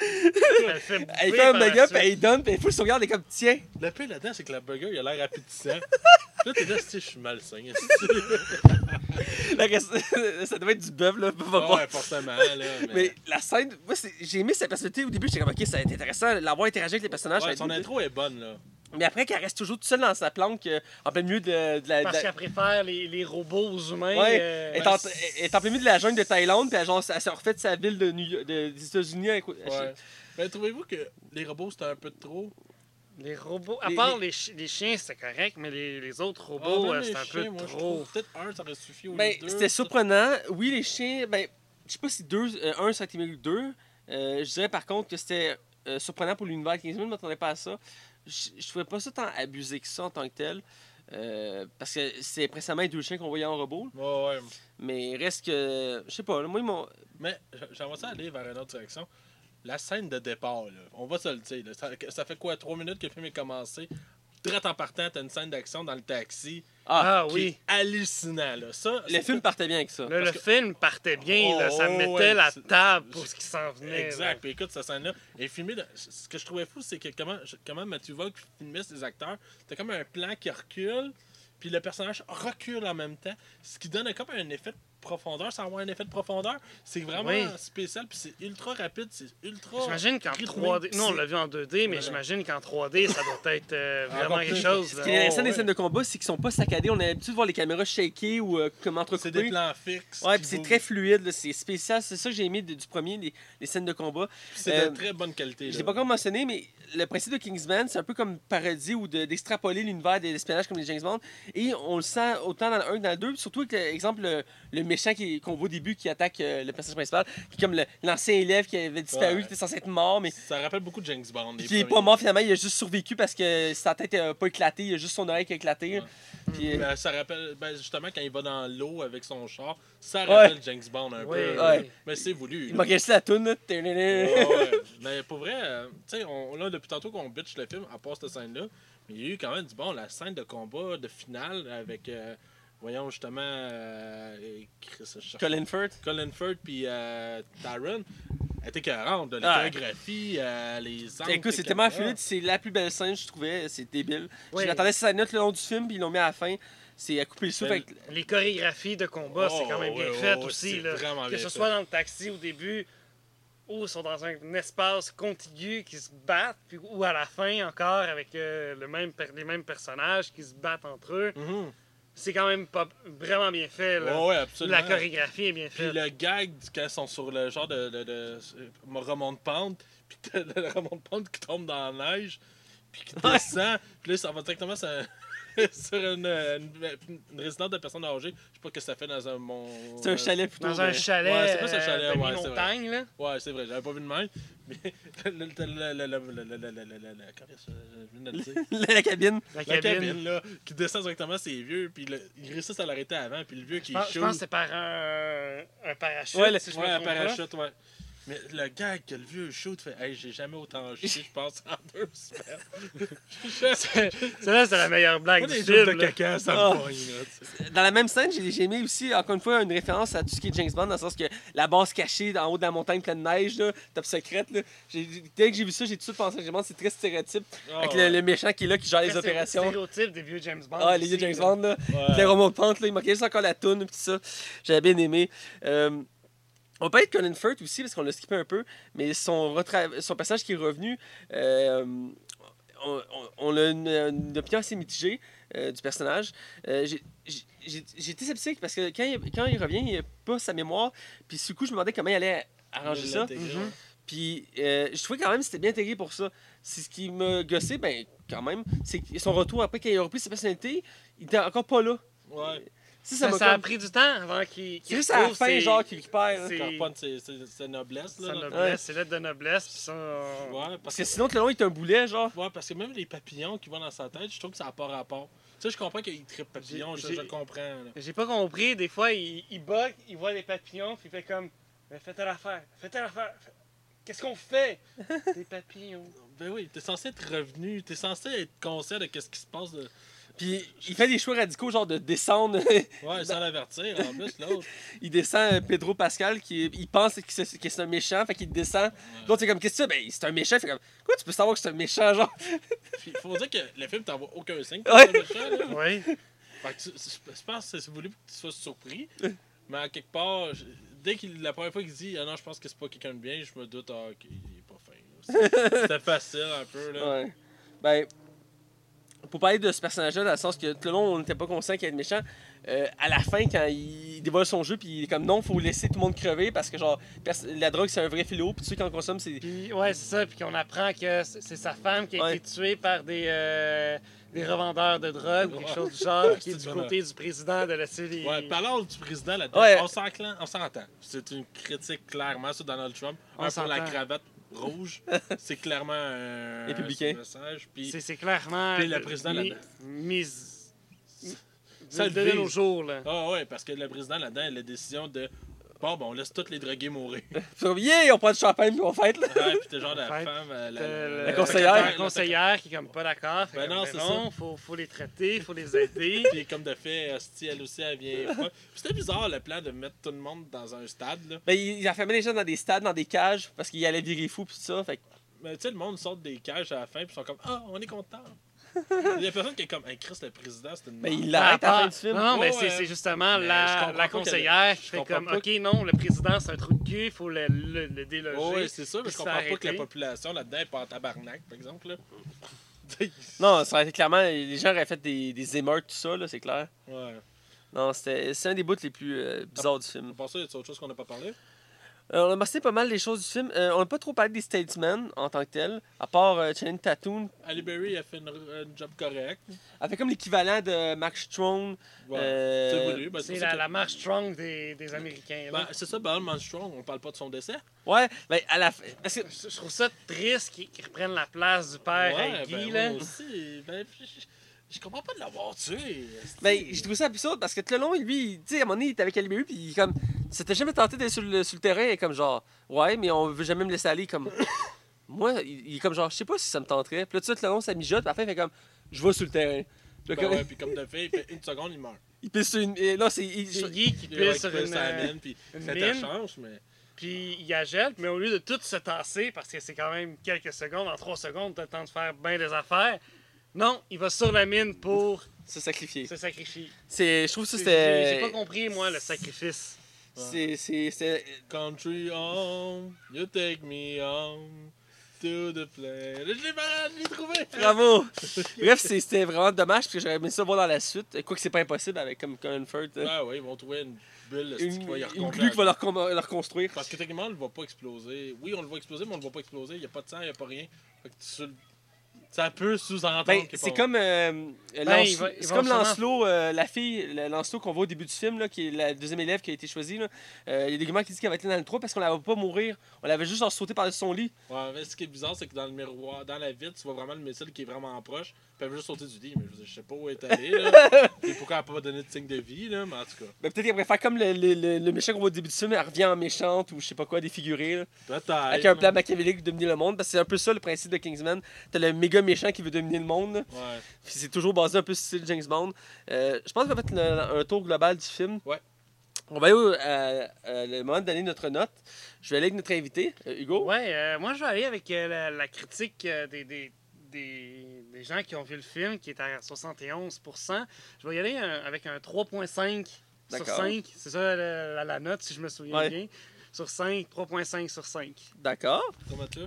Elle fait bouffer Elle fait un suite. puis elle donne, puis il faut elle est comme, tiens. Le pire là-dedans, c'est que le burger, il a l'air appétissant. Là, t'es là, si je suis malsain. [LAUGHS] Ça devait être du bœuf, là. pas Ah ouais, forcément, là. Mais, Mais la scène, moi, c'est- j'ai aimé sa personnalité au début. J'étais comme, ok, ça va être intéressant, l'avoir interagi avec les personnages. Ouais, son intro est bonne, là. Mais après, qu'elle reste toujours toute seule dans sa planque, euh, en plein milieu de, de la. de Parce la- qu'elle préfère les, les robots aux humains. Ouais, euh, elle, est en, elle est en plein milieu de la jungle de Thaïlande, puis elle, genre, elle s'est refait de sa ville de New York- de- des États-Unis. avec- Ouais. Mais trouvez-vous que les robots, c'était un peu de trop? Les robots, à Les- part les, chi- les chiens, c'était correct, mais les, les autres Ah, robots, euh, c'était un peu moi, trop. Peut-être un, ça aurait suffi au lieu Ben, c'était surprenant. Oui, les chiens, ben, je sais pas si deux, euh, un, ça a été mieux que deux. Euh, je dirais par contre que c'était euh, surprenant pour l'univers 15 000, je ne m'attendais pas à ça. Je, je trouvais pas ça tant abusé que ça en tant que tel. Euh, parce que c'est précédemment les deux chiens qu'on voyait en robot. Ouais, ouais. Mais reste que. Je sais pas, moi, ils m'ont. Mais j'aimerais ça aller vers une autre direction. La scène de départ, là, on va se le dire. là, ça, ça fait quoi, trois minutes que le film est commencé? Direct en partant, t'as une scène d'action dans le taxi. Ah, Ah oui. hallucinant, là. Ça, le film partait bien avec ça. Le Parce que- film partait bien, là, ça Oh, mettait ouais, la table pour ce qui s'en venait. Exact. Puis écoute, cette scène-là est filmée. de- Ce que je trouvais fou, c'est que comment, comment Matthew Vaughn filmait ses acteurs, c'était comme un plan qui recule, puis le personnage recule en même temps, ce qui donne comme un effet profondeur, sans avoir un effet de profondeur. C'est vraiment Oui. spécial, puis c'est ultra rapide, c'est ultra. J'imagine qu'en rythmé, 3D. puis Non, on l'a vu en 2D, mais Ouais. j'imagine qu'en 3D, ça doit être euh, Encore vraiment quelque chose. Ce qui est intéressant Oh, des scènes de combat, c'est qu'ils sont pas saccadés. On a l'habitude de voir les caméras shaker ou euh, comme C'est des entrecoupées. plans fixes. Ouais, puis c'est très fluide, là, c'est spécial. C'est ça que j'ai aimé de- du premier, les, les scènes de combat. C'est euh, de très bonne qualité. Je l'ai pas encore mentionné, mais le principe de Kingsman, c'est un peu comme parodie ou de- d'extrapoler l'univers de l'espionnage comme les James Bond. Et on le sent autant dans le 1 que dans le 2. Surtout avec, euh, exemple, le, le méchant qu'on voit au début qui attaque euh, le personnage principal, qui est comme l'ancien élève qui avait disparu, Ouais. qui était censé être mort, mais Ça rappelle beaucoup de James Bond. qui est premiers. pas mort finalement. Il a juste survécu parce que sa tête n'a pas éclaté. Il a juste son oreille qui a éclaté. Ouais. Puis, euh, Ben, ça rappelle, ben, justement, quand il va dans l'eau avec son char, ça rappelle James Bond un peu. Ouais. Mais c'est voulu. il m'a caché la toune. là. Ouais, ouais. Mais pour vrai, euh, tu sais, on, là, depuis tantôt qu'on bitch le film, à part cette scène-là, mais il y a eu quand même du bon, la scène de combat de finale avec, euh, voyons, justement, euh, Chris, je cherche- Colin Firth. Colin Firth puis euh, Taron. Elle était carrante, la Ah. chorégraphie, euh, les armes. Écoute, c'est les tellement fluide, c'est la plus belle scène, je trouvais. C'est débile. Oui. À cette note le long du film, puis ils l'ont mis à la fin. C'est à couper le souffle Ben, avec. Les chorégraphies de combat, c'est quand même Oh, bien ouais, fait ouais, aussi. c'est Là. vraiment Que bien ce fait. soit dans le taxi au début ou ils sont dans un espace contigu qui se battent, puis, ou à la fin encore avec euh, le même les mêmes personnages qui se battent entre eux. Mhm. C'est quand même pas vraiment bien fait. Là. Ouais, absolument. La chorégraphie est bien Puis faite. le gag, quand ils sont sur le genre de, de, de, de remonte pente, [LAUGHS] puis le remonte pente qui tombe dans la neige, puis qui Ouais. descend, puis là, ça va directement sur, sur une, une, une, résidence de personnes âgées. Je sais pas ce que ça fait dans un mon. C'est un chalet plutôt. Dans un chalet. Ouais, c'est pas un chalet, ouais. montagne, là. Ouais, c'est vrai, j'avais pas vu de même. Mais la cabine. La cabine, là, qui descend directement ses vieux, puis le, ils réussissent à l'arrêter avant, puis le vieux qui Je pense que c'est par un, un parachute. Ouais, si ouais un parachute, ouais. Mais le gars que le vieux shoot fait Hey, j'ai jamais autant chié, je pense, en deux semaines. Celle-là, c'est la meilleure blague Moi, du de là. caca, ça Ah. me là. Dans la même scène, j'ai aimé aussi, encore une fois, une référence à tout ce qui est James Bond, dans le sens que la base cachée en haut de la montagne pleine de neige, là, top secrète. Là, dès que j'ai vu ça, j'ai tout de suite pensé à James Bond, c'est très stéréotype. Ah, avec ouais. le, le méchant qui est là, qui gère les Très opérations. stéréotype des vieux James Bond. Ah, les vieux James là. Bond, là. Ouais. Les remontantes, là, il manquait juste encore la toune, pis tout ça. J'avais bien aimé. Euh, on peut être Colin Firth aussi, parce qu'on l'a skippé un peu, mais son, retra- son personnage qui est revenu, euh, on, on- on a une, une opinion assez mitigée euh, du personnage. Euh, j'ai- été sceptique parce que quand il, quand il revient, il n'a pas sa mémoire, puis du coup, je me demandais comment il allait arranger ça. Mhm. Puis je trouvais quand même que c'était bien intégré pour ça. C'est ce qui m'a gossé, ben quand même, c'est que son retour après qu'il a repris sa personnalité, il était encore pas là. Ouais. Ça, Ça, m'a ça a pris du temps avant qu'il C'est qu'il juste à la fin, genre, qu'il récupère. là. c'est- noblesses, là. sa noblesse, ses lettres de noblesse, puis ça... on- Ouais, parce Parce que, que sinon, tout le long, il est un boulet, genre. ouais, parce que même les papillons qui vont dans sa tête, je trouve que ça n'a pas rapport. Tu sais, je comprends qu'il tripe papillon, je, je comprends. J'ai pas compris, des fois, il, il bug, il voit les papillons, puis il fait comme... Mais fais telle affaire, fais telle affaire. Qu'est-ce qu'on fait? [LAUGHS] Des papillons. Ben oui, t'es censé être revenu, t'es censé être conscient de ce qui se passe de- Puis il fait des choix radicaux, genre de descendre. Ouais, sans [LAUGHS] l'avertir, en plus, l'autre. il descend euh, Pedro Pascal, qui il pense que c'est que c'est un méchant, fait qu'il descend. L'autre, c'est comme, qu'est-ce que c'est? Ben, c'est un méchant. Il fait comme, quoi, tu peux savoir que c'est un méchant, genre? [LAUGHS] Puis il faut dire que le film t'envoie aucun signe. Ouais. que c'est un méchant, là. Oui. Fait que je pense que c'est voulu que tu sois surpris. Mais à quelque part, je- dès qu'il la première fois qu'il dit Ah non, je pense que c'est pas quelqu'un de bien, je me doute, ah, ok, il est pas fin. C'était [LAUGHS] facile un peu. Là. Ouais. Ben, pour parler de ce personnage-là, dans le sens que tout le long, on n'était pas conscient qu'il était méchant. euh, à la fin, quand il dévoile son jeu, puis il est comme non, faut laisser tout le monde crever parce que, genre, la drogue, c'est un vrai fléau, puis ceux qui en consomment, c'est. Puis, ouais, c'est ça. Puis qu'on apprend que c'est sa femme qui a Ouais. été tuée par des, euh, des revendeurs de drogue ou quelque chose du genre, qui est C'est du côté du président de la série. Ouais, parlons du président là-dedans. Ouais. On s'entend. C'est une critique clairement sur Donald Trump. On un pour la s'entend. cravate rouge. c'est clairement un, message. Puis C'est c'est clairement. Puis le président là-dedans. Mise. Ça le de nos jours, là. Ah ouais, parce que le président là-dedans a la décision de bon, ben on laisse tous les drogués mourir. Comme, yeah, on prend du champagne, puis on fête, là. ouais, puis t'es genre la Fait, femme, euh, la, Euh, La conseillère. La conseillère qui est comme pas d'accord. Ben non, ben c'est non, faut, faut les traiter, faut les aider. [LAUGHS] Puis comme de fait, hostie, elle aussi, elle vient. Puis c'était bizarre le plan de mettre tout le monde dans un stade. Là. Ben, il, enfermait les gens dans des stades, dans des cages, parce qu'il allait virer fou, puis tout ça. Fait que- Mais tu sais, le monde sort des cages à la fin, puis ils sont comme Ah, on est content. Il y a personne qui est comme Hey, Chris, le président, c'est une merde. il l'arrête à la fin du film. Non, mais Ouais, c'est justement Mais la, la conseillère qui je fait comprends comme pas Ok, non, le président c'est un trou de cul, faut le, le, le déloger. Ouais, c'est ça, mais je comprends pas que la population là-dedans est pas en tabarnak, par exemple. Là. [LAUGHS] Non, ça aurait été clairement. Les gens auraient fait des, des émeutes, tout ça, là, c'est clair. Ouais. Non, c'était c'est un des bouts les plus euh, bizarres du film. Pour ça, y a autre chose qu'on n'a pas parlé? Euh, on a mentionné pas mal des choses du film. Euh, on n'a pas trop parlé des Statesmen en tant que tel, à part euh, Channing Tatum. Ali Berry a fait une, une job correcte. Elle fait comme l'équivalent de Max Strong. Ouais. euh, c'est voulu. Ben, C'est la, que- la marche strong des, des Américains. Ben, c'est ça, Balman Strong, on parle pas de son décès. Ouais, ben à la fin. Parce que je, trouve ça triste qu'ils reprennent la place du père à Guy. ben, là. moi aussi. Ben, je- comprends pas de l'avoir tué. Ben, j'ai trouvé ça absurde parce que tout le long, lui, tu sais, à un moment donné, il était avec Ali Berry, puis il, comme, s'était jamais tenté d'être sur le, sur le terrain, et comme genre, ouais, mais on veut jamais me laisser aller, comme, [COUGHS] moi, il, il est comme genre, je sais pas si ça me tenterait. Puis là, tout le long, ça mijote, puis à la fin, il fait comme, je vais sur le terrain. Puis là, Ben comme- ouais, puis comme de fait, il fait une seconde, il meurt. il pisse sur une. et Là, c'est. il- C'est Guy qui Il pisse sur une, sa euh, mine, puis une ça mine. mais. Puis il agèle, mais au lieu de tout se tasser, parce que c'est quand même quelques secondes, en trois secondes, t'as le temps de faire bien des affaires. Non, il va sur la mine pour se sacrifier. se sacrifier. C'est, je trouve que ça, J'ai j'ai c'était. pas compris, moi, le sacrifice. C'est, c'est, c'est- Country home, you take me home to the play. Je l'ai malade, je l'ai trouvé! Bravo! [LAUGHS] Bref, c'est- c'était vraiment dommage parce que j'aurais aimé ça voir dans la suite. Quoique c'est pas impossible avec comme Colin Firth. hein. Ah ouais, ils vont trouver une bulle Une, qui va y une recombler glu qui va leur, construire. Parce que techniquement, on le voit pas exploser. Oui, on le voit exploser, mais on le voit pas exploser. Il n'y a pas de sang, il n'y a pas rien. Fait que tu- Ça peut sous-entendre. Ben, c'est pas- comme, euh, Lance- Ben, va- c'est va comme Lancelot, euh, la fille, la- Lancelot qu'on voit au début du film, là, qui est la deuxième élève qui a été choisie. là. Euh, Il y a des gamins qui disent qu'elle va être là dans le 3 parce qu'on la voit pas mourir. On l'avait juste genre sauté par-dessus son lit. Ouais, mais ce qui est bizarre, c'est que dans le miroir, dans la vitre, tu vois vraiment le missile qui est vraiment proche. Puis elle veut juste sauter du lit, mais je, sais pas où elle est allée. Là. [LAUGHS] Et pourquoi elle n'a pas donné de signe de vie, là, mais en tout cas. Ben, peut-être qu'elle pourrait faire comme le, le- le- le méchant qu'on voit au début du film, elle revient en méchante ou je sais pas quoi, défigurée. Peut-être. Avec un plan machiavélique de dominer le monde. Parce que c'est un peu ça le principe de Kingsman. T'as le méga méchant qui veut dominer le monde. là. Ouais. Puis c'est toujours basé un peu sur James Bond. Euh, je pense qu'on va faire un tour global du film. Ouais. On va aller au le moment de donner notre note. Je vais aller avec notre invité, euh, Hugo. Ouais, euh, moi je vais aller avec euh, la, la critique euh, des, des, des, des gens qui ont vu le film, qui est à 71%. Je vais y aller euh, avec un 3.5 sur D'accord. 5. C'est ça la, la- la note, si je me souviens Ouais. bien. Sur 5, 3.5 sur 5. D'accord. Comment tu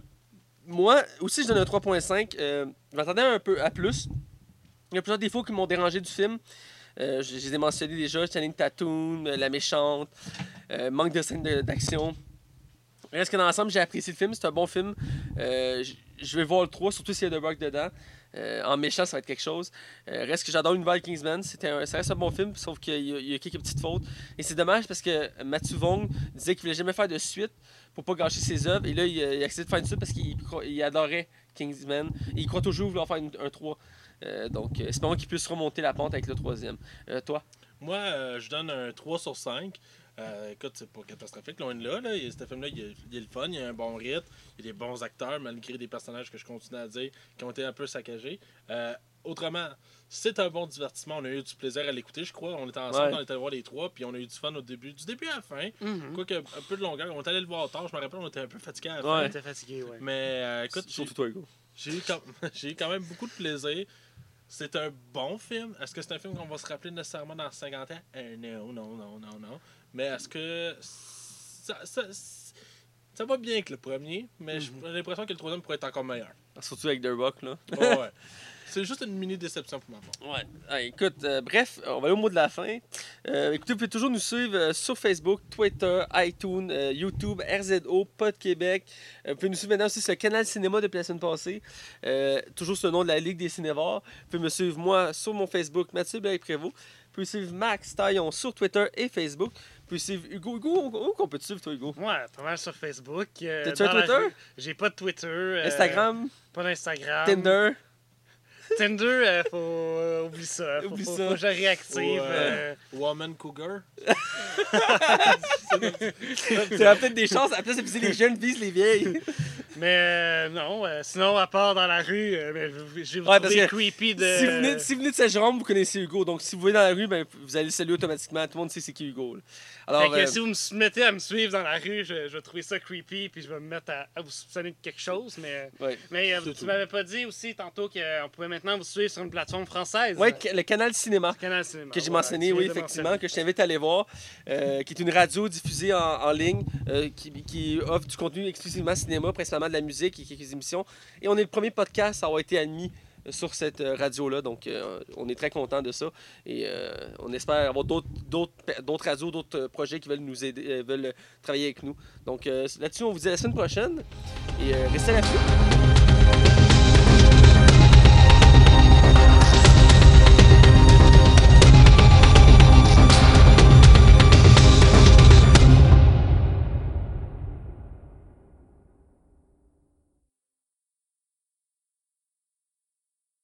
Moi aussi, je donne un 3.5. Euh, je m'attendais un peu à plus. Il y a plusieurs défauts qui m'ont dérangé du film. Euh, je, je les ai mentionnés déjà. Channing Tatum, euh, La Méchante, euh, manque de scènes d'action. Reste que dans l'ensemble, j'ai apprécié le film. C'est un bon film. Euh, je- vais voir le 3, surtout s'il y a The Rock dedans. Euh, en méchant, ça va être quelque chose. Euh, reste que j'adore l'univers de Kingsman. Un, ça reste un bon film, sauf qu'il y, a- quelques petites fautes. Et c'est dommage parce que Matthew Vaughn disait qu'il voulait jamais faire de suite pour pas gâcher ses œuvres. Et là, il, a- accepté de faire une suite parce qu'il adorait Kingsman. Il croit toujours vouloir faire une- un 3. Euh, donc, espérons qu'il puisse remonter la pente avec le troisième. Toi? Moi, je donne un 3 sur 5. Euh, écoute, c'est pas catastrophique, loin de là. là. Il- Ce film-là, il, y a- il est le fun, il y a un bon rythme, il y a des bons acteurs, malgré des personnages que je continue à dire qui ont été un peu saccagés. Euh, autrement, c'est un bon divertissement. On a eu du plaisir à l'écouter, je crois. On était ensemble, Ouais. on était allé voir les trois, puis on a eu du fun au début, du début à la fin. Mhm. Quoique, un peu de longueur. On est allé le voir tard, je me rappelle, on était un peu fatigué à la Ouais. fin. On était fatigué, ouais. Mais euh, écoute, j'ai Surtout toi, Hugo. j'ai eu, quand... [LAUGHS] j'ai eu quand même beaucoup de plaisir. C'est un bon film. Est-ce que c'est un film qu'on va se rappeler nécessairement dans 50 ans? Euh, non, non, non, non, non. Mais est-ce que ça, ça, ça va bien que le premier, mais j'ai l'impression que le troisième pourrait être encore meilleur. Surtout avec The Rock, là. Ouais, [LAUGHS] ouais. C'est juste une mini déception pour ma part. Ouais. Ah, écoute, euh, bref, on va aller au mot de la fin. Euh, écoutez, vous pouvez toujours nous suivre euh, sur Facebook, Twitter, iTunes, euh, YouTube, RZO, Pod Québec. Euh, vous pouvez nous suivre maintenant aussi sur le canal cinéma depuis la semaine passée. Euh, toujours sur le nom de la Ligue des Cinévores. Vous pouvez me suivre moi sur mon Facebook, Mathieu Blake-Prévost. Vous pouvez suivre Max Taillon sur Twitter et Facebook. Pouvez suivre Hugo. Hugo, où qu'on peut te suivre, toi, Hugo? Ouais, pas mal sur Facebook. euh, un la Twitter? J'ai pas de Twitter. euh, Instagram, Pas d'Instagram. Tinder? Tinder, euh, faut. euh, oublie ça. Faut, Oublie faut, ça. faut que je réactive. Ouais. euh, Woman Cougar. [LAUGHS] Tu as peut-être des chances, de viser les jeunes, vise les vieilles. mais euh, non, euh, sinon, à part dans la rue, euh, ben, je- je vais vous Ouais, creepy de. Si vous, venez, si vous venez de Saint-Jérôme, vous connaissez Hugo. Donc, si vous venez dans la rue, ben, vous allez le saluer automatiquement. Tout le monde sait c'est qui Hugo. là. Alors, Fait que euh, si vous me mettez à me suivre dans la rue, je, je vais trouver ça creepy, puis je vais me mettre à, à vous soupçonner de quelque chose. Mais, ouais. mais euh, C'est tu m'avais pas dit aussi tantôt qu'on pouvait maintenant vous suivre sur une plateforme française. Que- le canal cinéma Canal Cinéma. que j'ai Voilà, mentionné, oui, effectivement, que je t'invite à aller voir, euh, qui est une radio diffusée en, en ligne, euh, qui, qui offre du contenu exclusivement cinéma, principalement de la musique et quelques émissions. Et on est le premier podcast à avoir été admis euh, sur cette radio-là, donc euh, on est très content de ça. Et euh, on espère avoir d'autres d'autres pe- d'autres radios, d'autres projets qui veulent nous aider, veulent travailler avec nous. Donc euh, là-dessus, on vous dit à la semaine prochaine et restez à l'affût.